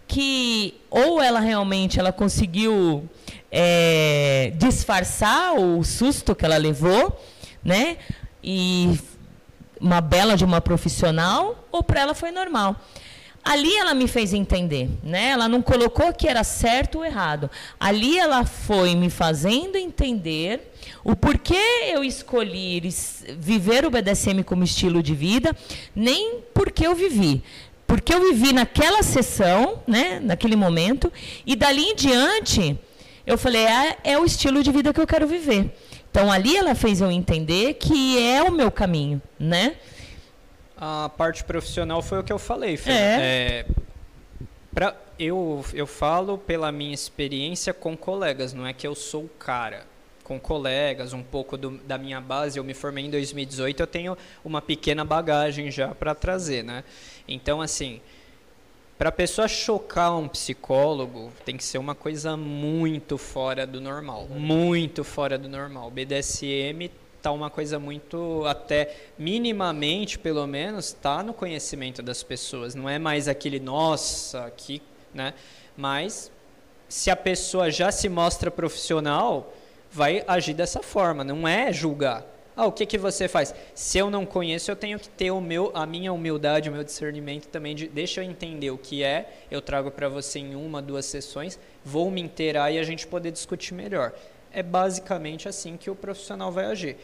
que ou ela realmente ela conseguiu é, disfarçar o susto que ela levou, né? E uma bela de uma profissional, ou para ela foi normal. Ali ela me fez entender, né? Ela não colocou que era certo ou errado. Ali ela foi me fazendo entender o porquê eu escolhi viver o BDSM como estilo de vida, nem porque eu vivi, porque eu vivi naquela sessão, né, naquele momento, e dali em diante eu falei, é, é o estilo de vida que eu quero viver. Então ali ela fez eu entender que é o meu caminho, né? A parte profissional foi o que eu falei, Fê. É. é pra, eu, eu falo pela minha experiência com colegas, não é que eu sou o cara. Com colegas, um pouco do, da minha base, eu me formei em 2018, eu tenho uma pequena bagagem já para trazer, né? Então, assim, para a pessoa chocar um psicólogo, tem que ser uma coisa muito fora do normal. Muito fora do normal. BDSM tá uma coisa muito, até minimamente, pelo menos, tá no conhecimento das pessoas. Não é mais aquele, nossa, que, né? Mas, se a pessoa já se mostra profissional, vai agir dessa forma. Não é julgar ah, o que, que você faz? Se eu não conheço, eu tenho que ter o meu, a minha humildade, o meu discernimento também de deixa eu entender o que é, eu trago para você em uma, duas sessões, vou me inteirar e a gente poder discutir melhor. É basicamente assim que o profissional vai agir.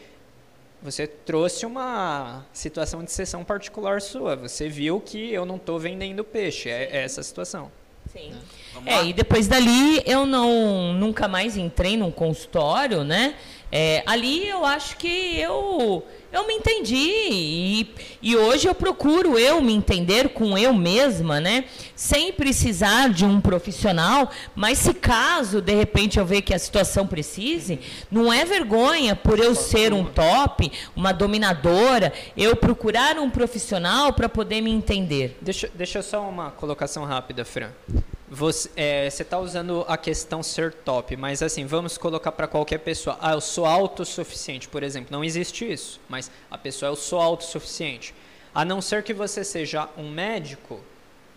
Você trouxe uma situação de sessão particular sua. Você viu que eu não estou vendendo peixe. É, é essa a situação. Sim. Né? É, e depois dali eu não nunca mais entrei num consultório, né? É, ali eu acho que eu eu me entendi e, e hoje eu procuro eu me entender com eu mesma, né? Sem precisar de um profissional, mas se caso de repente eu ver que a situação precise, não é vergonha por eu ser um top, uma dominadora, eu procurar um profissional para poder me entender. Deixa, deixa só uma colocação rápida, Fran. Você é, está usando a questão ser top, mas assim, vamos colocar para qualquer pessoa. Ah, eu sou autossuficiente, por exemplo. Não existe isso, mas a pessoa, eu sou autossuficiente. A não ser que você seja um médico,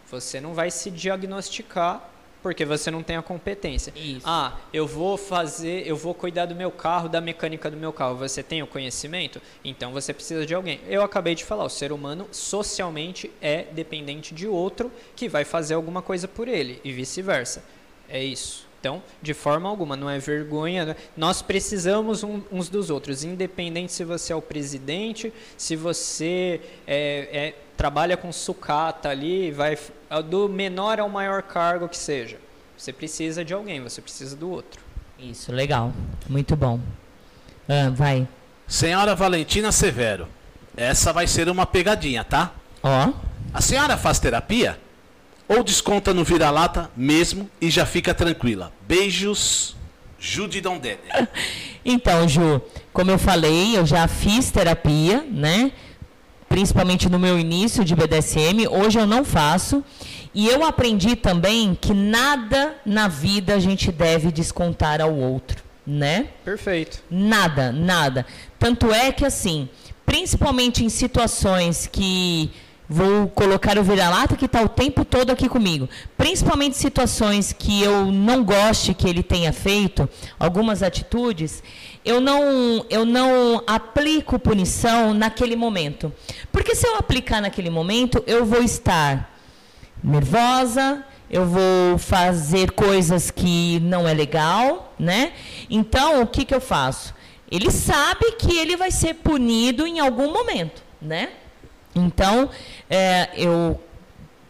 você não vai se diagnosticar porque você não tem a competência. Isso. Ah, eu vou fazer, eu vou cuidar do meu carro, da mecânica do meu carro. Você tem o conhecimento? Então você precisa de alguém. Eu acabei de falar, o ser humano socialmente é dependente de outro que vai fazer alguma coisa por ele e vice-versa. É isso. Então, de forma alguma, não é vergonha. né? Nós precisamos um- uns dos outros, independente se você é o presidente, se você é- é- trabalha com sucata ali, vai f- do menor ao maior cargo que seja. Você precisa de alguém, você precisa do outro. Isso, legal. Muito bom. Ah, vai. Senhora Valentina Severo, essa vai ser uma pegadinha, tá? Ó. A senhora faz terapia? Ou desconta no vira-lata mesmo e já fica tranquila? Beijos, Judy Dondene. Então, Ju, como eu falei, eu já fiz terapia, né? Principalmente no meu início de BDSM. Hoje eu não faço. E eu aprendi também que nada na vida a gente deve descontar ao outro, né? Perfeito. Nada, nada. Tanto é que, assim, principalmente em situações que. Vou colocar o vira-lata que está o tempo todo aqui comigo. Principalmente situações que eu não goste que ele tenha feito, algumas atitudes, eu não, eu não aplico punição naquele momento. Porque se eu aplicar naquele momento, eu vou estar nervosa, eu vou fazer coisas que não é legal, né? Então, o que, que eu faço? Ele sabe que ele vai ser punido em algum momento, né? Então, é, eu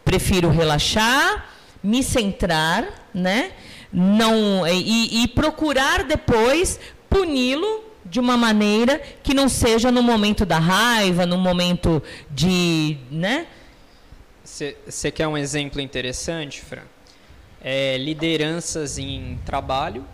prefiro relaxar, me centrar, né? Não, e, e procurar depois puni-lo de uma maneira que não seja no momento da raiva, no momento de, né? Você quer um exemplo interessante, Fran? É, lideranças em trabalho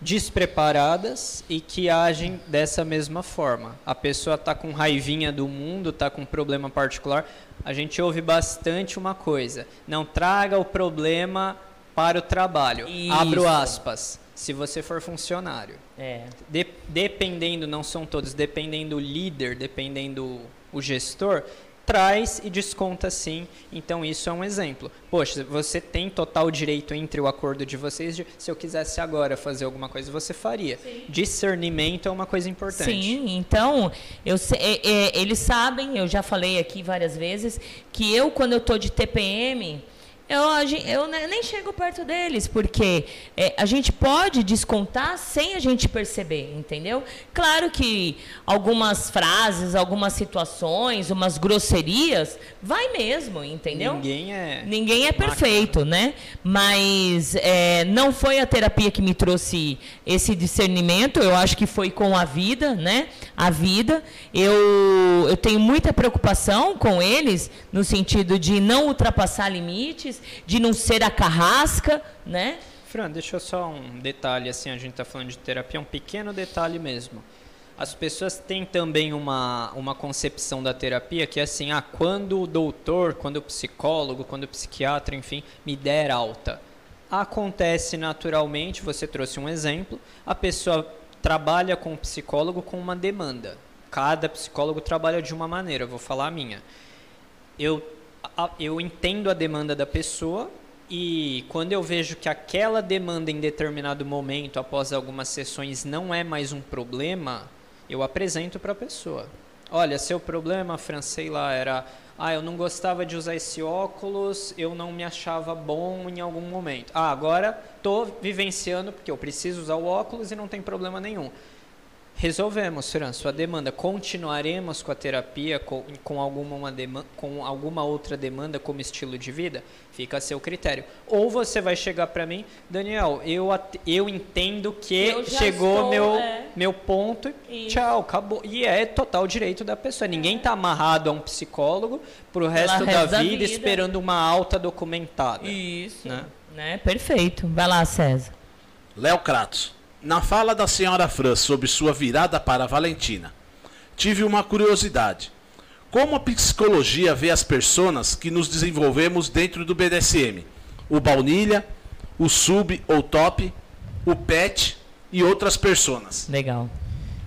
despreparadas e que agem dessa mesma forma. A pessoa está com raivinha do mundo, está com um problema particular. A gente ouve bastante uma coisa: não traga o problema para o trabalho. Abro Isso. aspas. Se você for funcionário. É. De- dependendo, não são todos, dependendo o líder, dependendo o gestor, traz e desconta sim. Então isso é um exemplo. Poxa, você tem total direito entre o acordo de vocês de se eu quisesse agora fazer alguma coisa, você faria. Discernimento é uma coisa importante. Sim, então, eu, é- é, eles sabem, eu já falei aqui várias vezes, que eu, quando eu estou de TPM, eu, eu ne- nem chego perto deles, porque é, a gente pode descontar sem a gente perceber, entendeu? Claro que algumas frases, algumas situações, umas grosserias, vai mesmo, entendeu? Ninguém é. Ninguém é perfeito, né? Mas é, não foi a terapia que me trouxe esse discernimento. Eu acho que foi com a vida, né? A vida. Eu, eu tenho muita preocupação com eles no sentido de não ultrapassar limites, de não ser a carrasca, né? Fran, deixa eu só um detalhe, assim, a gente está falando de terapia, um pequeno detalhe mesmo. As pessoas têm também uma, uma concepção da terapia que é assim, ah, quando o doutor, quando o psicólogo, quando o psiquiatra, enfim, me der alta. Acontece naturalmente, você trouxe um exemplo, a pessoa trabalha com o psicólogo com uma demanda. Cada psicólogo trabalha de uma maneira, vou falar a minha eu, eu entendo a demanda da pessoa e quando eu vejo que aquela demanda em determinado momento, após algumas sessões, não é mais um problema, eu apresento para a pessoa. Olha, seu problema, Fran, sei lá, era. Ah, eu não gostava de usar esse óculos, eu não me achava bom em algum momento. Ah, agora estou vivenciando porque eu preciso usar o óculos e não tem problema nenhum. Resolvemos, Fran, sua demanda. Continuaremos com a terapia com, com, alguma, uma dema- com alguma outra demanda como estilo de vida? Fica a seu critério. Ou você vai chegar para mim, Daniel, eu, eu entendo que Eu chegou estou, meu, é. meu ponto e tchau, acabou. E é total direito da pessoa. Ninguém está amarrado a um psicólogo pro resto, da, resto da vida, vida. esperando uma alta documentada. Isso. Né? Né? Perfeito. Vai lá, César. Léo Kratos. Na fala da senhora Fran sobre sua virada para a Valentina, tive uma curiosidade. Como a psicologia vê as personas que nos desenvolvemos dentro do BDSM? O baunilha, o sub ou top, o pet e outras personas. Legal.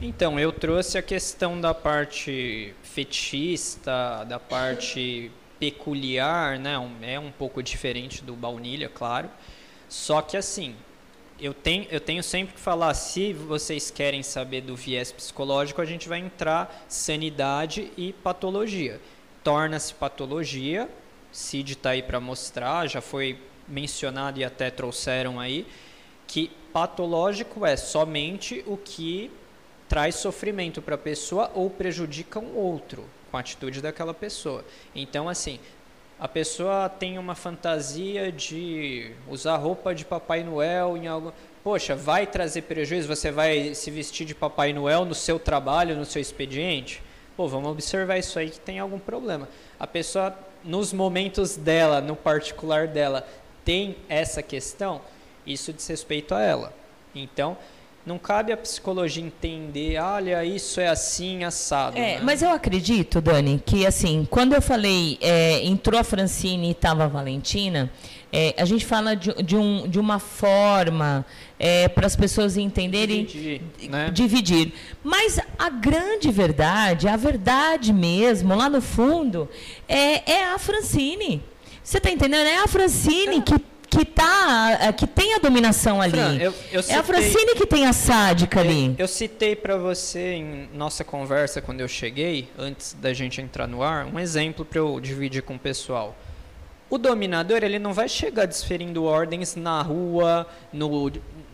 Então, eu trouxe a questão da parte fetichista, da parte peculiar, né? É um pouco diferente do baunilha, claro. Só que assim, eu tenho, eu tenho sempre que falar, se vocês querem saber do viés psicológico, a gente vai entrar sanidade e patologia. Torna-se patologia, Cid está aí para mostrar, já foi mencionado e até trouxeram aí, que patológico é somente o que traz sofrimento para a pessoa ou prejudica um outro com a atitude daquela pessoa. Então, assim, a pessoa tem uma fantasia de usar roupa de Papai Noel em algo. Poxa, vai trazer prejuízo? Você vai se vestir de Papai Noel no seu trabalho, no seu expediente? Pô, vamos observar isso aí que tem algum problema. A pessoa, nos momentos dela, no particular dela, tem essa questão, isso diz respeito a ela. Então, não cabe a psicologia entender, olha, isso é assim, assado. É, né? mas eu acredito, Dani, que assim, quando eu falei, é, entrou a Francine e estava a Valentina, é, a gente fala de, de, um, de uma forma é, para as pessoas entenderem. Dividir, né? dividir. Mas a grande verdade, a verdade mesmo, lá no fundo, é, é a Francine. Você está entendendo? É a Francine que que tá que tem a dominação ali. Fran, eu- eu é a citei- Francine que tem a sádica ali. Eu citei para você em nossa conversa quando eu cheguei, antes da gente entrar no ar, um exemplo para eu dividir com o pessoal. O dominador, ele não vai chegar desferindo ordens na rua, no,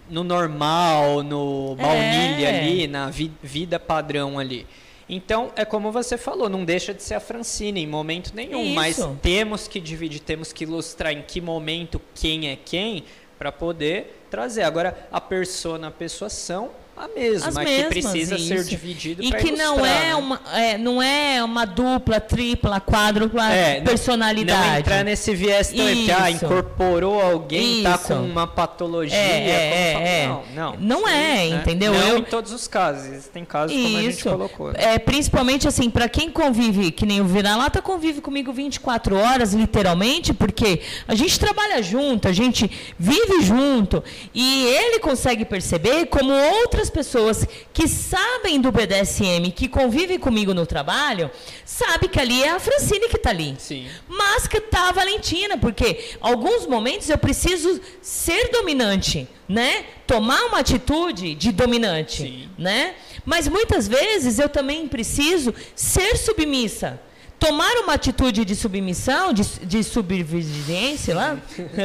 no normal, no baunilha É. ali, na vi- vida padrão ali. Então, é como você falou, não deixa de ser a Francine em momento nenhum, mas Isso. temos que dividir, temos que ilustrar em que momento quem é quem para poder trazer. Agora, a persona, a pessoa são a mesma, As que mesmas, precisa ser isso. dividido E que não é, né? uma, é, não é uma dupla, tripla, quádrupla É, personalidade. Não entrar nesse viés que ah, Isso. incorporou alguém, tá Isso. com uma patologia. É, é, fala- é. Não, não. Não Isso é, né? entendeu? Não Eu- em todos os casos. Existem casos como a gente Isso. colocou. né? É, principalmente assim, para quem convive, que nem o Vira-Lata convive comigo 24 horas, literalmente, porque a gente trabalha junto, a gente vive junto, e ele consegue perceber como outras pessoas que sabem do BDSM, que convivem comigo no trabalho, sabe que ali é a Francine que está ali. Sim. Mas que tá a Valentina, porque alguns momentos eu preciso ser dominante, né? Tomar uma atitude de dominante, né? Mas muitas vezes eu também preciso ser submissa. Tomar uma atitude de submissão, de, de subserviência lá,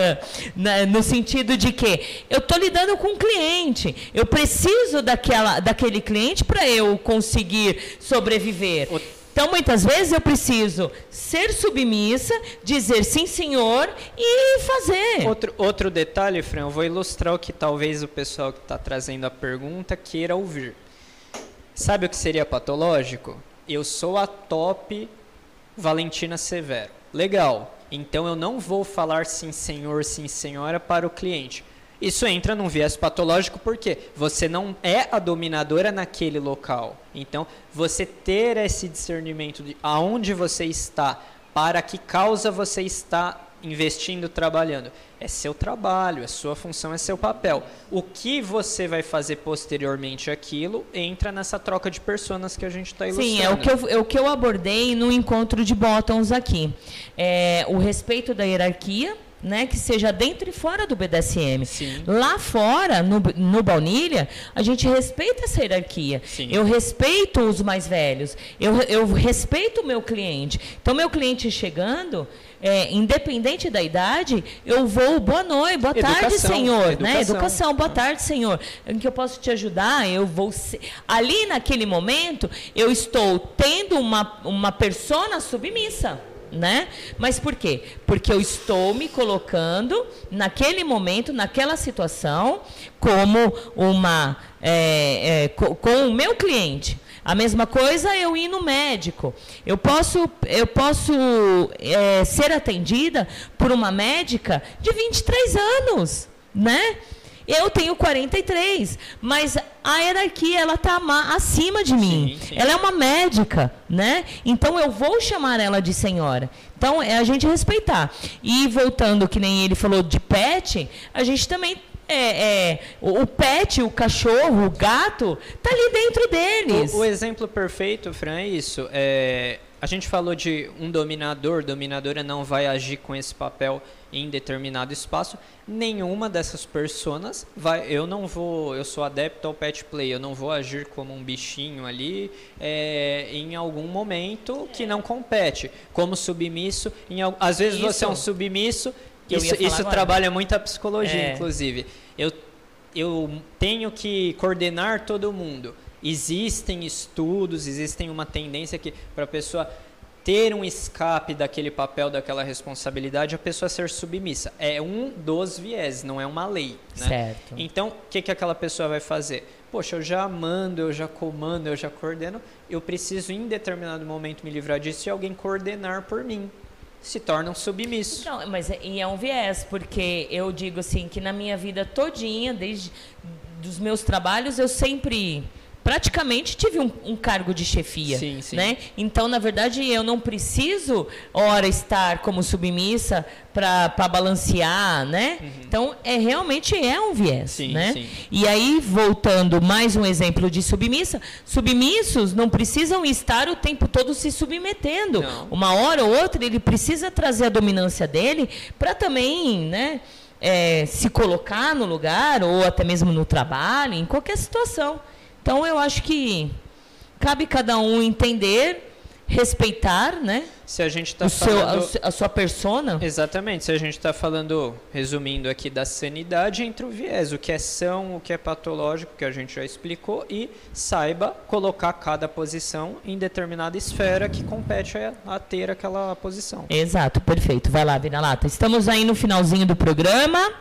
na- no sentido de que eu estou lidando com um cliente, eu preciso daquela, daquele cliente para eu conseguir sobreviver. Então, muitas vezes eu preciso ser submissa, dizer sim, senhor e fazer. Outro, outro detalhe, Fran, eu vou ilustrar o que talvez o pessoal que está trazendo a pergunta queira ouvir. Sabe o que seria patológico? Eu sou a top Valentina Severo. Legal. Então eu não vou falar sim senhor, sim senhora para o cliente. Isso entra num viés patológico porque você não é a dominadora naquele local. Então, você ter esse discernimento de aonde você está, para que causa você está investindo, trabalhando. É seu trabalho, é sua função, é seu papel. O que você vai fazer posteriormente aquilo entra nessa troca de personas que a gente está ilustrando. Sim, é o, que eu, é o que eu abordei no encontro de bottoms aqui. É, o respeito da hierarquia, né, que seja dentro e fora do BDSM. Lá fora, no, no baunilha, a gente respeita essa hierarquia. Eu respeito os mais velhos. Eu, eu respeito o meu cliente. Então, meu cliente chegando, é, independente da idade, eu vou, boa noite, boa tarde, Educação, senhor. Né? educação. Educação, boa tarde, senhor. Em que eu posso te ajudar? Eu vou. ser- Ali naquele momento, eu estou tendo uma, uma persona submissa. Né? Mas por quê? Porque eu estou me colocando naquele momento, naquela situação, como uma é, é, co- com o meu cliente. A mesma coisa eu ir no médico. Eu posso, eu posso é, ser atendida por uma médica de 23 anos, né? Eu tenho 43, mas a hierarquia ela está acima de mim. Ela é uma médica, né? Então eu vou chamar ela de senhora. Então é a gente respeitar. E voltando que nem ele falou de pet, a gente também é, é, o o pet, o cachorro, o gato, tá ali dentro deles. O, o exemplo perfeito, Fran, é isso. É, a gente falou de um dominador, dominadora não vai agir com esse papel em determinado espaço. Nenhuma dessas personas vai. Eu não vou. Eu sou adepto ao pet play. Eu não vou agir como um bichinho ali é, em algum momento que não compete. Como submisso. Em, às vezes você é um Isso. submisso isso isso agora. trabalha muito a psicologia, É. inclusive. Eu, eu tenho que coordenar todo mundo. Existem estudos, existem uma tendência que para a pessoa ter um escape daquele papel, daquela responsabilidade, a pessoa ser submissa. É um dos viés, não é uma lei. Né? Certo. Então, o que, que aquela pessoa vai fazer? Poxa, eu já mando, eu já comando, eu já coordeno, eu preciso em determinado momento me livrar disso e alguém coordenar por mim. Se torna um submisso. Não, mas é, e é um viés, porque eu digo assim, que na minha vida todinha, desde dos meus trabalhos, eu sempre praticamente tive um, um cargo de chefia, Sim, sim. né? Então, na verdade, eu não preciso, ora, estar como submissa para balancear, né? Então, é realmente é um viés, Uhum. Sim, né? E aí, voltando mais um exemplo de submissa, submissos não precisam estar o tempo todo se submetendo. Não. Uma hora ou outra ele precisa trazer a dominância dele para também, né, é, se colocar no lugar ou até mesmo no trabalho, em qualquer situação. Então eu acho que cabe cada um entender, respeitar, né? Se a gente está o seu, falando... a, su- a sua persona. Exatamente. Se a gente está falando, resumindo aqui, da sanidade entre o viés, o que é são, o que é patológico, que a gente já explicou, e saiba colocar cada posição em determinada esfera que compete a, a ter aquela posição. Exato, perfeito. Vai lá, vira-lata. Estamos aí no finalzinho do programa.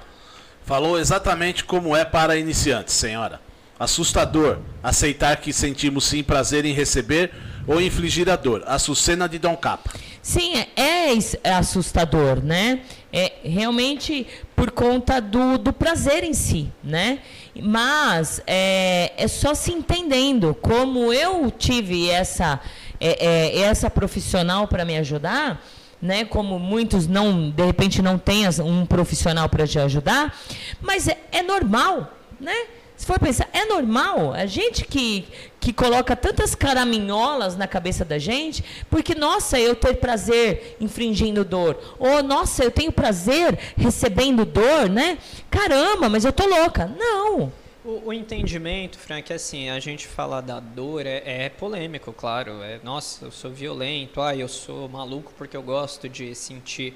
Falou exatamente como é para iniciantes, senhora. Assustador. Aceitar que sentimos sim prazer em receber ou infligir a dor. Açucena de Dom Capa. Sim, é, é é assustador, né? É realmente por conta do, do prazer em si, né? Mas é, é só se entendendo como eu tive essa é, é, essa profissional para me ajudar, né? Como muitos não de repente não têm um profissional para te ajudar, mas é, é normal, né? Se for pensar, é normal. A gente que, que coloca tantas caraminholas na cabeça da gente, porque, nossa, eu ter prazer infringindo dor. Ou, nossa, eu tenho prazer recebendo dor, né? Caramba, mas eu tô louca. Não. O, o entendimento, Frank, é assim, a gente falar da dor é, é polêmico, claro. É, nossa, eu sou violento, ah, eu sou maluco porque eu gosto de sentir.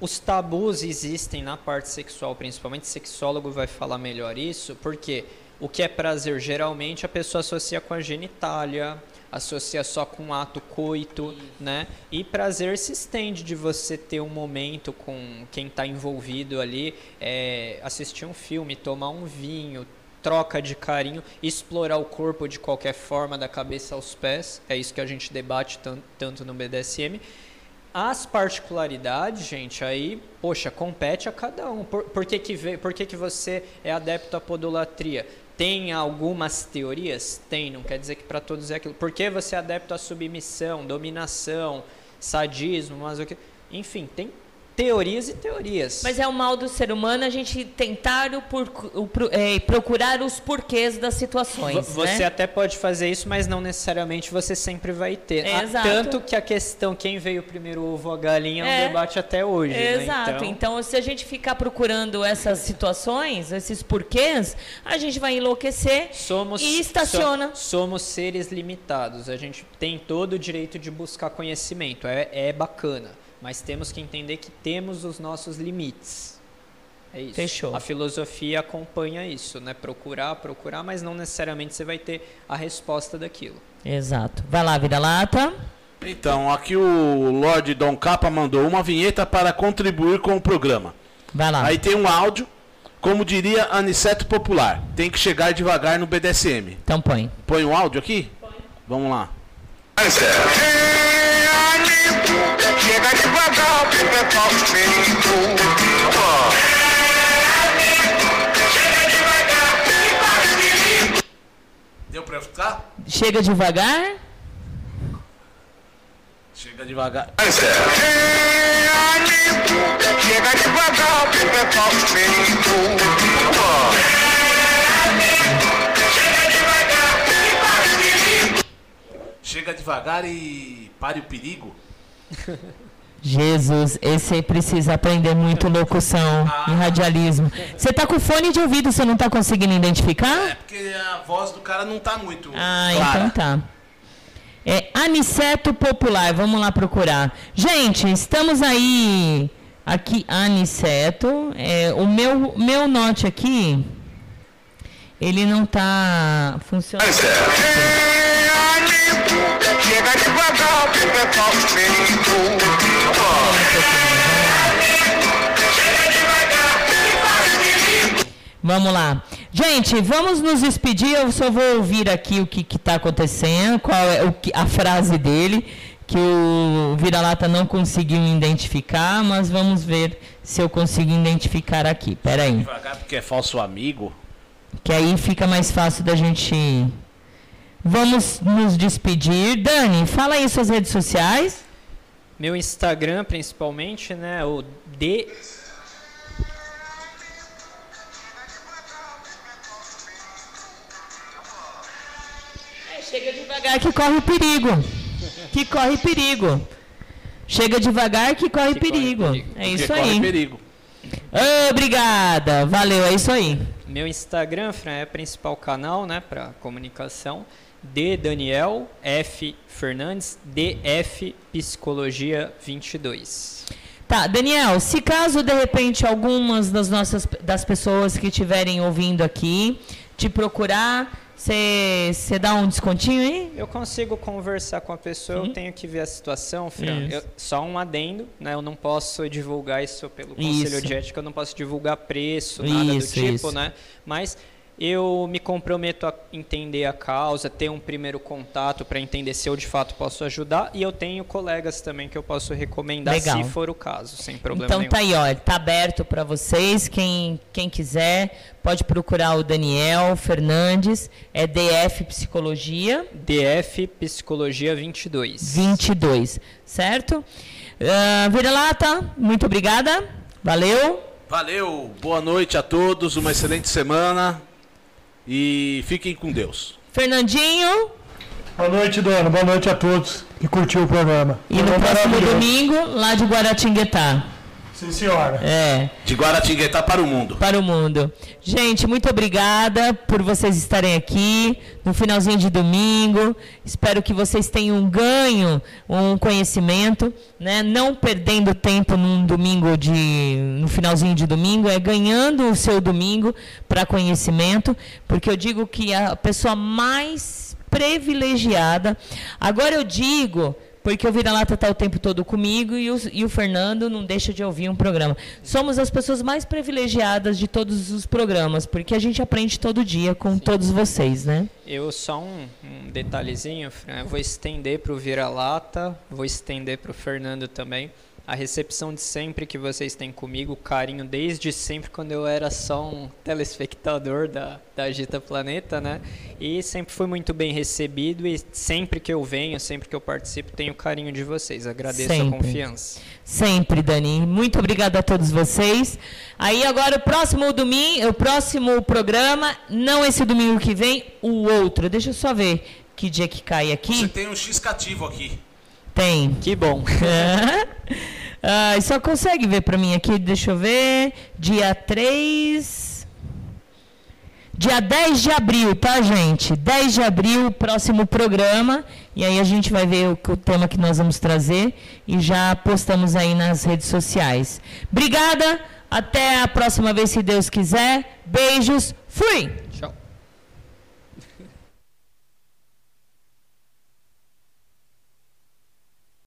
Os tabus existem na parte sexual, principalmente sexólogo vai falar melhor isso, porque o que é prazer geralmente a pessoa associa com a genitália, associa só com o ato coito, né? E prazer se estende de você ter um momento com quem está envolvido ali, é, assistir um filme, tomar um vinho, troca de carinho, explorar o corpo de qualquer forma, da cabeça aos pés. É isso que a gente debate tan- tanto no BDSM. As particularidades, gente, aí, poxa, compete a cada um. Por, por, que, que, vê- por que, que você é adepto à podolatria? Tem algumas teorias? Tem, não quer dizer que para todos é aquilo. Por que você é adepto à submissão, dominação, sadismo, mas o que. Enfim, tem teorias e teorias. Mas é o mal do ser humano a gente tentar o por, o é, procurar os porquês das situações. Vo- Você né? até pode fazer isso, mas não necessariamente você sempre vai ter. É, Ah, exato. Tanto que a questão quem veio primeiro o ovo ou a galinha é É. um debate até hoje. né? Exato. Então, Então... se a gente ficar procurando essas situações, esses porquês, a gente vai enlouquecer somos, e estaciona. so- somos seres limitados. A gente tem todo o direito de buscar conhecimento. É, é bacana. Mas temos que entender que temos os nossos limites. É isso. Fechou. A filosofia acompanha isso, né? Procurar, procurar, mas não necessariamente você vai ter a resposta daquilo. Exato. Vai lá, vira-lata. Então, aqui o Lorde Dom Capa mandou uma vinheta para contribuir com o programa. Vai lá. Aí tem um áudio, como diria Aniceto Popular, tem que chegar devagar no BDSM. Então põe. Põe o áudio aqui? Vamos lá. Chega Deu pra ficar? Chega devagar. Chega devagar. Chega devagar, feito. Chega devagar e pare o perigo. Jesus, esse aí precisa aprender muito locução e radialismo. Você tá com fone de ouvido, você não tá conseguindo identificar? Porque a voz do cara não tá muito Ah, clara. então tá. É Aniceto Popular, vamos lá procurar. Gente, estamos aí Aqui, Aniceto. É, o meu, meu note aqui, ele não está funcionando. Chega devagar, Vamos lá. Gente, vamos nos despedir. Eu só vou ouvir aqui o que está acontecendo, qual é o que, a frase dele, que o vira-lata não conseguiu identificar, mas vamos ver se eu consigo identificar aqui. Pera aí. Devagar porque é falso amigo. Que aí fica mais fácil da gente. Vamos nos despedir. Dani, fala aí suas redes sociais. Meu Instagram, principalmente, né? O D. É, chega devagar que corre perigo. Que corre perigo. Chega devagar que corre perigo. É isso corre aí. perigo. Obrigada. Valeu, é isso aí. Meu Instagram, Fran, é o principal canal, né, para comunicação. D Daniel F Fernandes DF Psicologia 22. Tá, Daniel, se caso de repente algumas das nossas das pessoas que estiverem ouvindo aqui te procurar, você dá um descontinho aí? Eu consigo conversar com a pessoa, eu tenho que ver a situação, Fran. Eu- só um adendo, né? Eu não posso divulgar isso pelo Conselho Isso. de Ética, eu não posso divulgar preço, nada Isso, do tipo, isso. né? Mas eu me comprometo a entender a causa, ter um primeiro contato para entender se eu de fato posso ajudar e eu tenho colegas também que eu posso recomendar Legal. se for o caso, sem problema Então nenhum. tá aí, ó, tá aberto para vocês. Quem, quem quiser pode procurar o Daniel Fernandes, é DF Psicologia DF Psicologia 22. 22, certo? Ah, Vira-lata, muito obrigada. Valeu. Valeu, boa noite a todos, uma excelente semana e fiquem com Deus. Fernandinho. Boa noite, dona. Boa noite a todos que curtiu o programa. E no Programa próximo domingo, lá de Guaratinguetá. Sim, senhora. É. De Guaratinguetá para o mundo. Para o mundo. Gente, muito obrigada por vocês estarem aqui no finalzinho de domingo. Espero que vocês tenham ganho um conhecimento, né? Não perdendo tempo num domingo de no finalzinho de domingo, é ganhando o seu domingo para conhecimento, porque eu digo que a pessoa mais privilegiada. Agora eu digo porque o Vira-Lata está o tempo todo comigo e o, e o Fernando não deixa de ouvir um programa. Somos as pessoas mais privilegiadas de todos os programas, porque a gente aprende todo dia com todos vocês, né? Eu só um, um detalhezinho, Fran, vou estender para o Vira-Lata, vou estender para o Fernando também. A recepção de sempre que vocês têm comigo, o carinho desde sempre, quando eu era só um telespectador da, da Agita Planeta, né? E sempre fui muito bem recebido e sempre que eu venho, sempre que eu participo, tenho o carinho de vocês. Agradeço a Sempre. confiança. Sempre, Dani. Muito obrigada a todos vocês. Aí agora o próximo domingo, o próximo programa, não esse domingo que vem, o outro. Deixa eu só ver que dia que cai aqui. Você tem um X cativo aqui. Tem. Que bom. ah, só consegue ver pra mim aqui, deixa eu ver. Dia 3. Dia 10 de abril, tá, gente? 10 de abril, próximo programa. E aí a gente vai ver o, o tema que nós vamos trazer. E já postamos aí nas redes sociais. Obrigada. Até a próxima vez, se Deus quiser. Beijos. Fui!